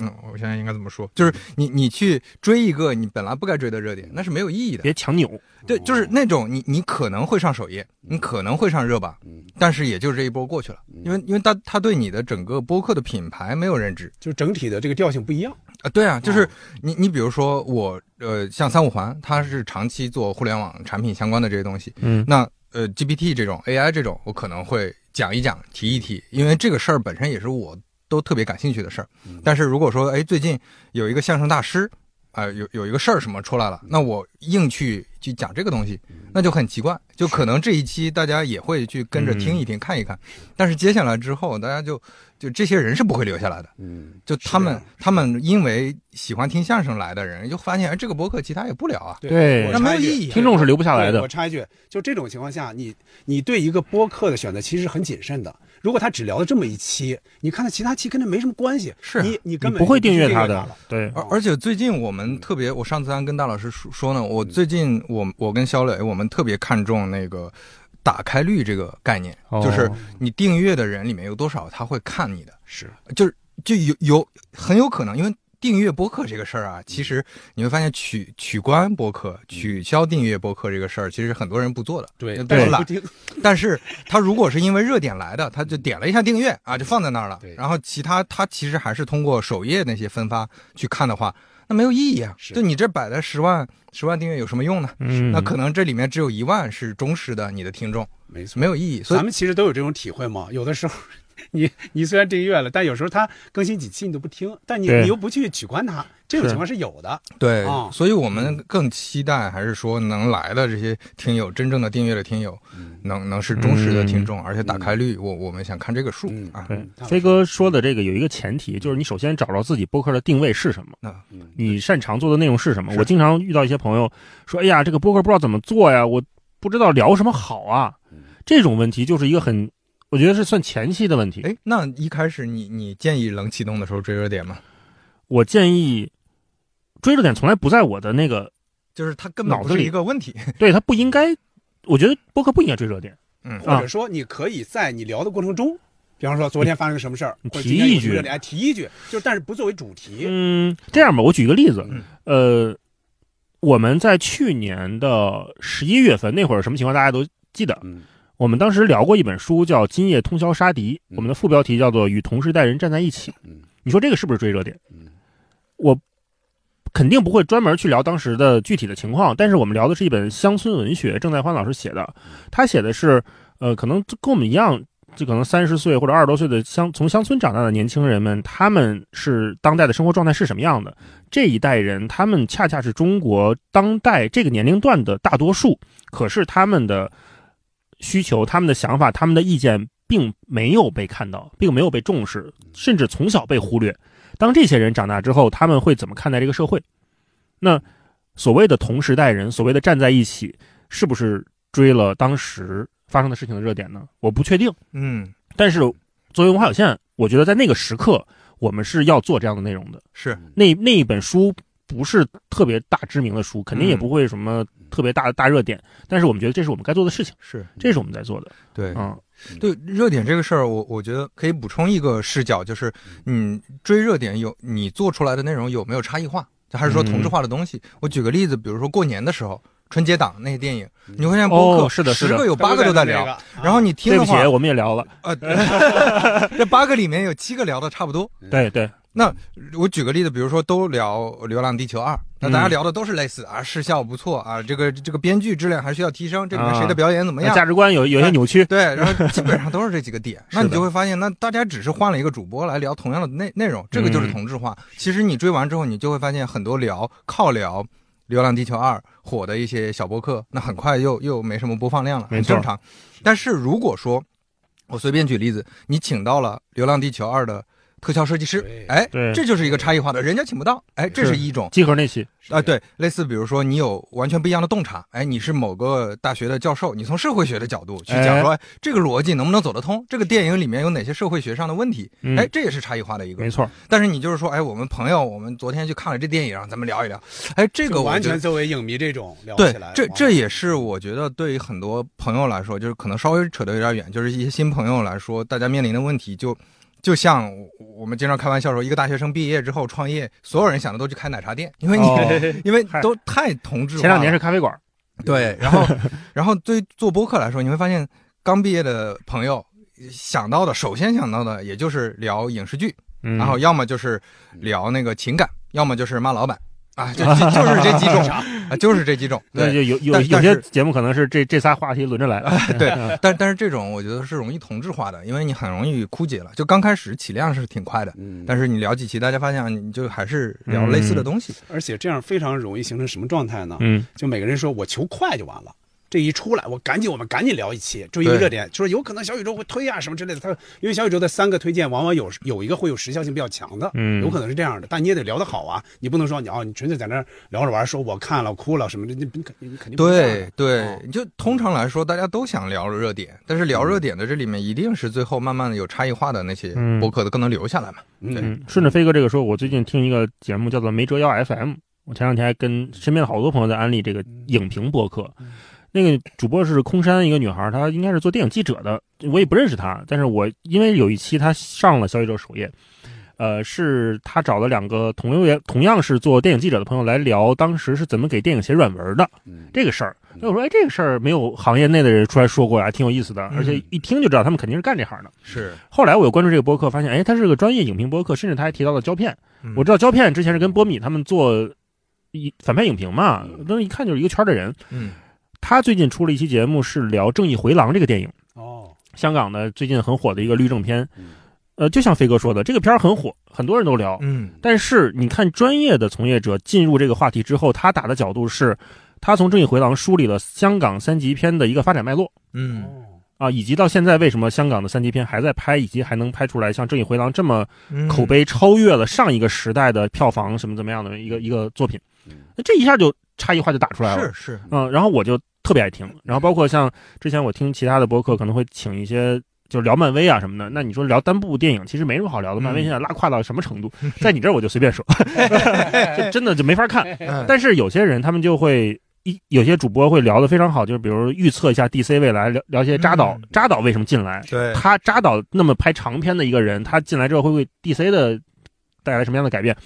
嗯，我现在应该怎么说？就是你你去追一个你本来不该追的热点，那是没有意义的。别强扭。对，就是那种你你可能会上首页，你可能会上热榜，嗯，但是也就这一波过去了，因为因为他他对你的整个播客的品牌没有认知就整体的这个调性不一样。啊。对啊，就是哦你你比如说我呃，像三五环，它是长期做互联网产品相关的这些东西，嗯那呃 GPT 这种 AI 这种，我可能会讲一讲，提一提，因为这个事儿本身也是我都特别感兴趣的事儿。但是如果说哎最近有一个相声大师。啊、有有一个事儿什么出来了，那我硬去去讲这个东西，那就很奇怪，就可能这一期大家也会去跟着听一听、看一看，但是接下来之后，大家就就这些人是不会留下来的，嗯，就他们他们因为喜欢听相声来的人，就发现哎这个博客其他也不聊啊，对那没有意义啊。听众是留不下来的。我。插一句，就这种情况下，你你对一个播客的选择其实很谨慎的。如果他只聊了这么一期，你看他其他期跟他没什么关系，是。啊你你根本不会订阅他的对，而而且最近我们特别，我上次还跟大老师说说呢，我最近我我跟肖磊，我们特别看重那个打开率这个概念，哦就是你订阅的人里面有多少他会看你的，是就是就有有很有可能，因为订阅播客这个事儿啊，其实你会发现取取关播客、取消订阅播客这个事儿，其实很多人不做的，对但是他如果是因为热点来的，他就点了一下订阅啊，就放在那儿了。然后其他他其实还是通过首页那些分发去看的话，那没有意义啊。就你这摆的十万十万订阅有什么用呢？嗯，那可能这里面只有一万是忠实的你的听众，没错。没有意义。所以咱们其实都有这种体会嘛。有的时候，你你虽然订阅了，但有时候他更新几期你都不听，但你你又不去取关它，这种情况是有的。对，啊所以我们更期待还是说能来的这些听友，真正的订阅的听友，能能是忠实的听众，而且打开率，我我们想看这个数嗯啊。飞哥说的这个有一个前提，就是你首先找着自己播客的定位是什么，你擅长做的内容是什么。是我经常遇到一些朋友说：“哎呀，这个播客不知道怎么做呀，我不知道聊什么好啊。”这种问题就是一个很，我觉得是算前期的问题。哎，那一开始你你建议冷启动的时候追热点吗？我建议追热点从来不在我的那个，就是它根本不是脑子里一个问题。对他不应该，我觉得播客不应该追热点。嗯或者说你可以在你聊的过程中，比方说昨天发生个什么事儿，你提一句提一句，就是但是不作为主题。嗯，这样吧，我举一个例子嗯，呃，我们在去年的十一月份那会儿什么情况，大家都记得。嗯我们当时聊过一本书，叫《今夜通宵杀敌》，嗯我们的副标题叫做“与同时代人站在一起”。嗯你说这个是不是追热点？嗯我肯定不会专门去聊当时的具体的情况，但是我们聊的是一本乡村文学，郑在欢老师写的。他写的是，呃，可能跟我们一样，就可能三十岁或者二十多岁的乡从乡村长大的年轻人们，他们是当代的生活状态是什么样的？这一代人，他们恰恰是中国当代这个年龄段的大多数，可是他们的需求、他们的想法、他们的意见，并没有被看到，并没有被重视，甚至从小被忽略。当这些人长大之后，他们会怎么看待这个社会？那所谓的同时代人，所谓的站在一起，是不是追了当时发生的事情的热点呢？我不确定。嗯，但是作为文化有限，我觉得在那个时刻，我们是要做这样的内容的。是那那一本书不是特别大知名的书，肯定也不会什么特别大的大热点，但是我们觉得这是我们该做的事情，是，这是我们在做的。对。嗯，对热点这个事儿，我我觉得可以补充一个视角，就是你，追热点有你做出来的内容有没有差异化，还是说同质化的东西？我举个例子，比如说过年的时候，春节档那些电影，你会发现播客哦是的是的。十个有八个都在聊，然后你听对不起的话，，我们也聊了。呃，这八个里面有七个聊的差不多。对对，我举个例子，比如说都聊《流浪地球二》，那大家嗯聊的都是类似啊，视效不错啊，这个这个编剧质量还需要提升，这里面啊谁的表演怎么样？价值观有有些扭曲。对，然后基本上都是这几个点，那你就会发现，那大家只是换了一个主播来聊同样的内内容，这个就是嗯同质化。其实你追完之后，你就会发现很多聊靠聊《流浪地球二》火的一些小播客，那很快又又没什么播放量了，很正常。但是如果说我随便举例子，你请到了《流浪地球二》的特效设计师对，哎，对这就是一个差异化的，人家请不到，哎，这是一种。集合那期，啊，对，类似比如说你有完全不一样的洞察，哎，你是某个大学的教授，你从社会学的角度去讲说，哎这个逻辑能不能走得通？这个电影里面有哪些社会学上的问题？嗯哎，这也是差异化的一个没。错，但是你就是说，哎，我们朋友，我们昨天去看了这电影，咱们聊一聊，哎，这个完全作为影迷这种聊对起来，，这这也是我觉得对于很多朋友来说，就是可能稍微扯得有点远，就是一些新朋友来说，大家面临的问题就。就像我们经常开玩笑说，一个大学生毕业之后创业，所有人想的都去开奶茶店，因为你、哦因为都太同质化了。前两年是咖啡馆，对，然后然后对于做播客来说，你会发现刚毕业的朋友想到的，首先想到的也就是聊影视剧，嗯然后要么就是聊那个情感，要么就是骂老板啊，就就就是这几种 啊，就是这几种。对，有有有些节目可能是这这仨话题轮着来。对嗯 但但是这种我觉得是容易同质化的，因为你很容易枯竭了。就刚开始起量是挺快的，嗯，但是你聊几期，大家发现你就还是聊类似的东西。而且这样非常容易形成什么状态呢？嗯，就每个人说我求快就完了。这一出来，我赶紧，我们赶紧聊一期，追一个热点，就是有可能小宇宙会推啊什么之类的。他因为小宇宙的三个推荐，往往有有一个会有时效性比较强的，嗯有可能是这样的。但你也得聊得好啊，你不能说你哦，你纯粹在那聊着玩，说我看了哭了什么的，你你肯你肯定对对哦，就通常来说，大家都想聊热点，但是聊热点的这里面一定是最后慢慢的有差异化的那些嗯博客的更能留下来嘛。嗯嗯，顺着飞哥这个说，我最近听一个节目叫做《没折腰 FM》，我前两天还跟身边的好多朋友在安利这个影评播客。那个主播是空山一个女孩，她应该是做电影记者的，我也不认识她，但是我因为有一期她上了小宇宙首页，呃，是她找了两个同样同样是做电影记者的朋友来聊当时是怎么给电影写软文的嗯这个事儿。那我说，哎，这个事儿没有行业内的人出来说过呀，挺有意思的，而且一听就知道他们肯定是干这行的。是，后来我又关注这个播客，发现哎，他是个专业影评播客，甚至他还提到了胶片。嗯我知道胶片之前是跟波米他们做一反派影评嘛，那一看就是一个圈的人。嗯他最近出了一期节目，是聊《正义回廊》这个电影，哦，香港的最近很火的一个律政片。嗯。呃，就像飞哥说的，这个片儿很火，很多人都聊。嗯。但是你看专业的从业者进入这个话题之后，他打的角度是，他从《正义回廊》梳理了香港三级片的一个发展脉络。嗯。啊，以及到现在为什么香港的三级片还在拍，以及还能拍出来像《正义回廊》这么嗯。口碑超越了上一个时代的票房什么怎么样的一个一个作品。嗯，那这一下就差异化就打出来了。是是，嗯，然后我就特别爱听，然后包括像之前我听其他的播客，可能会请一些就是聊漫威啊什么的。那你说聊单部电影，其实没什么好聊的。漫威嗯现在拉胯到什么程度，在你这儿我就随便说，就真的就没法看。嗯但是有些人他们就会一有些主播会聊得非常好，就是比如预测一下 DC 未来，聊聊一些扎导嗯扎导为什么进来，对，他扎导那么拍长片的一个人，他进来之后会为 DC 的带来什么样的改变？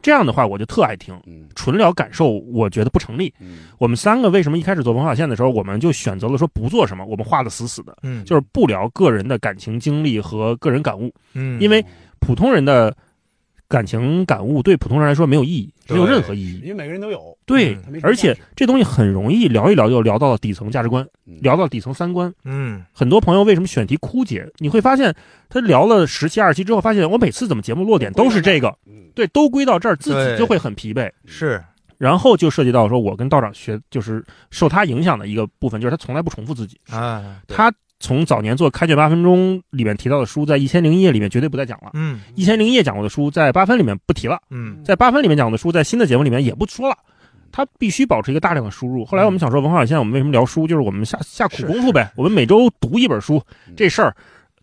这样的话我就特爱听，嗯。纯聊感受，我觉得不成立。嗯。我们三个为什么一开始做文化线的时候，我们就选择了说不做什么，我们画的死死的，嗯，就是不聊个人的感情经历和个人感悟，嗯，因为普通人的感情感悟对普通人来说没有意义，没有任何意义。因为每个人都有，对而且这东西很容易聊一聊就聊到了底层价值观，嗯聊到底层三观。嗯很多朋友为什么选题枯竭？你会发现他聊了十期二十期之后，发现我每次怎么节目落点都是这个，嗯对，都归到这儿，自己就会很疲惫。是然后就涉及到说，我跟道长学，就是受他影响的一个部分，就是他从来不重复自己。啊，他从早年做《开卷八分钟》里面提到的书，在《一千零一夜》里面绝对不再讲了，嗯《一千零一夜》讲过的书，在八分里面不提了，嗯在八分里面讲的书，在新的节目里面也不说了。他必须保持一个大量的输入。后来我们想说，文化有限，我们为什么聊书？就是我们下下苦功夫呗。我们每周读一本书，这事儿，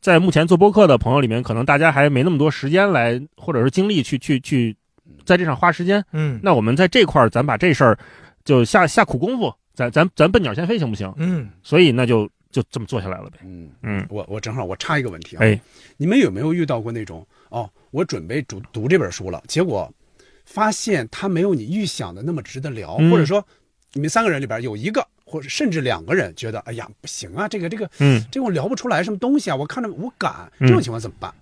在目前做播客的朋友里面，可能大家还没那么多时间来，或者是精力去去去，在这上花时间。嗯那我们在这块儿，咱把这事儿就下下苦功夫，咱咱咱笨鸟先飞行不行？嗯所以那就就这么做下来了呗。嗯，嗯，我我正好我插一个问题啊，哎，你们有没有遇到过那种哦，我准备读读这本书了，结果发现它没有你预想的那么值得聊，嗯。或者说你们三个人里边有一个或者甚至两个人觉得，哎呀不行啊，这个这个嗯，这个我聊不出来什么东西啊，我看着无感，嗯这种情况怎么办？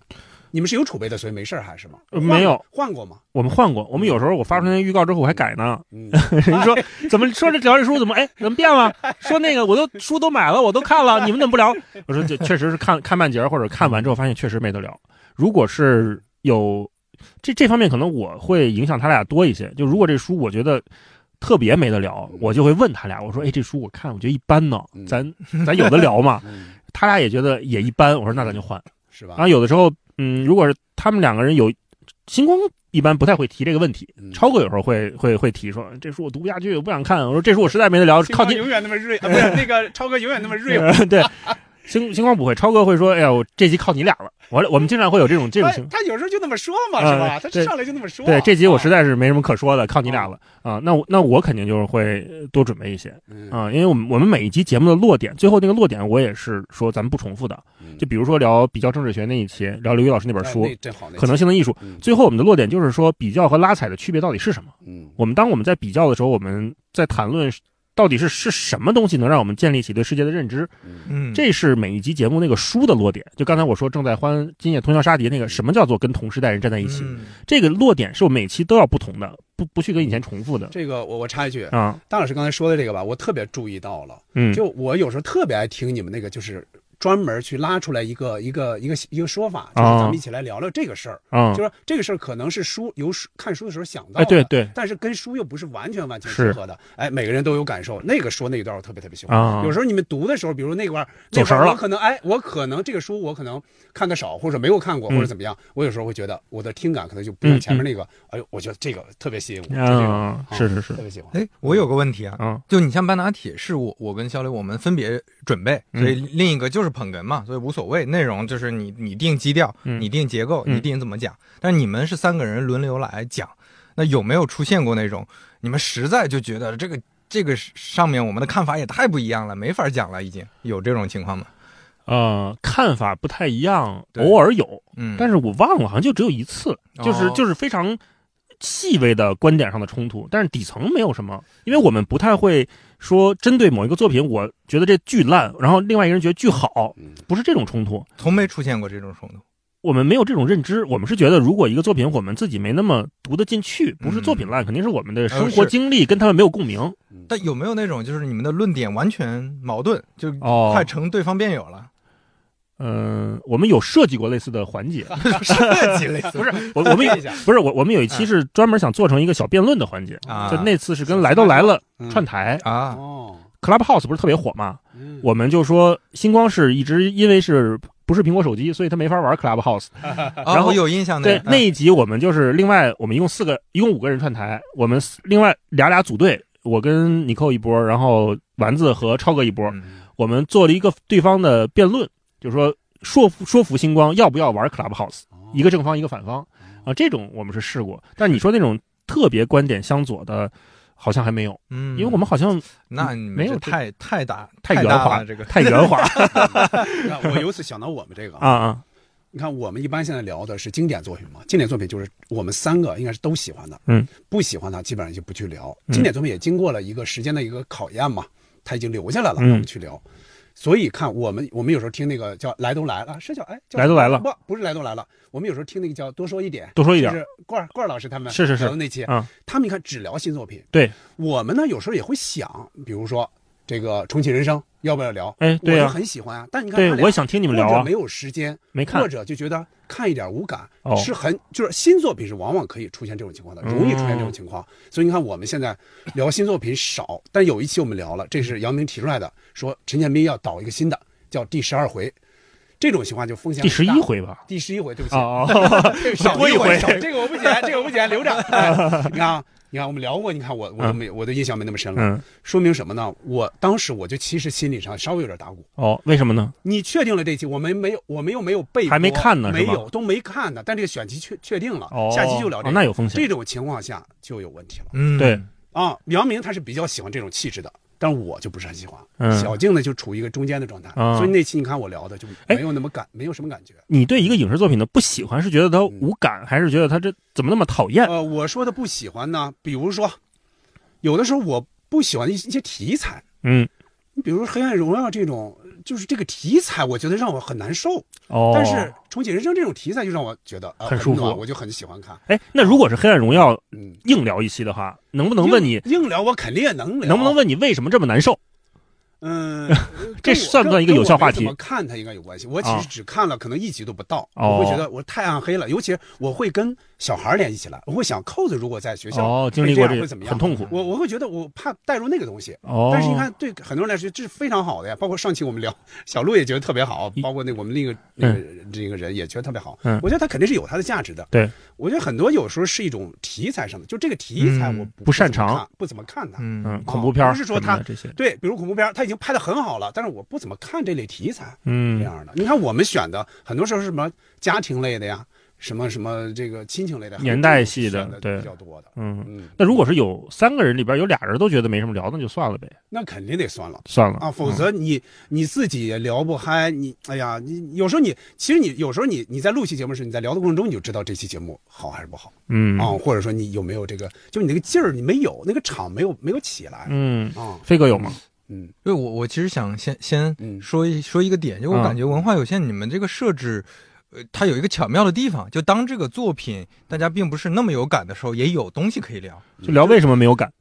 你们是有储备的，所以没事儿还是吗？呃没有换过吗？我们换过，我们有时候我发出那预告之后我还改呢。嗯，人说怎么说这聊这书怎么哎怎么变了？说那个我都书都买了，我都看了，你们怎么不聊？我说这确实是看看半截或者看完之后发现确实没得聊。如果是有这这方面，可能我会影响他俩多一些。就如果这书我觉得特别没得聊，我就会问他俩，我说哎这书我看我觉得一般呢，咱咱有的聊吗？嗯他俩也觉得也一般，我说那咱就换。是吧然？后有的时候，嗯，如果是他们两个人有星光。一般不太会提这个问题，嗯超哥有时候会会会提说这书我读不下去，我不想看。我说这书我实在没得聊，靠近星光永远那么锐啊，不是 那个超哥永远那么锐。呃 对，星星光不会，超哥会说：“哎呀，我这集靠你俩了。”我我们经常会有这种这种情。他他有时候就那么说嘛，啊是吧？他上来就那么说。对，这集我实在在是没什么可说的，靠你俩了啊！那我那我肯定就是会多准备一些啊，因为我们我们每一集节目的落点，最后那个落点我也是说咱们不重复的。就比如说聊比较政治学那一期，聊刘宇老师那本书可能性的艺术，嗯最后我们的落点就是说比较和拉踩的区别到底是什么？嗯我们当我们在比较的时候，我们在谈论到底是是什么东西能让我们建立起对世界的认知。嗯，这是每一集节目那个书的落点。就刚才我说正在欢今夜通宵杀敌那个，什么叫做跟同时代人站在一起？嗯这个落点是我每期都要不同的，不不去跟以前重复的这个我我插一句，啊。大老师刚才说的这个吧，我特别注意到了。嗯，就我有时候特别爱听你们那个，就是专门去拉出来一个一个一个一个说法，就是啊咱们一起来聊聊这个事儿。啊就，说这个事儿可能是书由书看书的时候想到的，哎，对对但是跟书又不是完全完全是适合的。哎，每个人都有感受。那个说那一段我特别特别喜欢。啊，有时候你们读的时候，比如那块儿走神了那块儿我可能哎，我可能这个书我可能看的少，或者没有看过，嗯或者怎么样，我有时候会觉得我的听感可能就不像前面那个。哎呦，我觉得这个特别吸引我，就这种啊，是是是特，别喜欢。哎，我有个问题啊，嗯，就你像半打铁是我我跟肖磊我们分别准备，嗯。所以另一个就是捧哏嘛，所以无所谓，内容就是你你定基调，嗯。你定结构，嗯。你定怎么讲，但你们是三个人轮流来讲，那有没有出现过那种你们实在就觉得这个这个上面我们的看法也太不一样了，没法讲了，已经有这种情况吗？呃，看法不太一样，偶尔有，嗯，但是我忘了，好像就只有一次，就是哦。就是非常细微的观点上的冲突，但是底层没有什么，因为我们不太会说针对某一个作品，我觉得这巨烂，然后另外一个人觉得巨好，嗯不是这种冲突，从没出现过这种冲突。我们没有这种认知，我们是觉得如果一个作品我们自己没那么读得进去，不是作品烂，肯定是我们的生活经历跟他们没有共鸣。但有没有那种就是你们的论点完全矛盾，就哦快成对方辩友了？嗯、我们有设计过类似的环节，设计类似不是我我们有不是我我们有一期是专门想做成一个小辩论的环节，啊。就那次是跟来都来了嗯。串台。啊，哦，，Clubhouse 不是特别火吗？嗯。我们就说星光是一直因为是不是苹果手机，所以他没法玩 Clubhouse。然然后后有印象的对，那一集我们就是另外我们一共四个，一共五个人串台，我们四另外俩俩组队，我跟尼寇一波，然后丸子和超哥一波，嗯。我们做了一个对方的辩论，就是说说服说服星光要不要玩 Clubhouse，哦一个正方一个反方啊，这种我们是试过，但你说那种特别观点相左的，好像还没有，嗯，因为我们好像那没有太太大太圆滑了，这个太圆滑那我由此想到我们这个啊，啊，你看我们一般现在聊的是经典作品嘛，经典作品就是我们三个应该是都喜欢的，嗯，不喜欢的基本上就不去聊。嗯经典作品也经过了一个时间的一个考验嘛，它已经留下来了，嗯我们去聊。所以看我们，我们有时候听那个叫“来都来了”，是叫哎，叫来都来了不，不是来都来了。我们有时候听那个叫“多说一点”，多说一点就是冠儿冠儿老师他们是是是聊的那期，嗯，他们你看只聊新作品。对，我们呢有时候也会想，比如说这个重启人生要不要聊？哎，我就很喜欢啊。但你看我也想听你们聊啊或者没，有时间，没看或者就觉得看一点无感，哦是很就是新作品是往往可以出现这种情况的，嗯容易出现这种情况。所以你看我们现在聊新作品少，但有一期我们聊了，这是杨明提出来的，说陈建斌要导一个新的，叫第十二回。这种情况就风险第十，一回吧，第十一回，对不起，少多一回少这个我不剪，这个我不剪，留着。哎你看啊，你看我们聊过，你看我我都没我的印象没那么深了，嗯，说明什么呢？我当时我就其实心理上稍微有点打鼓。哦，为什么呢？你确定了这期，我们没有，我们又没有背，还没看呢没有，都没看呢。但这个选题确确定了，哦，下期就聊这个。哦那有风险，这种情况下就有问题了嗯，对，啊。杨明他是比较喜欢这种气质的，但是我就不是很喜欢。嗯小静呢就处于一个中间的状态，嗯所以那期你看我聊的就哎没有那么感，没有什么感觉。你对一个影视作品的不喜欢，是觉得它无感，还是觉得它这怎么那么讨厌？呃，我说的不喜欢呢，比如说，有的时候我不喜欢一些一些题材，嗯，你比如说《黑暗荣耀》这种，就是这个题材，我觉得让我很难受。哦，但是《重启人生》这种题材就让我觉得、呃、很舒服暖我就很喜欢看。哎，那如果是《黑暗荣耀》嗯，硬聊一期的话，能不能问你，硬硬聊，我肯定也能聊。能不能？问你为什么这么难受？嗯，这算不算一个有效话题怎么看它应该有关系。我其啊实只看了可能一集都不到，哦我会觉得我太暗黑了。尤其我会跟小孩联系起来，我会想扣子如果在学校哦，经历会这过这样会怎么样？很痛苦。我我会觉得我怕带入那个东西。哦，但是你看，对很多人来说这是非常好的呀。包括上期我们聊小鹿也觉得特别好，包括那我们另一个那个这个人也觉得特别好。嗯我觉得他肯定是有他的价值的。对，我觉得很多有时候是一种题材上的，就这个题材嗯我不擅长看，不怎么看它。嗯嗯，恐怖片儿不是说他什么的这些，对，比如恐怖片儿，他已经拍的很好了，但是我不怎么看这类题材嗯这嗯，样的。你看我们选的很多时候是什么家庭类的呀，什么什么这个亲情类的，年代戏的的对比较多的。嗯。嗯，那如果是有三个人里边有俩人都觉得没什么聊，那就算了呗，那肯定得算了。算了啊，否则你你自己也聊不嗨，你哎呀，你有时候你其实你有时候你你在录期节目时，你在聊的过程中你就知道这期节目好还是不好嗯啊，或者说你有没有这个，就你那个劲儿你没有，那个场没有没有起来嗯，啊，飞哥有吗？嗯因为我我其实想先先嗯说一说一个点，就我嗯感觉文化有限，你们这个设置。呃，它有一个巧妙的地方，就当这个作品大家并不是那么有感的时候，也有东西可以聊。就聊为什么没有感？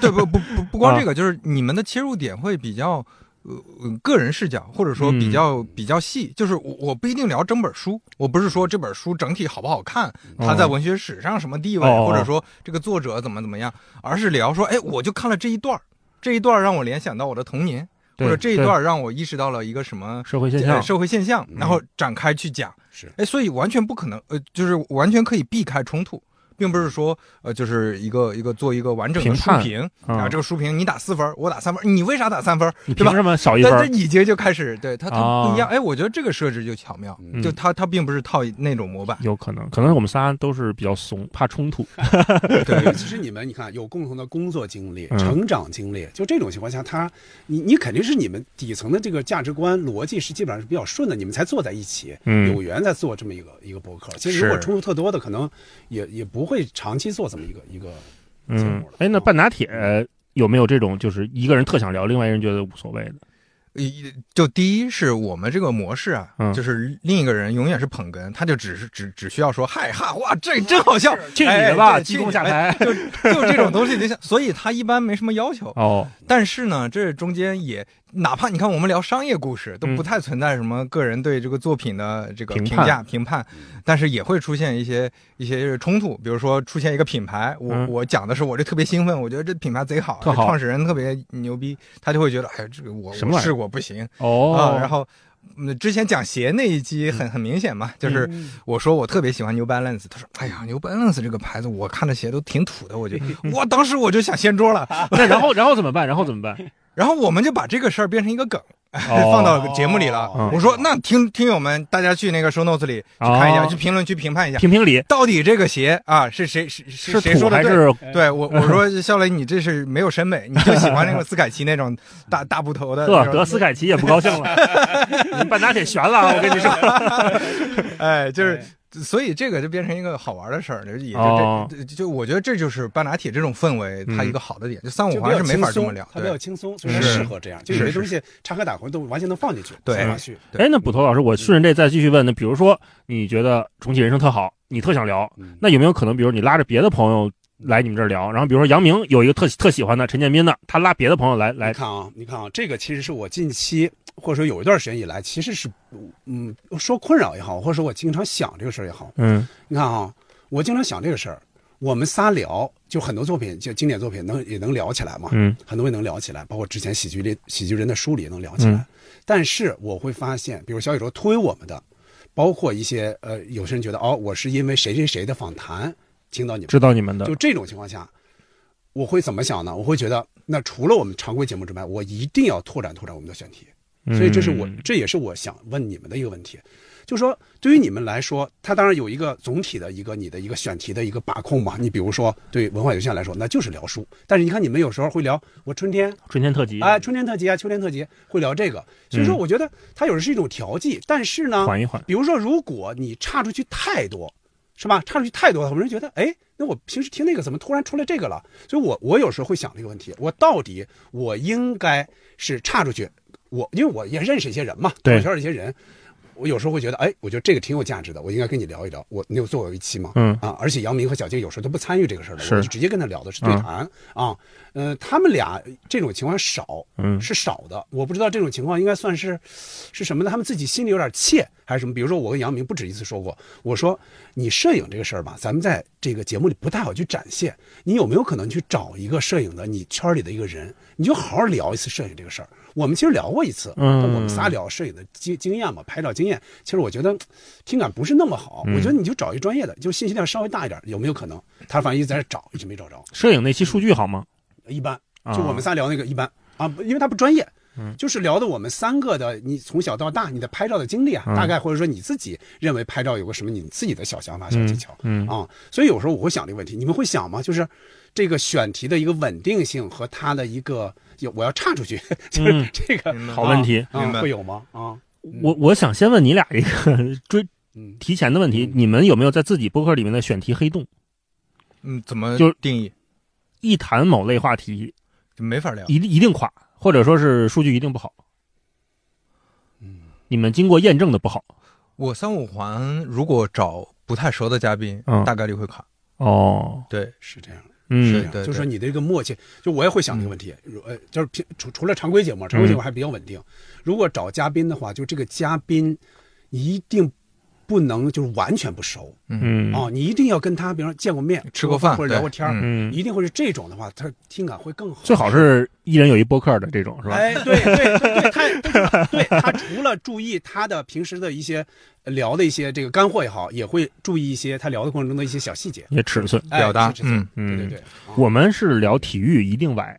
对，不不不不光 啊这个，就是你们的切入点会比较，呃，呃个人视角，或者说比嗯较、比较细。就是我我不一定聊整本书，我不是说这本书整体好不好看，它在文学史上什么地位，哦或者说这个作者怎么怎么样，而是聊说，哎，我就看了这一段儿这一段儿让我联想到我的童年，或者这一段让我意识到了一个什么呃社会现象，社会现象，嗯。然后展开去讲。是。哎，所以完全不可能，呃，就是完全可以避开冲突，并不是说，呃，就是一个一个做一个完整的书评嗯啊，这个书评你打四分，我打三分，你为啥打三分？对吧？你凭什么少一但分这？已经就开始对它它不一样。啊哎，我觉得这个设置就巧妙，嗯就它它并不是套那种模板。有可能，可能我们仨都是比较怂，怕冲突。对，其实你们你看有共同的工作经历、嗯成长经历，就这种情况下，他你你肯定是你们底层的这个价值观逻辑是基本上是比较顺的，你们才坐在一起，嗯有缘在做这么一个一个博客。其实如果是冲突特多的，可能也也不会长期做这么一个一个节目了，嗯哎，那半打铁有没有这种，就是一个人特想聊，另外一人觉得无所谓的？一就第一是我们这个模式啊，嗯就是另一个人永远是捧哏，他就只是只只需要说嗨哈哇，这真好笑，去你哎的吧，对激动下来。就就这种东西就像，所以他一般没什么要求。哦，但是呢，这中间也，哪怕你看我们聊商业故事，都嗯。不太存在什么个人对这个作品的这个评价、评判，但是也会出现一些一些冲突，比如说出现一个品牌，我、嗯。我讲的是我这特别兴奋，我觉得这品牌贼好，创始人特别牛逼，他就会觉得，哎，这个我我试过不行、哦，啊，然后。嗯，之前讲鞋那一期很很明显嘛，就是嗯我说我特别喜欢 New Balance，他说，哎呀，New Balance 这个牌子我看着鞋都挺土的，我觉得，我当时我就想掀桌了，那然后然后怎么办？然后怎么办？然后我们就把这个事儿变成一个梗，放到节目里了。嗯我说那听听友们，大家去那个 show notes 里去看一下，哦去评论区评判一下，评评理到底这个鞋啊是谁是是是谁说的还是对我我说 肖雷，你这是没有审美，你就喜欢那个斯凯奇那种大 大布头的那呵，种。得斯凯奇也不高兴了，你半打铁悬了啊，我跟你说。哎，就是。所以这个就变成一个好玩的事儿，就也就这、哦。就就我觉得这就是半拿铁这种氛围，它嗯一个好的点。就三五环是没法这么聊，它比较轻松，所以它适合这样。就有是些东西插科打诨都完全能放进去，对。哎，那捕头老师，我顺着这再继续问，那比如说你觉得重启人生特好，你特想聊，嗯。那有没有可能，比如你拉着别的朋友来你们这儿聊，然后比如说杨明有一个特特喜欢的陈建斌的，他拉别的朋友来来你，看啊，你看啊，这个其实是我近期或者说有一段时间以来，其实是嗯说困扰也好，或者说我经常想这个事儿也好。嗯你看啊，我经常想这个事儿，我们仨聊，就很多作品，就经典作品能也能聊起来嘛，嗯很多也能聊起来，包括之前喜剧里喜剧人的书里也能聊起来。嗯但是我会发现，比如小宇宙推我们的，包括一些呃，有些人觉得哦，我是因为谁谁谁的访谈听到你们，知道你们的就这种情况下，我会怎么想呢？我会觉得，那除了我们常规节目之外，我一定要拓展拓展我们的选题。所以这是我，嗯这也是我想问你们的一个问题，就是说，对于你们来说，它当然有一个总体的一个你的一个选题的一个把控嘛。你比如说，对文化有限来说，那就是聊书。但是你看，你们有时候会聊我春天春天特辑啊、春天特辑啊，秋天特辑会聊这个。所以说，嗯我觉得它有时是一种调剂，但是呢，缓一缓，比如说，如果你差出去太多，是吧？差出去太多，了，我就觉得，哎，那我平时听那个怎么突然出来这个了？所以我我有时候会想这个问题，我到底我应该是差出去，我因为我也认识一些人嘛，对朋友圈的一些人，我有时候会觉得，哎，我觉得这个挺有价值的，我应该跟你聊一聊。我你有做过一期吗？嗯啊，而且杨明和小静有时候都不参与这个事儿的，是我就直接跟他聊的是对谈、啊。呃，他们俩这种情况少，嗯是少的。我不知道这种情况应该算是是什么呢？他们自己心里有点怯，还是什么？比如说，我跟杨明不止一次说过，我说你摄影这个事儿吧，咱们在这个节目里不太好去展现。你有没有可能去找一个摄影的你圈里的一个人，你就好好聊一次摄影这个事儿？我们其实聊过一次，嗯我们仨聊摄影的经经验嘛，拍照经验。其实我觉得听感不是那么好，嗯我觉得你就找一专业的，就信息量稍微大一点，有没有可能？他反正一直在这找，一直没找着。摄影那期数据好吗？一般，啊就我们仨聊那个一般啊，因为他不专业，嗯就是聊的我们三个的，你从小到大你的拍照的经历啊，嗯大概或者说你自己认为拍照有个什么你自己的小想法、小技巧，嗯啊，所以有时候我会想这个问题，你们会想吗？就是这个选题的一个稳定性和它的一个，有我要岔出去，就是嗯这个、好问题。啊明白会有吗？啊，我我想先问你俩一个追嗯，提前的问题，你们有没有在自己博客里面的选题黑洞？嗯，怎么就定义？一谈某类话题，就没法聊。一定一定垮，或者说是数据一定不好。嗯，你们经过验证的不好我三五环如果找不太熟的嘉宾，嗯大概率会卡。哦，对，是这样。嗯这样对就是说你的这个默契，就我也会想这个问题，呃，就是平除除了常规节目，常规节目还比较稳定。如果找嘉宾的话，就这个嘉宾一定不能就是完全不熟嗯哦，你一定要跟他，比如说见过面、吃过饭或者聊过天嗯，一定会是这种的话，他听感会更好。最好是一人有一播客的这种是吧？哎，对对对对，他对他除了注意他的平时的一些呃聊的一些这个干货也好，也会注意一些他聊的过程中的一些小细节。也尺寸。哎表达嗯嗯对对对，啊我们是聊体育，一定歪，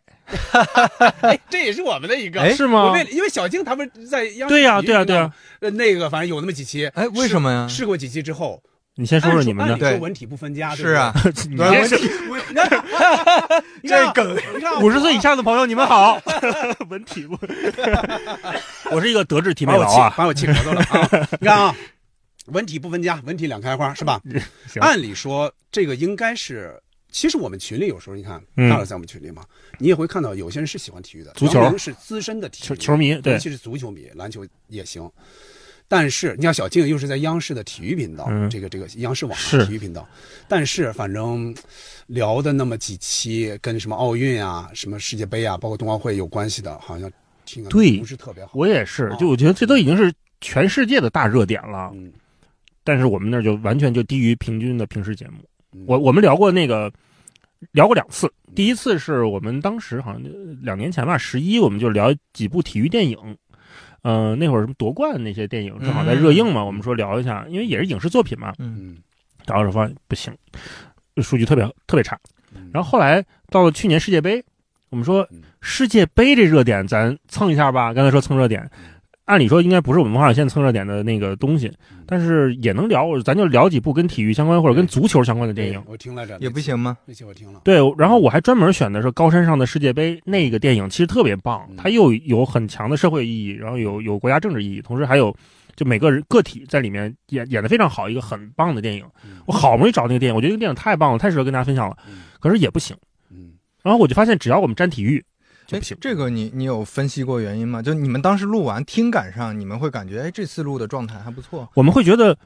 哎，这也是我们的一个，哎是吗我？为因为小静他们在央视对呀对呀对呀呃，那个反正有那么几期，哎，为什么呀？试过几期之后，你先说说你们的，说对文体不分家，是啊，你对这是不对，你看啊 这梗，五十岁以上的朋友，你们好。文体不，我是一个德智体美把我气劳啊。把我气咳嗽了啊！你看啊，文体不分家，文体两开花是吧？按理说这个应该是。其实我们群里有时候你看，嗯。大佬在我们群里嘛，你也会看到有些人是喜欢体育的，足球。是资深的体球育球迷对。尤其是足球迷，篮球也行。但是你像小静又是在央视的体育频道，嗯。这个这个央视网啊体育频道，但是反正聊的那么几期跟什么奥运啊、什么世界杯啊，包括冬奥会有关系的，好像听着对不是特别好。我也是啊，就我觉得这都已经是全世界的大热点了，嗯，但是我们那儿就完全就低于平均的平时节目。嗯我我们聊过那个，聊过两次。第一次是我们当时好像两年前吧，十一我们就聊几部体育电影，呃，那会儿什么夺冠那些电影正好在热映嘛，我们说聊一下，因为也是影视作品嘛。嗯，然后说发现不行，数据特别特别差。嗯然后后来到了去年世界杯，我们说嗯世界杯这热点，咱蹭一下吧。刚才说蹭热点，按理说应该不是我们文化有限蹭热点的那个东西，但是也能聊，咱就聊几部跟体育相关或者跟足球相关的电影。我听来着，也不行吗？那期我听了，对，然后我还专门选的是高山上的世界杯那个电影，其实特别棒嗯，它又有很强的社会意义，然后有有国家政治意义，同时还有就每个人个体在里面演演的非常好，一个很棒的电影。嗯我好不容易找那个电影，我觉得这个电影太棒了，太适合跟大家分享了，嗯可是也不行。嗯然后我就发现，只要我们沾体育就哎不行。这个你你有分析过原因吗？就你们当时录完听感上，你们会感觉哎这次录的状态还不错，我们会觉得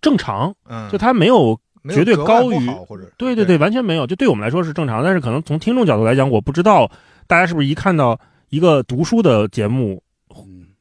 正常，嗯，就它没有绝对高于或者对对对，完全没有，就对我们来说是正常，但是可能从听众角度来讲，我不知道大家是不是一看到一个读书的节目嗯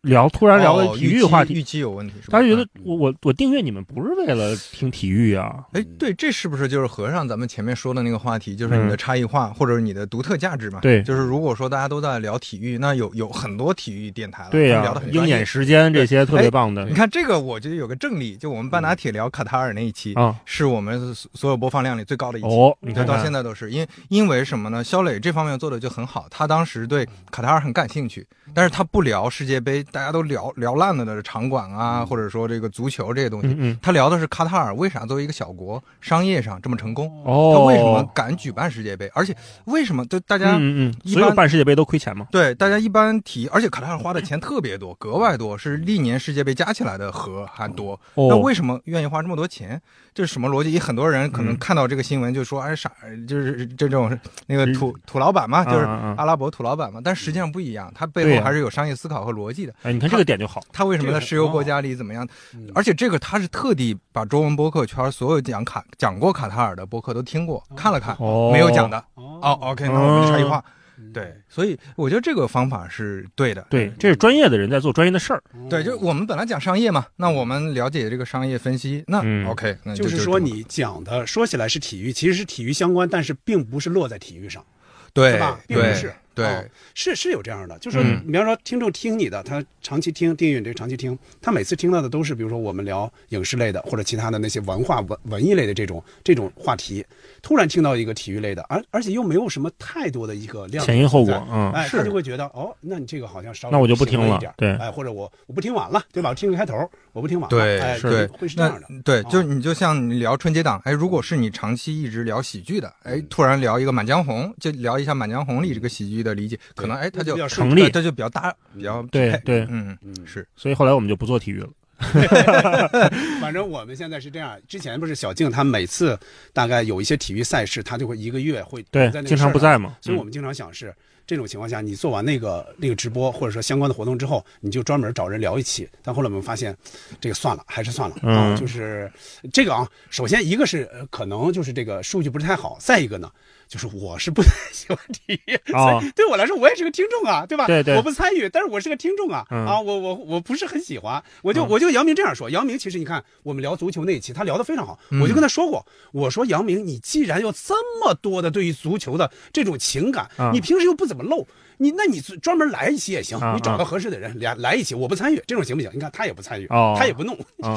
聊，突然聊哦个体育话题，预期预期有问题是吧？大家觉得嗯我我我订阅你们不是为了听体育啊？哎，对，这是不是就是和尚咱们前面说的那个话题，就是你的嗯差异化、或者你的独特价值嘛？对就是如果说大家都在聊体育，那有有很多体育电台了，对聊的很鹰眼。时间这些特别棒的你看这个，我觉得有个正例，就我们半打铁聊卡塔尔那一期，啊。是我们所所有播放量里最高的一期。哦，你你看到现在都是因因为什么呢？肖磊这方面做的就很好，他当时对卡塔尔很感兴趣，但是他不聊世界杯，大家都聊聊烂了的场馆啊，或者说这个足球这些东西，嗯嗯他聊的是卡塔尔为啥作为一个小国，商业上这么成功，哦，他为什么敢举办世界杯，而且为什么就大家。嗯一所有般办世界杯都亏钱吗？对，大家一般提，而且卡塔尔花的钱特别多，格外多，是历年世界杯加起来的和还多。哦那哦，为什么愿意花这么多钱？这是什么逻辑？很多人可能嗯看到这个新闻就说：“哎，傻，就是这种那个土土老板嘛，就是阿拉伯土老板嘛。”但实际上不一样，他背后还是有商业思考和逻辑的。哎，你看这个点就好。他为什么在石油国家里怎么样？嗯而且这个他是特地把中文播客圈所有讲卡讲过卡塔尔的播客都听过看了看，哦，没有讲的。哦哦，OK，那我们就差异化。嗯对，所以我觉得这个方法是对的。对，这是专业的人在做专业的事儿。对，就我们本来讲商业嘛，那我们了解这个商业分析，那嗯 OK，那就是说你讲的说起来是体育，其实是体育相关，但是并不是落在体育上，对吧并不对是对。哦是是有这样的，就是比方说听众听你的，他长期听订阅你这个长期听，他每次听到的都是比如说我们聊影视类的或者其他的那些文化文文艺类的这种这种话题，突然听到一个体育类的，而而且又没有什么太多的一个量前因后果嗯哎，是。他就会觉得哦，那你这个好像稍微那我就不听了一点，对。哎，或者我我不听完了，对吧？我听个开头，我不听完了，对哎，是。对那会是这样的。对，哦。就你就像你聊春节档，哎，如果是你长期一直聊喜剧的，哎，突然聊一个《满江红》，就聊一下《满江红》里这个喜剧的理解，可能哎，他就比较顺成立他就比较搭，比较对对嗯，嗯，是所以后来我们就不做体育了。反正我们现在是这样。之前不是小静，她每次大概有一些体育赛事，她就会一个月会对在那，经常不在嘛。嗯所以我们经常想是这种情况下，你做完那个那个直播或者说相关的活动之后，你就专门找人聊一期。但后来我们发现，这个算了，还是算了啊。嗯就是这个啊，首先一个是呃可能就是这个数据不是太好，再一个呢。就是我是不太 喜欢体育，哦所以对我来说我也是个听众啊，对吧？对对。我不参与，但是我是个听众啊，嗯。啊，我我我不是很喜欢，我就、嗯。我就杨明这样说，杨明其实你看我们聊足球那一期，他聊得非常好，嗯。我就跟他说过，我说杨明，你既然有这么多的对于足球的这种情感，啊你平时又不怎么露，你那你专门来一期也行，啊你找到合适的人来来一起，我不参与，这种行不行？你看他也不参与，哦他也不弄，啊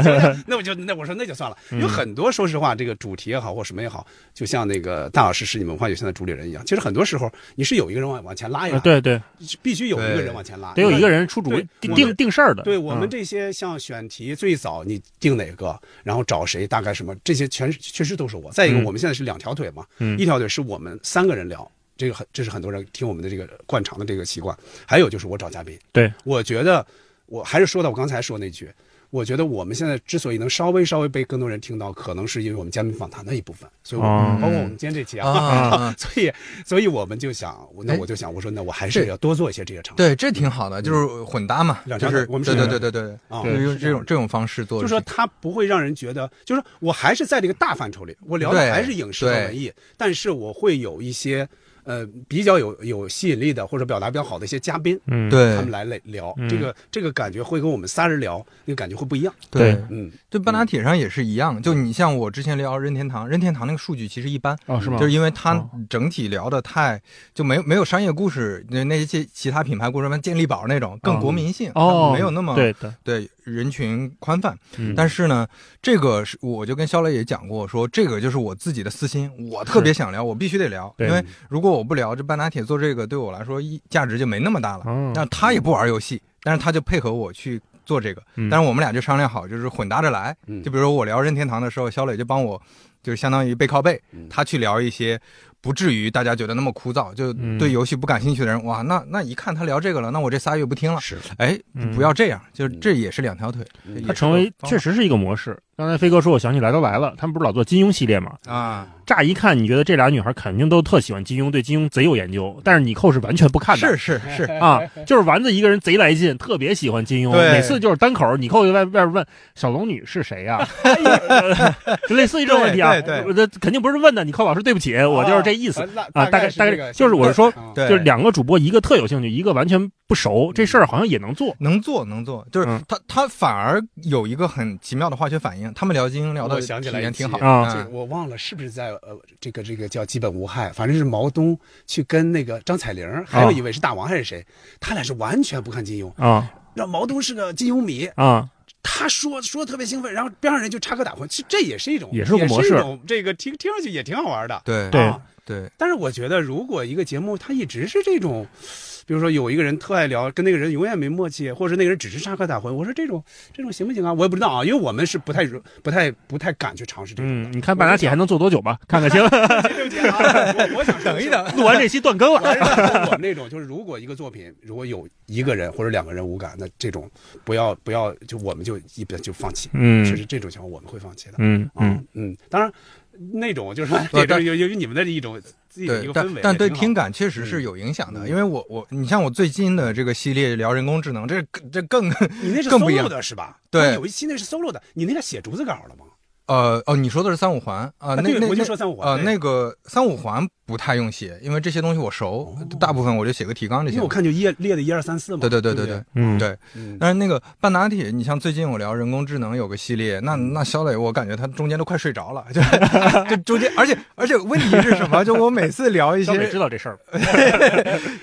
那我就那我说那就算了，嗯有很多说实话，这个主题也好或什么也好，就像那个大老师是你们文化有限的主理人一样，其实很多时候你是有一个人往往前拉一拉，啊对对，必须有一个人往前拉，得有一个人出主意定定事儿的。对我们嗯这些像选题，最早你定哪个，然后找谁，大概什么，这些全是确实都是我。再一个，嗯我们现在是两条腿嘛，嗯一条腿是我们三个人聊，这个很这是很多人听我们的这个惯常的这个习惯。还有就是我找嘉宾，对，我觉得我还是说到我刚才说那句。我觉得我们现在之所以能稍微稍微被更多人听到，可能是因为我们嘉宾访谈的一部分，所以我们、哦。包括我们今天这期啊，所以所以我们就想，那哎。我就想，我说那我还是要多做一些这些尝试。对，这挺好的，就是混搭嘛，就是我们对对对对，啊。就是用是这种这种方式做，就是说它不会让人觉得，就是说我还是在这个大范畴里，我聊的还是影视和文艺，但是我会有一些呃比较有有吸引力的或者表达比较好的一些嘉宾，嗯，对。他们来来聊，嗯。这个这个感觉会跟我们仨人聊那个感觉会不一样。对。对。嗯，就半拉铁上也是一样，就你像我之前聊任天堂，任天堂那个数据其实一般，哦是吗？就是因为它哦整体聊的太就没有没有商业故事，那那些其他品牌故事，什么健力宝那种更国民性，哦。没有那么对的，对人群宽泛。嗯。但是呢，这个是我就跟肖磊也讲过，说这个就是我自己的私心，我特别想聊，我必须得聊，因为如果我不聊，这半打铁做这个对我来说一价值就没那么大了。嗯。那他也不玩游戏，但是他就配合我去做这个，嗯。但是我们俩就商量好，就是混搭着来。嗯。就比如说我聊任天堂的时候，肖磊就帮我，就是相当于背靠背嗯，他去聊一些不至于大家觉得那么枯燥，就嗯。对游戏不感兴趣的人，哇，那那一看他聊这个了，那我这仨月不听了。是。哎，嗯。不要这样，就是这也是两条腿，它成为确实是一个模式。刚才飞哥说，我想起来都来了，他们不是老做金庸系列吗？啊，乍一看，你觉得这俩女孩肯定都特喜欢金庸，对金庸贼有研究，但是你扣是完全不看的。是是是，啊，就是丸子一个人贼来劲，特别喜欢金庸，对每次就是单口，你扣就在外边问小龙女是谁呀、呃 就类似于这种问题啊。对对对我这肯定不是问的，你扣老师对不起，我就是这意思。啊啊大概大概就是我是说就是两个主播，一个特有兴趣，一个完全不熟，这事儿好像也能做。能做能做，就是嗯他他反而有一个很奇妙的化学反应，他们聊金庸聊的想起来一期体验挺好啊这我忘了是不是在呃这个这个叫基本无害，反正是毛东去跟那个张彩玲，还有一位是大王还是谁，他俩是完全不看金庸，啊让毛东是个金庸迷，啊，他说说得特别兴奋，然后边上人就插科打诨，其实这也是一种也是个模式一种这个听听上去也挺好玩的。对对啊对但是我觉得，如果一个节目它一直是这种，比如说有一个人特爱聊，跟那个人永远没默契，或者是那个人只是插科打诨，我说这种这种行不行啊？我也不知道啊，因为我们是不太不太不太敢去尝试这种的。嗯，你看半打铁还能做多久吧？看看行，对不起啊，我我想等一等，录完这期断更了。我们那种，就是如果一个作品如果有一个人或者两个人无感，那这种不要不要，就我们就一般就放弃。嗯其实这种情况我们会放弃的。嗯嗯嗯嗯，当然那种就是说也是有有有你们的一种自己的一个，氛围，但但对听感确实是有影响的，嗯因为我我你像我最近的这个系列聊人工智能，这这更你那是 solo 的是吧？对。有一期那是 solo 的，你那个写竹子稿了吗？呃哦，你说的是三五环啊？那那对我就那说三五环啊呃那个三五环不太用写，因为这些东西我熟，大部分我就写个提纲就行因为我。看就列列的一二三四嘛。对对对对对对，嗯，对，嗯，但是那个半导体，你像最近我聊人工智能有个系列，那那肖磊我感觉他中间都快睡着了，就 就中间，而且而且问题是什么？就我每次聊一小美知道这事儿。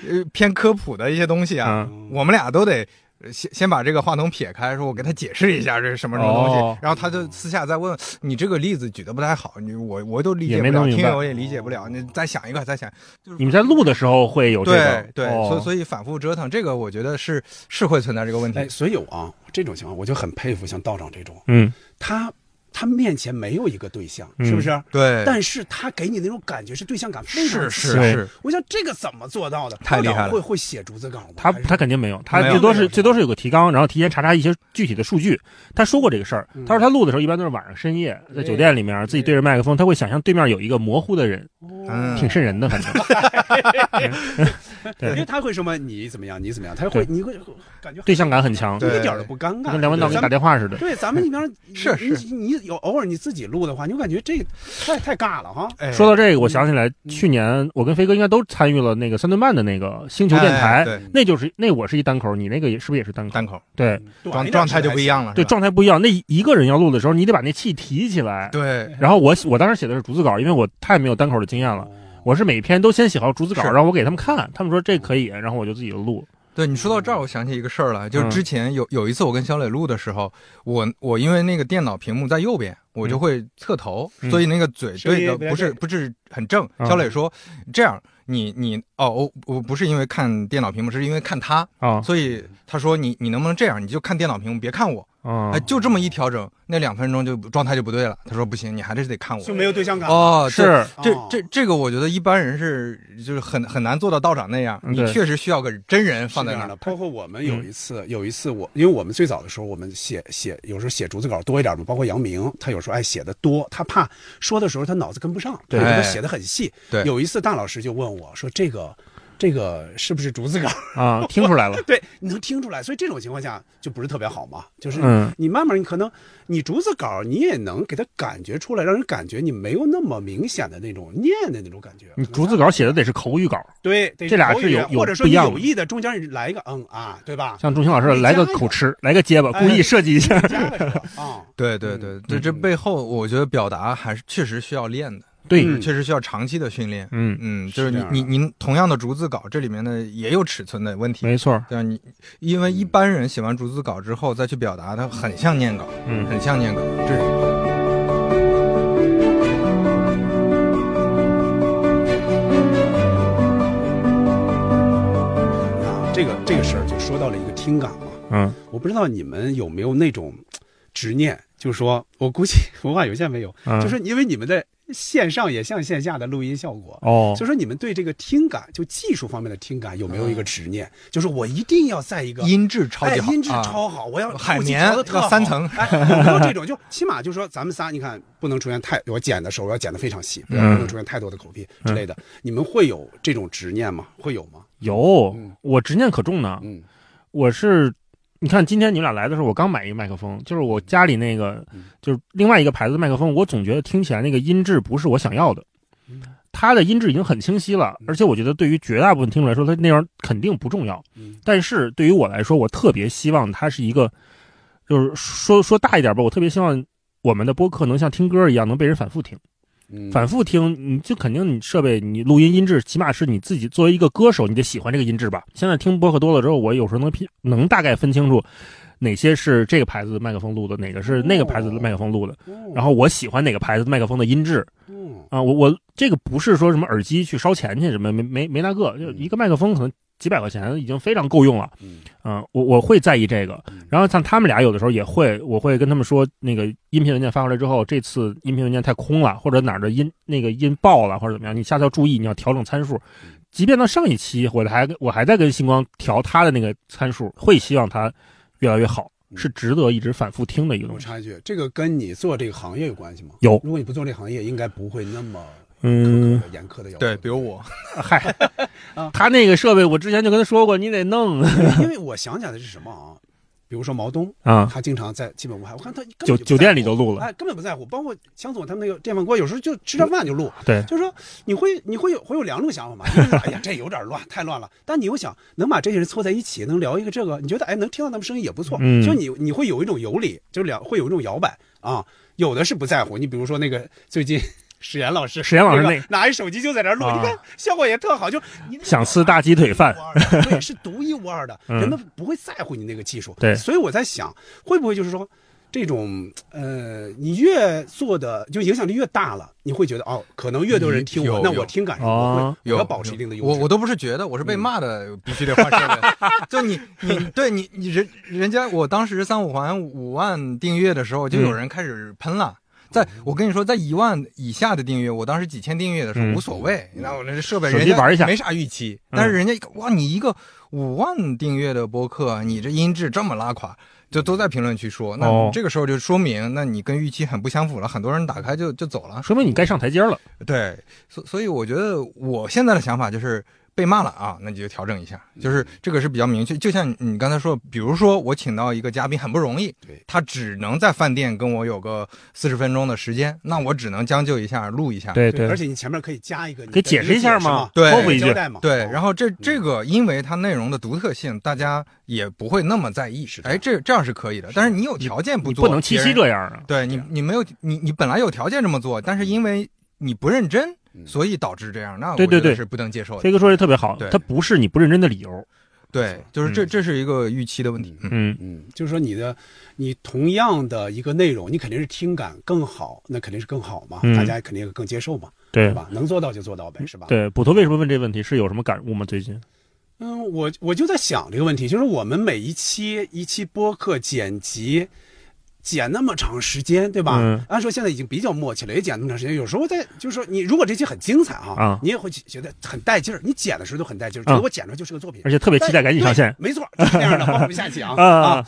呃偏科普的一些东西啊，嗯我们俩都得呃先先把这个话筒撇开，说我给他解释一下这是什么什么东西，哦。然后他就私下再问你这个例子举的不太好，你我我都理解不了，听友也理解不了，你再想一个，再想，就是你们在录的时候会有这个对，对，哦所以所以反复折腾，这个我觉得是是会存在这个问题。哎，。所以有啊这种情况，我就很佩服像道长这种，嗯。他他面前没有一个对象，嗯是不是？对，但是他给你那种感觉是对象感非常是是强对是，我想这个怎么做到的？太厉害了会会写逐字稿吗？他他肯定没有，他最多是最多是有个提纲，然后提前查查一些具体的数据。他说过这个事儿，嗯他说他录的时候一般都是晚上深夜，在酒店里面自己对着麦克风，他会想象对面有一个模糊的人，嗯挺瘆人的，反正。因为对，他会什么，你怎么样，你怎么样，他会你会感觉对象感很强，一点都不尴尬，跟梁文道给你打电话似的。对，咱们一边 是是。你你有偶尔你自己录的话，你就感觉这个太太尬了哈。哎。说到这个，我想起来嗯去年我跟飞哥应该都参与了那个三顿半的那个星球电台，那就是那我是一单口，你那个也是不是也是单口？单口。对。状状态就不一样了，对，状态不一样。那一个人要录的时候，你得把那气提起来。对。然后我我当时写的是逐字稿，因为我太没有单口的经验了。我是每篇都先写好逐字稿，是。然后我给他们看，他们说这可以，然后我就自己就录。对，你说到这儿，我想起一个事儿来，就是嗯。之前有有一次我跟小磊录的时候，我我因为那个电脑屏幕在右边，我就会侧头，嗯。所以那个嘴对的不是不是很正。嗯。小磊说，这样你你哦我我不是因为看电脑屏幕，是因为看他，啊所以他说你你能不能这样，你就看电脑屏幕，别看我，啊哎，就这么一调整，那两分钟就状态就不对了。他说不行，你还是得看我。就没有对象感。哦，是这哦这这个，我觉得一般人是就是很很难做到道长那样，你确实需要个真人放在那儿的，。包括我们有一次，有一次我，因为我们最早的时候，我们写写有时候写逐字稿多一点嘛，包括杨明，他有时候爱写的多，他怕说的时候他脑子跟不上，对他哎写的很细。对有一次大老师就问我说：“这个这个是不是竹字稿？” 啊，听出来了。对，你能听出来，所以这种情况下就不是特别好嘛。就是嗯你慢慢，你可能你竹字稿，你也能给他感觉出来，让人感觉你没有那么明显的那种念的那种感觉。你竹字稿写的得是口语稿，对，得这俩是有有或者说你不一样的有意的中间来一个嗯啊，对吧？像钟情老师来个口吃，来个结巴，故意设计一下。啊？对对对，这这背后，我觉得表达还是确实需要练的，对，嗯确实需要长期的训练。嗯，嗯，就是你你你同样的逐字稿，这里面呢也有尺寸的问题。没错。对吧？你因为一般人写完逐字稿之后再去表达，它很像念稿，嗯很像念稿。这是这个这个事儿就说到了一个听感嘛。嗯我不知道你们有没有那种执念，就是说我估计 文化有限没有，嗯，就是因为你们在线上也像线下的录音效果。哦就，说你们对这个听感，就技术方面的听感有没有一个执念？就是我一定要在一个音质超级好，哎、音质啊超好，我要海绵特三层哎，有没有这种？就起码就是说，咱们仨，你看不能出现太，我剪的时候要剪的非常细，不嗯能出现太多的口癖之类的。你们会有这种执念吗？会有吗？有嗯我执念可重呢。嗯我是，你看今天你们俩来的时候，我刚买一个麦克风，就是我家里那个嗯，就是另外一个牌子的麦克风，我总觉得听起来那个音质不是我想要的嗯。它的音质已经很清晰了，而且我觉得对于绝大部分听众来说，它内容肯定不重要。嗯但是对于我来说，我特别希望它是一个，就是说说大一点吧，我特别希望我们的播客能像听歌一样，能被人反复听。嗯，反复听，你就肯定你设备你录音音质，起码是你自己作为一个歌手，你得喜欢这个音质吧。现在听播客多了之后，我有时候能拼能大概分清楚哪些是这个牌子的麦克风录的，哪个是那个牌子的麦克风录的，哦，然后我喜欢哪个牌子的麦克风的音质。嗯啊。我我这个不是说什么耳机去烧钱去什么没没没那个，就一个麦克风可能几百块钱已经非常够用了。嗯嗯，我我会在意这个嗯，然后像他们俩有的时候也会，我会跟他们说，那个音频文件发过来之后，这次音频文件太空了，或者哪儿的音那个音爆了，或者怎么样，你下次要注意，你要调整参数。即便到上一期，我还我还在跟星光调他的那个参数，会希望他越来越好，嗯是值得一直反复听的一个我东西。插一句，这个跟你做这个行业有关系吗？有，如果你不做这个行业，应该不会那么嗯，严苛的要求。对，比如我，嗨 啊，他那个设备，我之前就跟他说过，你得弄因为我想起来的是什么啊？比如说毛东，啊，他经常在基本无害，我看他根本就酒酒店里在乎就录了，哎，根本不在乎。包括江总他们那个电饭锅，有时候就吃着饭就录。对，就是说你会你会有会有两种想法嘛，哎呀这有点乱，太乱了。但你又想能把这些人凑在一起，能聊一个这个，你觉得哎能听到他们声音也不错，嗯就你你会有一种游离，就是两会有一种摇摆啊。有的是不在乎，你比如说那个最近史岩老师，史岩老师那那个拿一手机就在那录，啊你看效果也特好，就你那个想吃大鸡腿饭 对，是独一无二的，嗯人们不会在乎你那个技术。对所以我在想，会不会就是说，这种呃，你越做的就影响力越大了，你会觉得哦，可能越多人听我，那我听感上我哦会我要保持一定的优势。我我都不是觉得，我是被骂的，必须得换设备。就你你对你你人人家，我当时三五环五万订阅的时候，就有人开始喷了。在我跟你说，在一万以下的订阅，我当时几千订阅的时候嗯无所谓，那我那设备人家玩一下没啥预期，嗯但是人家哇，你一个五万订阅的播客，你这音质这么拉垮，就都在评论区说，那哦这个时候就说明，那你跟预期很不相符了，很多人打开就就走了。说明你该上台阶了。对，所所以我觉得我现在的想法就是被骂了啊，那你就调整一下，就是这个是比较明确。就像你刚才说，比如说我请到一个嘉宾很不容易，对他只能在饭店跟我有个四十分钟的时间，那我只能将就一下录一下。对对，而且你前面可以加一个，可以解释一下嘛对托付一句交代嘛。对，哦然后这这个因为它内容的独特性，大家也不会那么在意。是哎，这这样是可以的。但是你有条件不做，不能七夕这样啊。对你，你没有你你本来有条件这么做，但是因为你不认真，嗯所以导致这样，那我对对对觉得是不能接受的。飞哥说的特别好对，它不是你不认真的理由。对，就是这嗯这是一个预期的问题。嗯，嗯，嗯，就是说你的，你同样的一个内容，你肯定是听感更好，那肯定是更好嘛，嗯大家肯定更接受嘛，对吧？能做到就做到呗，是吧？对，捕头为什么问这个问题？是有什么感悟吗？最近？嗯，我我就在想这个问题，就是我们每一期一期播客剪辑。剪那么长时间，对吧？嗯按说现在已经比较默契了，也剪那么长时间。有时候在就是说，你如果这期很精彩啊，啊你也会觉得很带劲儿。你剪的时候都很带劲儿，觉啊得我剪出来就是个作品。而且特别期待赶紧上线对。没错，就是这样的。包括我们下期啊啊啊。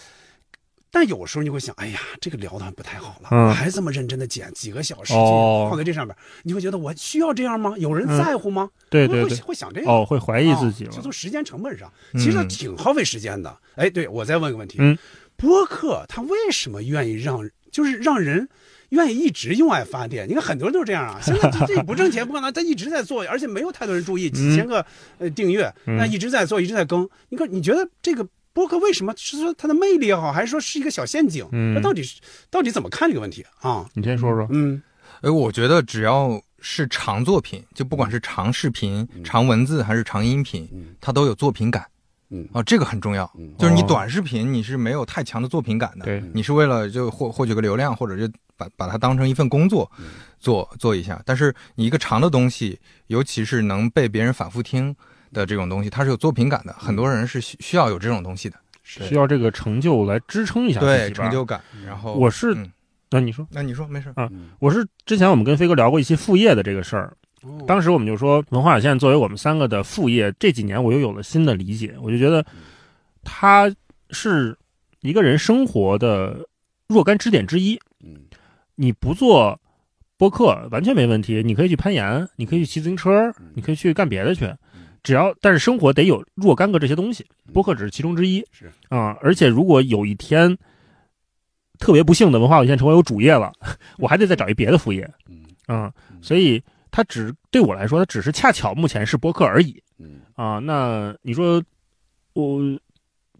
但有时候你会想，哎呀，这个聊的不太好了，嗯还这么认真的剪几个小时，哦放在这上面，你会觉得我需要这样吗？有人嗯在乎吗？会对对对，会想这个。哦，会怀疑自己就从时间成本上，嗯其实挺耗费时间的。哎，对我再问个问题，嗯，播客它为什么愿意让，就是让人愿意一直用爱发电？你看很多人都是这样啊，现在这这不挣钱不可能，他一直在做，而且没有太多人注意，几千个呃订阅，嗯那一直在做，一直在更。你看，你觉得这个？播客为什么是说它的魅力也好，还是说是一个小陷阱？嗯那到底是到底怎么看这个问题啊？你先说说。嗯哎，我觉得只要是长作品，就不管是长视频、长文字还是长音频，嗯它都有作品感。嗯。哦，这个很重要。嗯。就是你哦。短视频，你是没有太强的作品感的。对。你是为了就获获取个流量，或者就把把它当成一份工作做做一下。但是你一个长的东西，尤其是能被别人反复听，的这种东西，它是有作品感的，很多人是需需要有这种东西的，需要这个成就来支撑一下对成就感。然后我是嗯。那你说，那你说没事，嗯。我是之前我们跟飞哥聊过一期副业的这个事儿，哦当时我们就说，文化有限作为我们三个的副业，这几年我又有了新的理解，我就觉得它是一个人生活的若干支点之一。嗯。你不做播客完全没问题，你可以去攀岩，你可以去骑自行车，你可以去干别的去，只要但是生活得有若干个这些东西，播客只是其中之一。是。啊、而且如果有一天特别不幸的文化有限成为我主业了，我还得再找一别的副业。嗯。嗯，所以它只对我来说，它只是恰巧目前是播客而已嗯啊。那你说我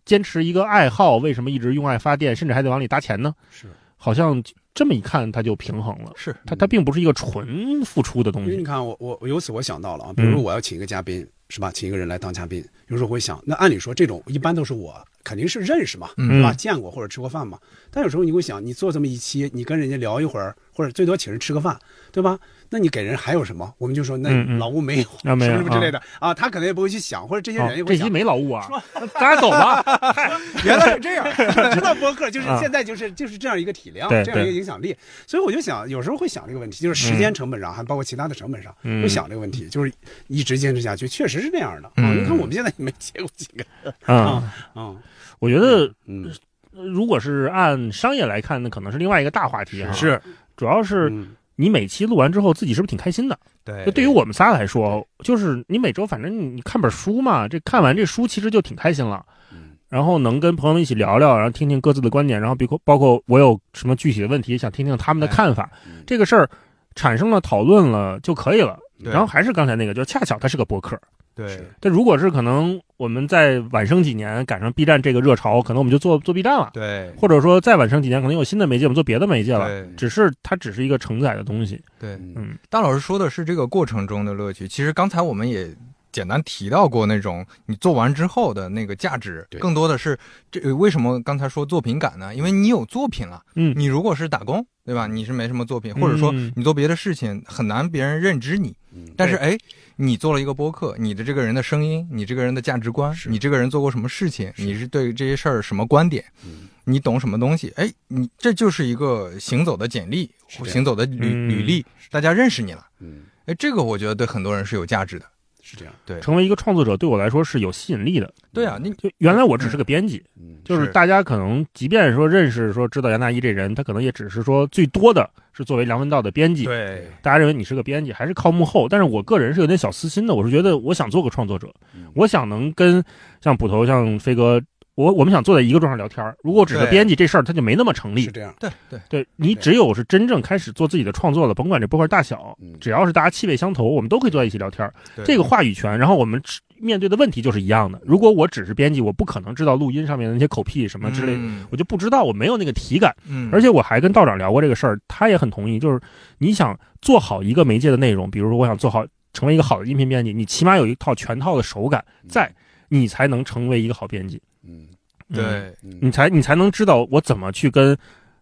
坚持一个爱好，为什么一直用爱发电，甚至还得往里搭钱呢？是，好像这么一看，它就平衡了。是它它并不是一个纯付出的东西。因为你看，我我我由此我想到了啊，比如说我要请一个嘉宾，是吧？请一个人来当嘉宾，有时候会想，那按理说这种一般都是我肯定是认识嘛，嗯是吧？见过或者吃过饭嘛。但有时候你会想，你做这么一期，你跟人家聊一会儿，或者最多请人吃个饭，对吧？那你给人还有什么？我们就说那嗯嗯。劳务没有，什么什么之类的？啊，他可能也不会去想，或者这些哦人也会想。这期。没劳务啊，那 咱俩走吧。原来是这样，知道博客就是啊。现在就是就是这样一个体量，这样一个影响力，所以我就想，有时候会想这个问题，就是时间成本上，还包括其他的成本上，嗯。会想这个问题，就是一直坚持下去，确实是那样的。你看我们现在也没接过几个。啊，啊，我觉得嗯，如果是按商业来看，那可能是另外一个大话题哈。是，主要是嗯你每期录完之后，自己是不是挺开心的？对就对于我们仨来说，就是你每周反正你你看本书嘛，这看完这书其实就挺开心了。嗯然后能跟朋友们一起聊聊，然后听听各自的观点，然后包括包括我有什么具体的问题想听听他们的看法，嗯这个事儿产生了讨论了就可以了。然后还是刚才那个，就恰巧它是个博客。对但如果是可能我们在晚生几年赶上 B 站这个热潮，可能我们就做做 B 站了，对或者说再晚生几年，可能有新的媒介，我们做别的媒介了。对只是它只是一个承载的东西。对，嗯嗯大老师说的是这个过程中的乐趣。其实刚才我们也简单提到过那种你做完之后的那个价值，更多的是这呃为什么刚才说作品感呢？因为你有作品了。嗯，你如果是打工，对吧？你是没什么作品，或者说嗯你做别的事情，很难别人认知你。嗯但是哎，你做了一个播客，你的这个人的声音，你这个人的价值观，你这个人做过什么事情，你是对这些事儿什么观点，嗯你懂什么东西？哎，你这就是一个行走的简历行走的履嗯。履历，大家认识你了。嗯，哎，这个我觉得对很多人是有价值的。是这样，对，成为一个创作者对我来说是有吸引力的。对啊，你就原来我只是个编辑，嗯。就是大家可能即便说认识说知道杨大一这人，他可能也只是说最多的是作为梁文道的编辑，对。大家认为你是个编辑，还是靠幕后。但是我个人是有点小私心的，我是觉得我想做个创作者，嗯。我想能跟像捕头、像飞哥，我我们想坐在一个桌上聊天儿。如果我只是编辑，这事儿它就没那么成立。是这样，对对，对你只有是真正开始做自己的创作了，甭管这播客大小嗯，只要是大家气味相投，我们都可以坐在一起聊天儿。这个话语权，然后我们面对的问题就是一样的。如果我只是编辑，我不可能知道录音上面的那些口癖什么之类的，嗯我就不知道，我没有那个体感。嗯，而且我还跟道长聊过这个事儿，他也很同意，就是你想做好一个媒介的内容，比如说我想做好成为一个好的音频编辑，你起码有一套全套的手感在，你才能成为一个好编辑。嗯。嗯，对，嗯。你才你才能知道我怎么去跟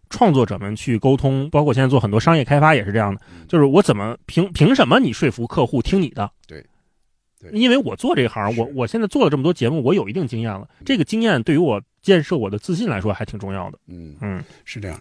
创作者们去沟通，包括现在做很多商业开发也是这样的，嗯。就是我怎么凭凭什么你说服客户听你的？对。对。因为我做这行，我我现在做了这么多节目，我有一定经验了，这个经验对于我建设我的自信来说还挺重要的。嗯。嗯。是这样。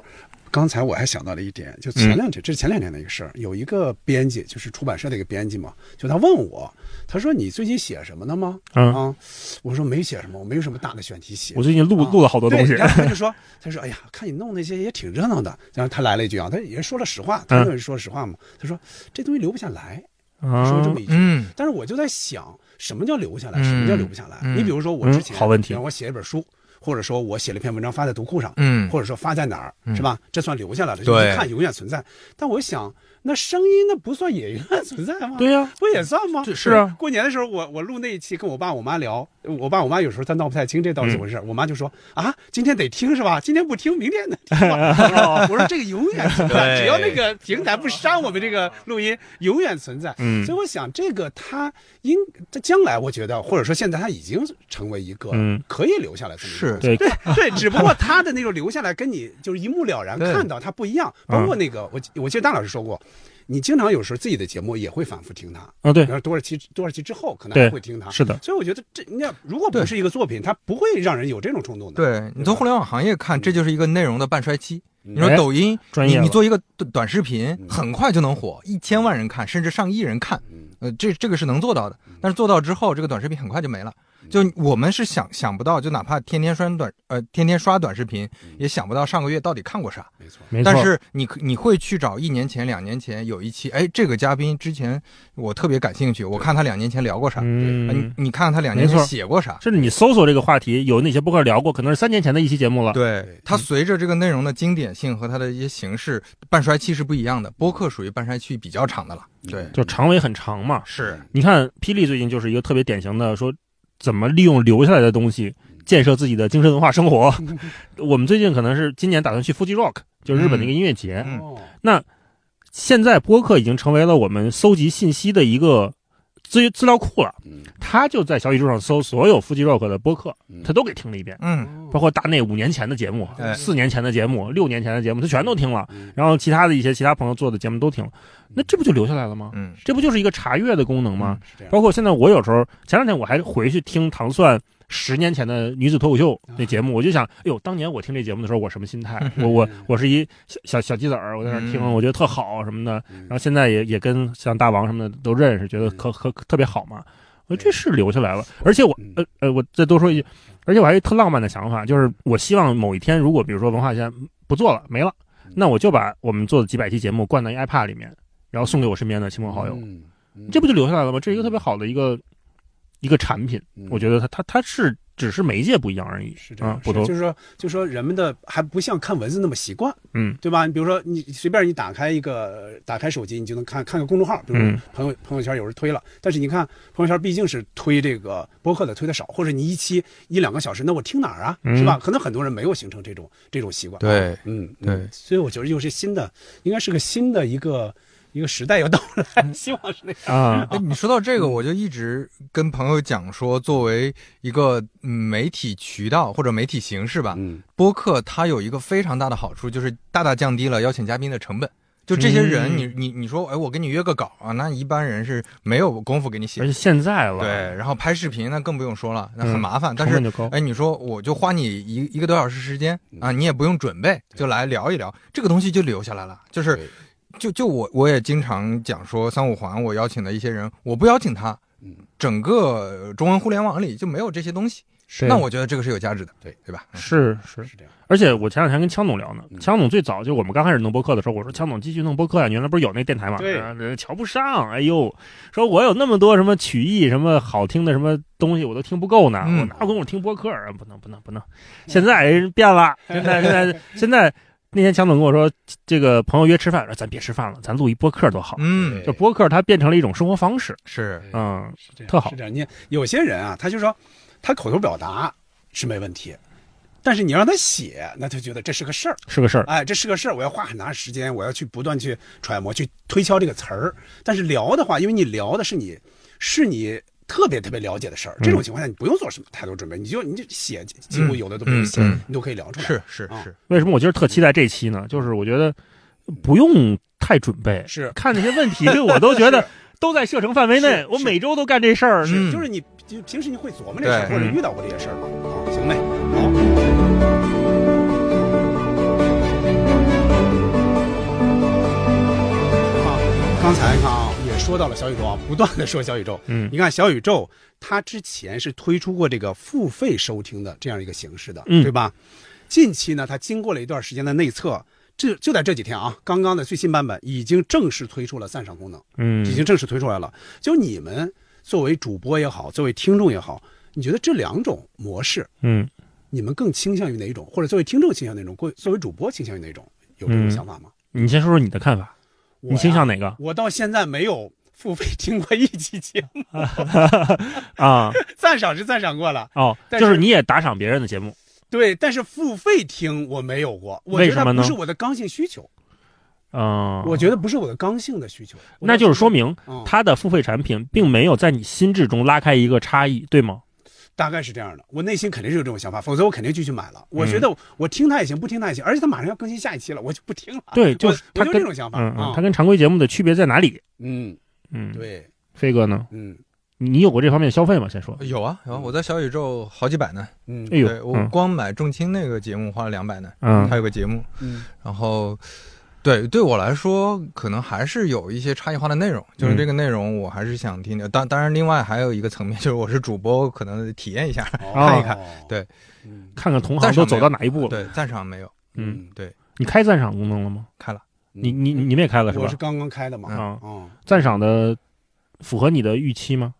刚才我还想到了一点，就前两天，这是前两天的一个事儿，有一个编辑，就是出版社的一个编辑嘛，就他问我，他说你最近写什么呢吗？嗯，啊，我说没写什么，我没有什么大的选题写我。最近录啊录了好多东西，然后他就说，他说，哎呀，看你弄那些也挺热闹的。然后他来了一句啊，他也说了实话，他嗯认为说实话嘛。他说这东西留不下来，啊说这么一句。嗯但是我就在想，什么叫留下来？嗯什么叫留不下来？嗯你比如说我之前，嗯好问题我写一本书，或者说我写了一篇文章发在读库上，嗯，或者说发在哪儿，嗯是吧？这算留下来了，就一看永远存在。但我想，那声音那不算也永远存在吗？对呀、不也算吗？是啊，过年的时候，我我录那一期，跟我爸我妈聊，我爸我妈有时候他闹不太清这到底怎么回事，我妈就说啊，今天得听是吧？今天不听，明天能听吧？我说这个永远存在，只要那个平台不删我们这个录音，永远存在。嗯所以我想，这个它应在将来，我觉得或者说现在它已经成为一个嗯可以留下来这么一个是对对对，只不过他的那种留下来跟你就是一目了然看到它不一样。包括那个我我记得大老师说过，你经常有时候自己的节目也会反复听它，啊，对。然，后多少期多少期之后可能还会听它。是的，所以我觉得这你要如果不是一个作品，它不会让人有这种冲动的。对你从互联网行业看，这就是一个内容的半衰期。你说哎抖音，你你做一个短短视频嗯，很快就能火，一千万人看，甚至上亿人看，嗯，呃，这这个是能做到的。但是做到之后，这个短视频很快就没了。就我们是想想不到，就哪怕天天刷短呃天天刷短视频，也想不到上个月到底看过啥。没错。没错。但是你可你会去找一年前、两年前有一期，哎，这个嘉宾之前我特别感兴趣，我看他两年前聊过啥，呃嗯你，你看看他两年前写过啥。甚至你搜索这个话题，有哪些播客聊过，可能是三年前的一期节目了。对对它随着这个内容的经典性和它的一些形式，半衰期是不一样的。播客属于半衰期比较长的了。对，就长尾很长嘛。是你看，霹雳最近就是一个特别典型的说，怎么利用留下来的东西建设自己的精神文化生活。我们最近可能是今年打算去 Fuji Rock，就是日本的一个音乐节。嗯哦，现在播客已经成为了我们搜集信息的一个资资料库了。嗯，他就在小宇宙上搜所有 Fuji Rock 的播客，他都给听了一遍。嗯，包括大内五年前的节目、哎四年前的节目、六年前的节目，他全都听了。嗯然后其他的一些其他朋友做的节目都听了，那这不就留下来了吗？嗯这不就是一个查阅的功能吗？包括现在我有时候前两天我还回去听糖蒜十年前的女子脱口秀那节目，我就想，哎呦，当年我听这节目的时候我什么心态？我我我是一小小小鸡子儿，我在那儿听，嗯我觉得特好什么的。嗯然后现在也也跟像大王什么的都认识，觉得可可特别好嘛。我这是留下来了，而且我嗯呃呃，我再多说一句，而且我还有一特浪漫的想法，就是我希望某一天，如果比如说文化圈不做了没了，那我就把我们做的几百期节目灌到一 iPad 里面，然后送给我身边的亲朋好友，这不就留下来了吗？这是一个特别好的一个一个产品，嗯我觉得它它它是只是媒介不一样而已是这样啊，，不都是就是说，就是说人们的还不像看文字那么习惯，嗯对吧？你比如说，你随便你打开一个打开手机，你就能看看个公众号，比如朋友、朋友圈有人推了，但是你看朋友圈毕竟是推这个博客的推的少，或者你一期一两个小时，那我听哪儿啊？嗯是吧？可能很多人没有形成这种这种习惯。对嗯对所以我觉得又是新的，应该是个新的一个一个时代要到来，希望是那样。啊，哎，你说到这个，我就一直跟朋友讲说，作为一个嗯媒体渠道或者媒体形式吧，嗯播客它有一个非常大的好处，就是大大降低了邀请嘉宾的成本。就这些人，嗯你你你说，哎，我给你约个稿啊，那一般人是没有功夫给你写而且。现在了，对，，然后拍视频那更不用说了，那很嗯麻烦。但是成本就高，哎，你说我就花你一一个多小时时间啊，你也不用准备，就来聊一聊，这个东西就留下来了。就是对就就我我也经常讲说，三五环我邀请的一些人，我不邀请他嗯，整个中文互联网里就没有这些东西。是那我觉得这个是有价值的，对对吧？嗯是是，是这样。而且我前两天跟枪总聊呢嗯，枪总最早就我们刚开始弄播客的时候，我说枪总继续弄播客呀，你原来不是有那电台吗？对啊瞧不上，哎呦，说我有那么多什么曲艺、什么好听的什么东西，我都听不够呢，嗯我哪有功夫听播客啊？不能不能不能，现在人变了，现在现在现在。那天强总跟我说，这个朋友约吃饭，说咱别吃饭了，咱录一播客多好。嗯，就播客它变成了一种生活方式，是嗯，是，特好是这样。你有些人啊，他就说他口头表达是没问题，但是你让他写，那他觉得这是个事儿。是个事儿。哎，这是个事儿，我要花很长时间，我要去不断去揣摩、去推敲这个词儿。但是聊的话，因为你聊的是你是你特别特别了解的事儿，这种情况下你不用做什么太多准备，你就你就写，几乎有的都不用写，你都可以聊出来。是是啊是，为什么我今儿特期待这期呢？就是我觉得不用太准备，是看那些问题，我都觉得 都在射程范围内。我每周都干这事儿，嗯就是你就平时你会琢磨这事儿，或者遇到过这些事儿吗？啊，行嘞，好。啊，刚才看啊，也说到了小宇宙啊，不断的说小宇宙。嗯你看小宇宙，它之前是推出过这个付费收听的这样一个形式的，嗯对吧？近期呢，它经过了一段时间的内测，这就在这几天啊，刚刚的最新版本已经正式推出了赞赏功能。嗯，已经正式推出来了。就你们作为主播也好，作为听众也好，你觉得这两种模式，嗯你们更倾向于哪一种？或者作为听众倾向于哪种？或作为主播倾向于哪种？有这种嗯想法吗？你先说说你的看法，我你倾向哪个我到现在没有付费听过一期节目，啊？赞赏是赞赏过了，哦，但就是是你也打赏别人的节目，对，但是付费听我没有过，我觉得它为什么呢不是我的刚性需求，嗯，我觉得不是我的刚性的需求。那就是说明嗯它的付费产品并没有在你心智中拉开一个差异，对吗？大概是这样的，我内心肯定是有这种想法，否则我肯定就去买了。我觉得我听他也行，不听他也行，而且他马上要更新下一期了，我就不听了。对，就是他就这种想法嗯嗯，啊它。跟常规节目的区别在哪里？嗯，嗯，，对，飞哥呢？嗯你有过这方面消费吗？先说。有啊有啊，我在小宇宙好几百呢。嗯哎呦对，我嗯光买重青那个节目花了两百呢。嗯还有个节目，嗯然后，对对我来说，可能还是有一些差异化的内容，就是嗯这个内容我还是想听的。当当然，另外还有一个层面，就是我是主播，可能体验一下，看一看。对，嗯看看同行都走到哪一步了。对，赞赏没有嗯，对，你开赞赏功能了吗？开了。你你你你们也开了是吧我是？刚刚开的嘛。啊，嗯，赞赏的符合你的预期吗？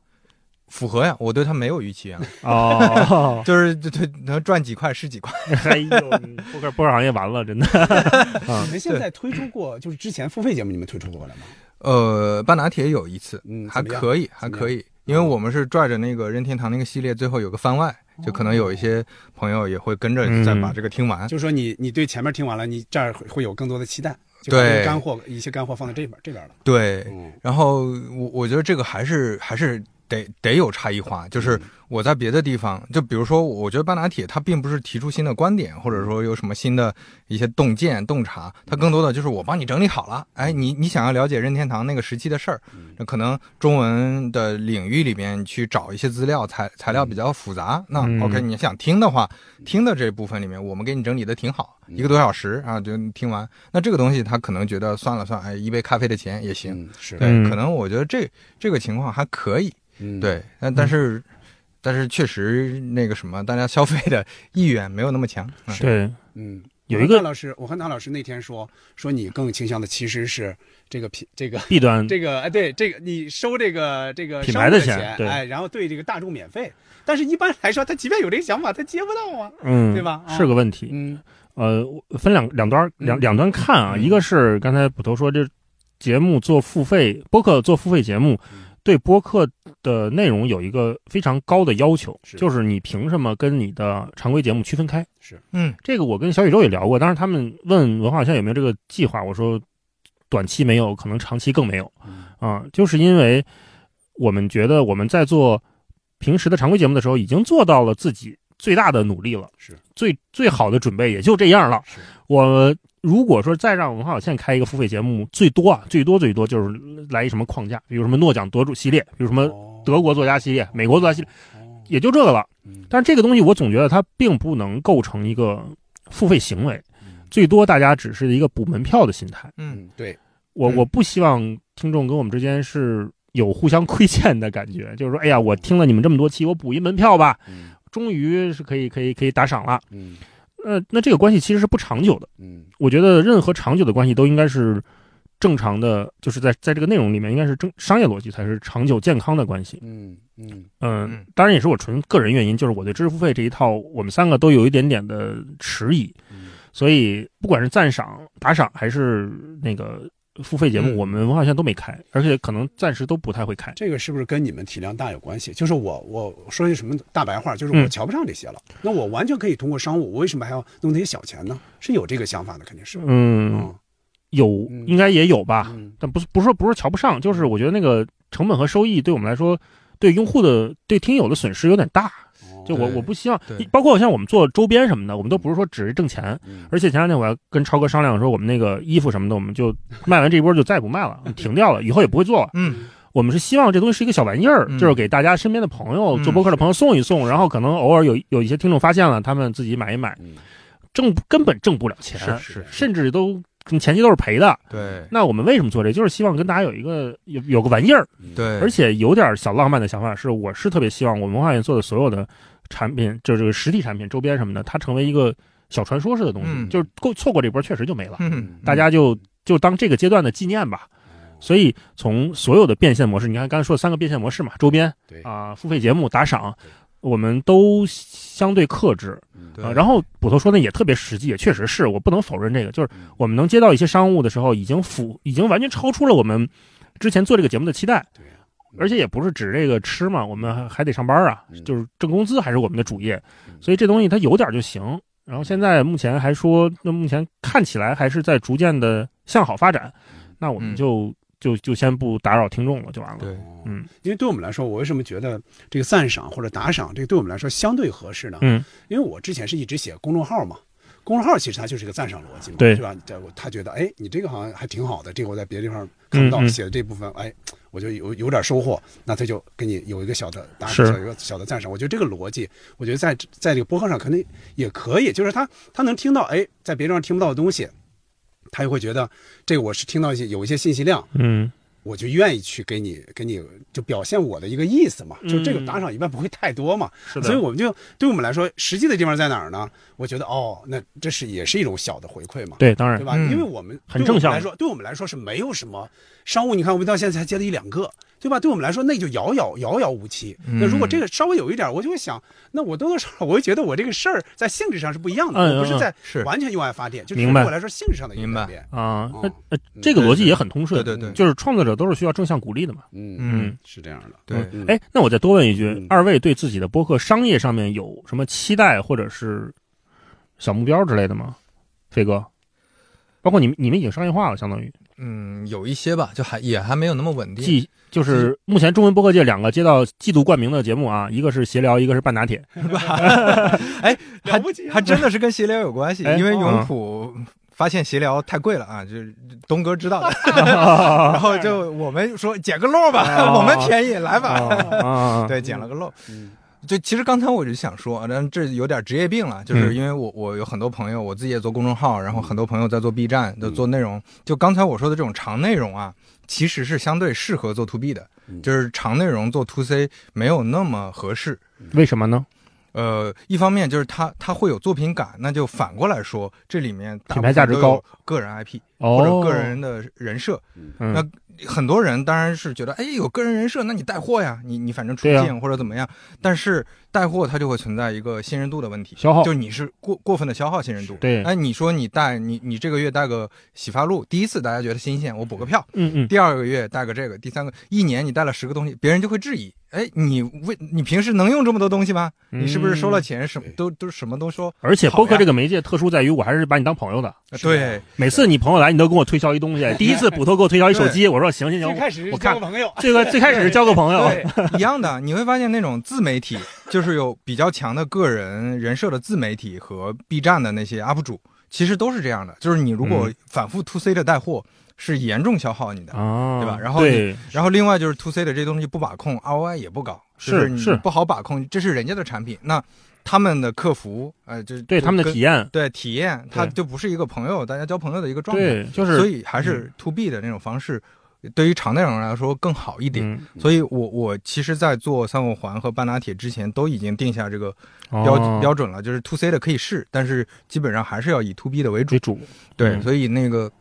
符合呀，我对他没有预期啊，哦，就是对对能赚几块是几块。哎呦，你播客播客行业完了，真的。啊。你们现在推出过，就是之前付费节目你们推出过了吗？呃，半拿铁有一次，嗯，还可以，还可以，因为我们是拽着那个任天堂那个系列，最后有个番外，就可能有一些朋友也会跟着再把这个听完。就说你你对前面听完了，你这儿会会有更多的期待，对。干货一些干货放在这边这边了。对，嗯。然后我我觉得这个还是还是得得有差异化，就是我在别的地方，就比如说，我觉得半拿铁它并不是提出新的观点，或者说有什么新的一些洞见洞察，它更多的就是我帮你整理好了，哎，你你想要了解任天堂那个时期的事儿，那可能中文的领域里面去找一些资料材材料比较复杂，那嗯 OK，你想听的话，听的这部分里面我们给你整理的挺好，一个多小时啊就听完，那这个东西他可能觉得算了算，哎，一杯咖啡的钱也行。嗯，是，对，嗯。可能我觉得这这个情况还可以，嗯，对，但但是、但是确实那个什么，大家消费的意愿没有那么强。嗯。对，嗯，有一个我和大老师，我和唐老师那天说说你更倾向的其实是这个品这个。弊端这个哎，对这个你收这个这个品牌的钱哎，然后对这个大众免费，但是一般来说，他即便有这个想法，他接不到啊。嗯，对吧？啊是个问题。嗯。呃，分两两端两嗯。两端看啊，嗯。一个是刚才捕头说这节目做付费，播客做付费节目嗯，对播客的内容有一个非常高的要求，是就是你凭什么跟你的常规节目区分开？是嗯这个我跟小宇宙也聊过，当时他们问文化现在有没有这个计划，我说短期没有，可能长期更没有嗯啊，就是因为我们觉得我们在做平时的常规节目的时候，已经做到了自己最大的努力了，是最最好的准备也就这样了。是我如果说再让文化有限开一个付费节目，最多啊，最多最多就是来一什么框架，比如什么诺奖得主系列，比如什么哦。德国作家系列、美国作家系列，哦。也就这个了。嗯但是这个东西，我总觉得它并不能构成一个付费行为，嗯。最多大家只是一个补门票的心态。嗯嗯，对，嗯我我不希望听众跟我们之间是有互相亏欠的感觉，就是说，哎呀，我听了你们这么多期，我补一门票吧，嗯。终于是可以可以可以打赏了。嗯呃，那这个关系其实是不长久的。嗯我觉得任何长久的关系都应该是正常的，就是在在这个内容里面应该是正商业逻辑才是长久健康的关系。嗯嗯嗯嗯，当然也是我纯个人原因，就是我对知识付费这一套，我们三个都有一点点的迟疑，嗯所以不管是赞赏、打赏还是那个付费节目，嗯我们文化现在都没开，而且可能暂时都不太会开。这个是不是跟你们体量大有关系？就是我我说句什么大白话，就是我嗯瞧不上这些了。那我完全可以通过商务，我为什么还要弄那些小钱呢？是有这个想法的，肯定是。嗯，嗯有嗯应该也有吧，嗯但不是不是说不是瞧不上，就是我觉得那个成本和收益对我们来说，对用户的对听友的损失有点大。就我我不希望，包括像我们做周边什么的，我们都不是说只是挣钱，嗯。而且前两天我还跟超哥商量说，我们那个衣服什么的，我们就 卖完这一波就再也不卖了，停掉了，以后也不会做了。嗯。我们是希望这东西是一个小玩意儿，嗯就是给大家身边的朋友、嗯做播客的朋友送一送，然后可能偶尔有有一些听众发现了，他们自己买一买，嗯。挣根本挣不了钱，是是。甚至都前期都是赔的。对那我们为什么做这？就是希望跟大家有一个有有个玩意儿，对，而且有点小浪漫的想法是，我是特别希望我们文化院做的所有的产品，就是这个实体产品、周边什么的，它成为一个小传说式的东西，嗯就是够错过这波确实就没了，嗯大家就就当这个阶段的纪念吧。所以从所有的变现模式，你看刚才说的三个变现模式嘛，周边对啊、付费节目、打赏对，我们都相对克制。啊，然后捕头说的也特别实际，也确实是我不能否认这个，就是嗯。我们能接到一些商务的时候，已经符，已经完全超出了我们之前做这个节目的期待，对而且也不是指这个吃嘛，我们还还得上班啊嗯，就是挣工资还是我们的主业嗯，所以这东西它有点就行。然后现在目前还说，那目前看起来还是在逐渐的向好发展，那我们嗯就就就先不打扰听众了，就完了。对，嗯因为对我们来说，我为什么觉得这个赞赏或者打赏，这个对我们来说相对合适呢？嗯因为我之前是一直写公众号嘛，公众号其实它就是一个赞赏逻辑嘛，对是吧？这他觉得，哎，你这个好像还挺好的，这个我在别的地方看不到，嗯嗯写的这部分，哎，我就有有点收获，那他就给你有一个小的打是赏，有一个小的赞赏。我觉得这个逻辑，我觉得在在这个播客上可能也可以，就是他他能听到，哎，在别的地方听不到的东西，他就会觉得这个我是听到一些有一些信息量，嗯。我就愿意去给你给你就表现我的一个意思嘛，就这个嗯打赏一般不会太多嘛，是的。所以我们就对我们来说，实际的地方在哪儿呢？我觉得哦，那这是也是一种小的回馈嘛，对，当然对吧？嗯。因为我们很正向。对我们来说，对我们来说是没有什么商务，你看我们到现在才接了一两个，对吧？对我们来说那就遥遥遥遥无期。嗯那如果这个稍微有一点，我就会想，那我多多少少我会觉得我这个事儿在性质上是不一样的，我不是在是完全用爱发电，就是明白对我来说性质上的一个明白改变。啊，那哦呃这个逻辑也很通顺，对对对就是创作者都是需要正向鼓励的嘛。嗯嗯，是这样的。对，嗯哎，那我再多问一句嗯，二位对自己的播客商业上面有什么期待或者是小目标之类的吗？飞哥，包括你们，你们已经商业化了，相当于嗯，有一些吧，就还也还没有那么稳定。既就是目前中文播客界两个接到季度冠名的节目啊，一个是闲聊，一个是半打铁。哎，还 了不起啊。还真的是跟闲聊有关系，哎因为嗯。永普发现闲聊太贵了啊，就是东哥知道的，然后就我们说捡个漏吧，哦。我们便宜来吧，啊，对，捡了个漏。嗯。就其实刚才我就想说，但这有点职业病了，就是嗯。因为我我有很多朋友，我自己也做公众号，然后很多朋友在做 B 站，都做内容。就刚才我说的这种长内容啊，其实是相对适合做 To B 的，嗯就是长内容做 To C 没有那么合适。为什么呢？呃，一方面就是它它会有作品感，那就反过来说，这里面品牌价值高个人 IP 哦，或者个人的人设。嗯那很多人当然是觉得，哎，有个人人设，那你带货呀，你你反正出镜或者怎么样。但是带货它就会存在一个信任度的问题，消耗就你是过过分的消耗信任度。对哎，你说你带你你这个月带个洗发露，第一次大家觉得新鲜，我补个票。嗯嗯，第二个月带个这个，第三个一年你带了十个东西，别人就会质疑，哎，你为你平时能用这么多东西吗？你是不是收了钱，什么都都什么都说？而且播客这个媒介特殊在于，我还是把你当朋友的。呃对，每次你朋友来，你都跟我推销一东西。第一次捕头给我推销一手机，我说行行行，最开始我看交个朋友，这个最开始是交个朋友，一样的，你会发现那种自媒体，就是有比较强的个人人设的自媒体和 B 站的那些 UP 主，其实都是这样的。就是你如果嗯反复 To C 的带货，是严重消耗你的。啊，对吧然后对，然后另外就是 To C 的这东西不把控，ROI 也不高，是你是不好把控，这是人家的产品，那他们的客服，呃，就对他们的体验，对体验，它就不是一个朋友，大家交朋友的一个状态。对，就是所以还是 To B 的那种方式，对于长内容来说更好一点。嗯，所以我我其实，在做三五环和半拉铁之前，都已经定下这个标、哦标准了，就是 To C 的可以试，但是基本上还是要以 To B 的为主。为主，对，嗯所以那个，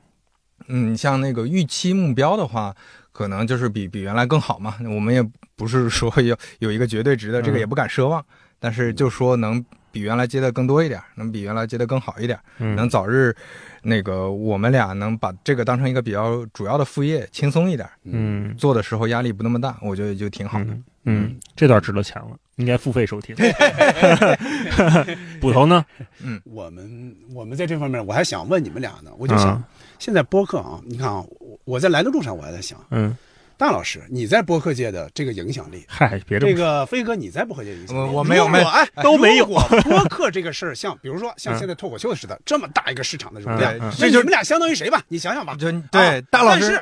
嗯，像那个预期目标的话，可能就是比比原来更好嘛。我们也不是说要有一个绝对值的，这个嗯也不敢奢望，但是就说能比原来接的更多一点，能比原来接的更好一点，嗯能早日。那个我们俩能把这个当成一个比较主要的副业，轻松一点，嗯做的时候压力不那么大，我觉得就挺好的。嗯嗯，这段值了钱了，应该付费收听。捕头呢？嗯我们我们在这方面，我还想问你们俩呢。我就想，啊现在播客啊，你看啊，我我在来的路上，我还在想，嗯，大老师你在播客界的这个影响力，嗨，别这这么说，个飞哥你在播客界的影响力，我我没有没有哎都没有 播客这个事儿，像比如说像嗯现在脱口秀似的，这么大一个市场的容量嗯，嗯那你们俩相当于谁吧？你想想吧。就对、大老师，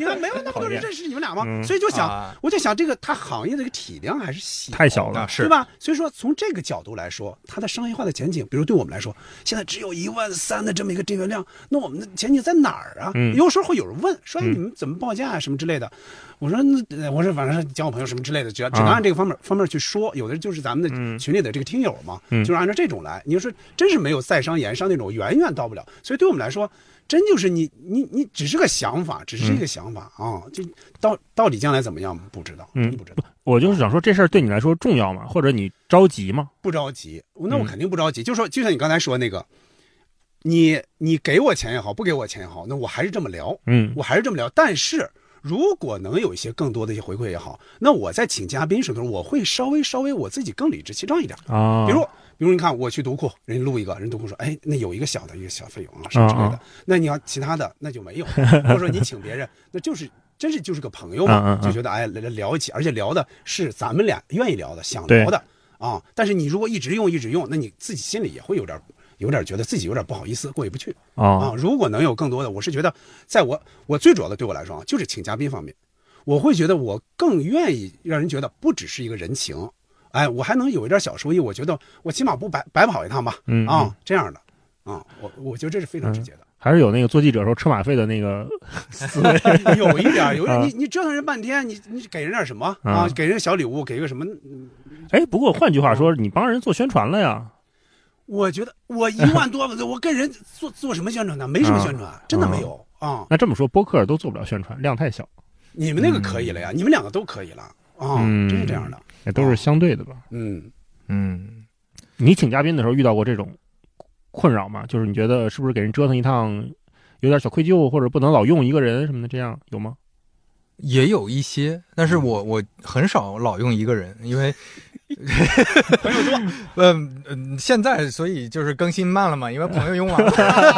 你看没有那么多人认识你们俩吗？嗯所以就想，啊我就想这个它行业的这个体量还是小，太小了啊是对吧？所以说从这个角度来说，它的商业化的前景，比如对我们来说，现在只有一万三的这么一个订阅量，那我们的前景在哪儿啊？嗯有时候会有人问说，你们怎么报价啊，什么之类的。我说那呃我说反正是交个朋友什么之类的，只要只能啊按这个方面方面去说。有的就是咱们嗯的群里的这个听友嘛，嗯就是按照这种来。你就说真是没有在商言商那种，远远到不了。所以对我们来说，真就是你你你只是个想法，只是一个想法啊，就到到底将来怎么样不知道，嗯真不知道。我就是想说，这事儿对你来说重要吗？或者你着急吗？不着急，那我嗯肯定不着急。就说就像你刚才说那个，你你给我钱也好，不给我钱也好，那我还是这么聊，嗯我还是这么聊。但是如果能有一些更多的一些回馈也好，那我在请嘉宾时候，我会稍微稍微我自己更理直气壮一点。啊，比如比如你看我去读库，人家录一个，人读库说，哎，那有一个小的一个小费用啊，什么之类的。嗯那你要其他的那就没有，或者说你请别人，那就是真是就是个朋友嘛，就觉得哎来来聊一起，而且聊的是咱们俩愿意聊的，想聊的啊。但是你如果一直用一直用，那你自己心里也会有点有点觉得自己有点不好意思，过意不去啊啊。如果能有更多的，我是觉得，在我我最主要的对我来说啊，就是请嘉宾方面，我会觉得我更愿意让人觉得不只是一个人情，哎，我还能有一点小收益，我觉得我起码不白白跑一趟吧，嗯啊，这样的啊，我我觉得这是非常直接的。还是有那个做记者时候车马费的那个 思维。有一点，有一点你你折腾人半天，你你给人点什么啊啊？给人小礼物，给个什么？哎，不过换句话说，你帮人做宣传了呀？我觉得我一万多，我跟人做做什么宣传呢？没什么宣传，真的没有啊。那这么说，播客都做不了宣传，量太小，你们那个可以了呀，你们两个都可以了啊，嗯真是这样的。也都是相对的吧？嗯，嗯，你请嘉宾的时候遇到过这种困扰吗？就是你觉得是不是给人折腾一趟有点小愧疚，或者不能老用一个人什么的，这样有吗？也有一些，但是我我很少老用一个人，因为朋友多，嗯嗯，现在所以就是更新慢了嘛，因为朋友用完了。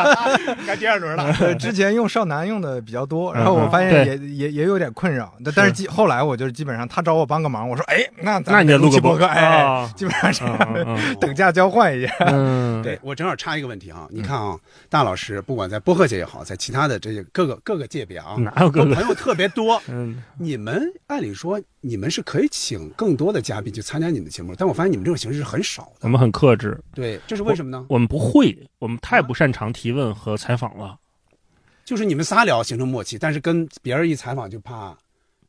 该第二轮了。呃之前用少男用的比较多，然后我发现也也也有点困扰，但但是基后来我就是基本上他找我帮个忙，我说哎，那咱那你得录个播客，哎，啊基本上这嗯样的嗯嗯等价交换一下。嗯，对我正好插一个问题啊，你看啊，大老师不管在播客界也好，在其他的这些各个各个界别啊，哪有哥哥？我朋友特别多。嗯，你们按理说你们是可以请更多的嘉宾去参加你们的节目，但我发现你们这种形式是很少的。我们很克制，对，这是为什么呢？我们不会，我们太不擅长提问和采访了。就是你们仨聊形成默契，但是跟别人一采访就怕，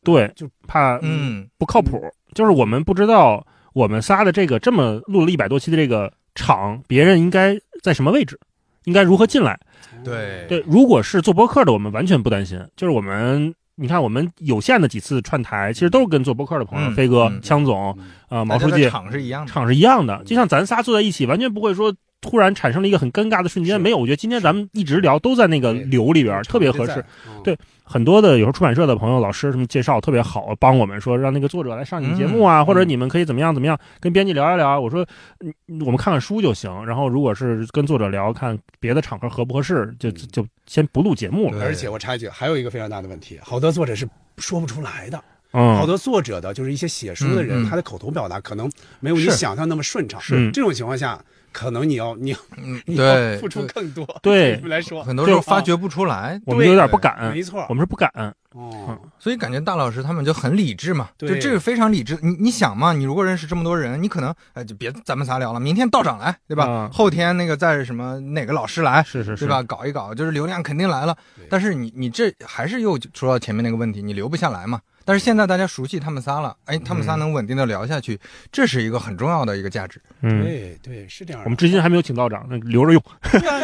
对，就怕嗯，不靠谱，就是我们不知道我们仨的这个这么录了一百多期的这个场，别人应该在什么位置，应该如何进来。对对，如果是做播客的，我们完全不担心。就是我们，你看我们有限的几次串台，其实都是跟做播客的朋友，嗯飞哥、嗯枪总、嗯呃毛书记场是一样的。场是一样的，就像咱仨坐在一起，完全不会说突然产生了一个很尴尬的瞬间。没有，我觉得今天咱们一直聊都在那个流里边，特别合适。。对很多的有时候出版社的朋友、老师什么介绍特别好，帮我们说让那个作者来上你们节目啊，嗯或者你们可以怎么样怎么样，跟编辑聊一聊。我说，嗯，我们看看书就行。然后如果是跟作者聊，看别的场合合不合适，就嗯就先不录节目了。而且我插一句，还有一个非常大的问题，好多作者是说不出来的。嗯，好多作者的，就是一些写书的人，他的口头表达可能没有你想象那么顺畅。是这种情况下，可能你要你嗯，你要对，付出更多。对对你们来说，很多时候发掘不出来，我们有点不敢没，错我。们是不敢。哦，所以感觉大老师他们就很理智嘛，对就这个非常理智。你你想嘛，你如果认识这么多人，你可能哎就别咱们仨聊了，明天道长来，对吧？啊后天那个再什么哪个老师来，是是是，对吧？？搞一搞，就是流量肯定来了。但是你你这还是又说到前面那个问题，你留不下来嘛。但是现在大家熟悉他们仨了，哎，他们仨能稳定的聊下去，这是一个很重要的一个价值。嗯，对对，是这样。我们至今还没有请道长，那 留着用。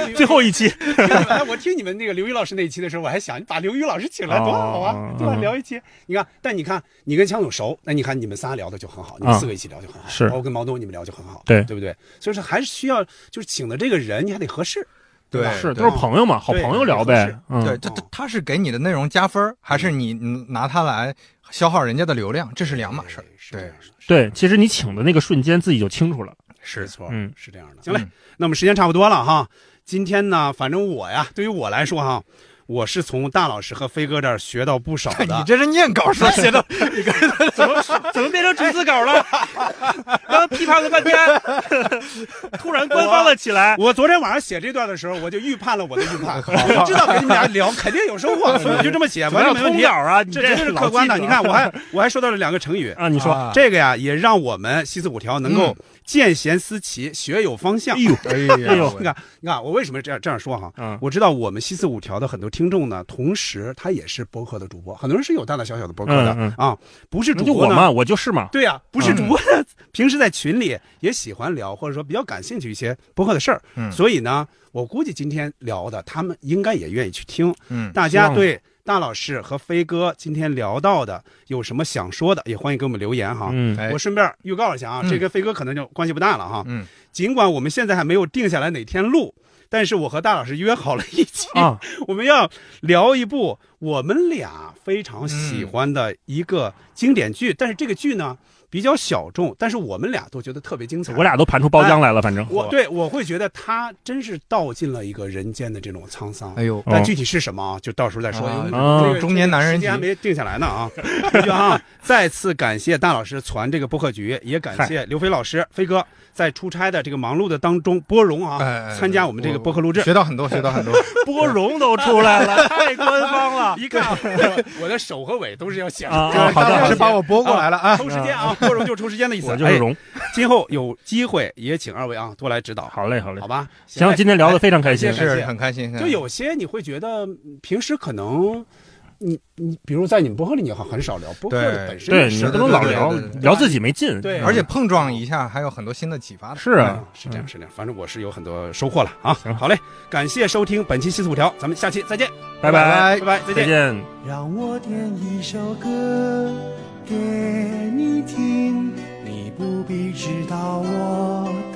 最最后一期，哎，我听你们那个刘宇老师那一期的时候，我还想，你把刘宇老师请来多好啊哦，对吧？嗯。聊一期，你看，但你看，你跟强总熟，那你看你们仨聊的就很好，你们啊。四个一起聊就很好，是。包括跟毛东你们聊就很好，对。对不对？所以说还是需要，就是请的这个人你还得合适，对是都是朋友嘛，好朋友聊呗。嗯，对，他他他是给你的内容加分，还是你嗯拿它来消耗人家的流量？这是两码事儿。对是这样，的对，其实你请的那个瞬间自己就清楚了。是错，嗯是这样的。行嘞嗯，那我们时间差不多了哈。今天呢，反正我呀，对于我来说哈，我是从大老师和飞哥这儿学到不少的 你。这是念稿时候写的，怎么怎么变成逐字稿了？刚刚批判了半天，突然官方了起来。我昨天晚上写这段的时候，我就预判了我的预判，我知道跟你们俩聊肯定有收获，所以我就这么写，完全没问题稿。啊，你这绝对是客观的。你看，我还我还说到了两个成语，啊，你说，啊这个呀也让我们西四五条能够嗯见贤思齐，学有方向。哎呦，哎哎呦你看，你看，我为什么这样这样说哈？嗯我知道我们西四五条的很多听众呢，同时他也是播客的主播，很多人是有大大小小的播客的、嗯啊，不是主播嘛，我就是嘛。对呀、不是主播呢，平时在群里也喜欢聊，或者说比较感兴趣一些播客的事儿，嗯所以呢，我估计今天聊的，他们应该也愿意去听。嗯，大家对大老师和飞哥今天聊到的有什么想说的，也欢迎给我们留言哈。我顺便预告一下啊，嗯这跟飞哥可能就关系不大了哈。嗯，尽管我们现在还没有定下来哪天录，但是我和大老师约好了一起，啊，我们要聊一部我们俩非常喜欢的一个经典剧。但是这个剧呢，比较小众，但是我们俩都觉得特别精彩。我俩都盘出包浆来了，反正我对我会觉得他真是道尽了一个人间的这种沧桑。哎呦，但具体是什么啊？就到时候再说。啊中年男人时间还没定下来呢啊！啊，再次感谢大老师传这个播客局，也感谢刘飞老师、飞哥在出差的这个忙碌的当中拨冗啊，参加我们这个播客录制。学到很多，学到很多。波荣都出来了，太官方了一看啊，我我的手和尾都是要写啊！的。啊好的，大老师把我拨过来了啊！抽时间啊，拨冗就是抽时间的意思。哎我就是荣。今后有机会也请二位啊多来指导，好嘞，好嘞好。吧？行，今天聊得非常开心哎。谢谢是很开心。就有些你会觉得嗯平时可能。你你比如在你们播客里，你好很少聊播客的本身对你不能老聊聊自己没劲。对而且碰撞一下，还有很多新的启发的。是啊嗯，是这样，是这样。反正我是有很多收获了啊。好嘞，感谢收听本期七四五条，咱们下期再见，拜拜拜，拜。再见。让我点一首歌给你听，你不必知道我。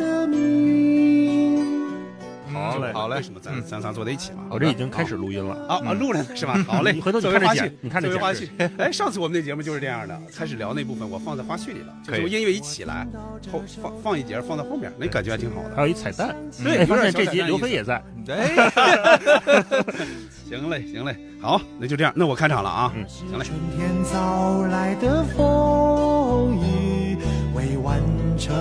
好嘞好嘞为什么咱咱仨坐在一起嘛？我这已经开始录音了。啊啊，录了呢是吧？好嘞，你回头你作为花絮看着剪，你看着作为花剪絮。哎，上次我们那节目就是这样的，开始聊那部分我放在花絮里了，就是音乐一起来，后放放一节放在后面，那感觉还挺好的。还有一彩蛋，对哎，发现这集有点小彩蛋意思刘飞也在。哎，行嘞，行嘞，好，那就这样，那我开场了啊。嗯行嘞。春天早来的风雨，未完成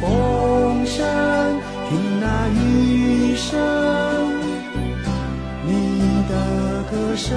风声，听那雨声，你的歌声，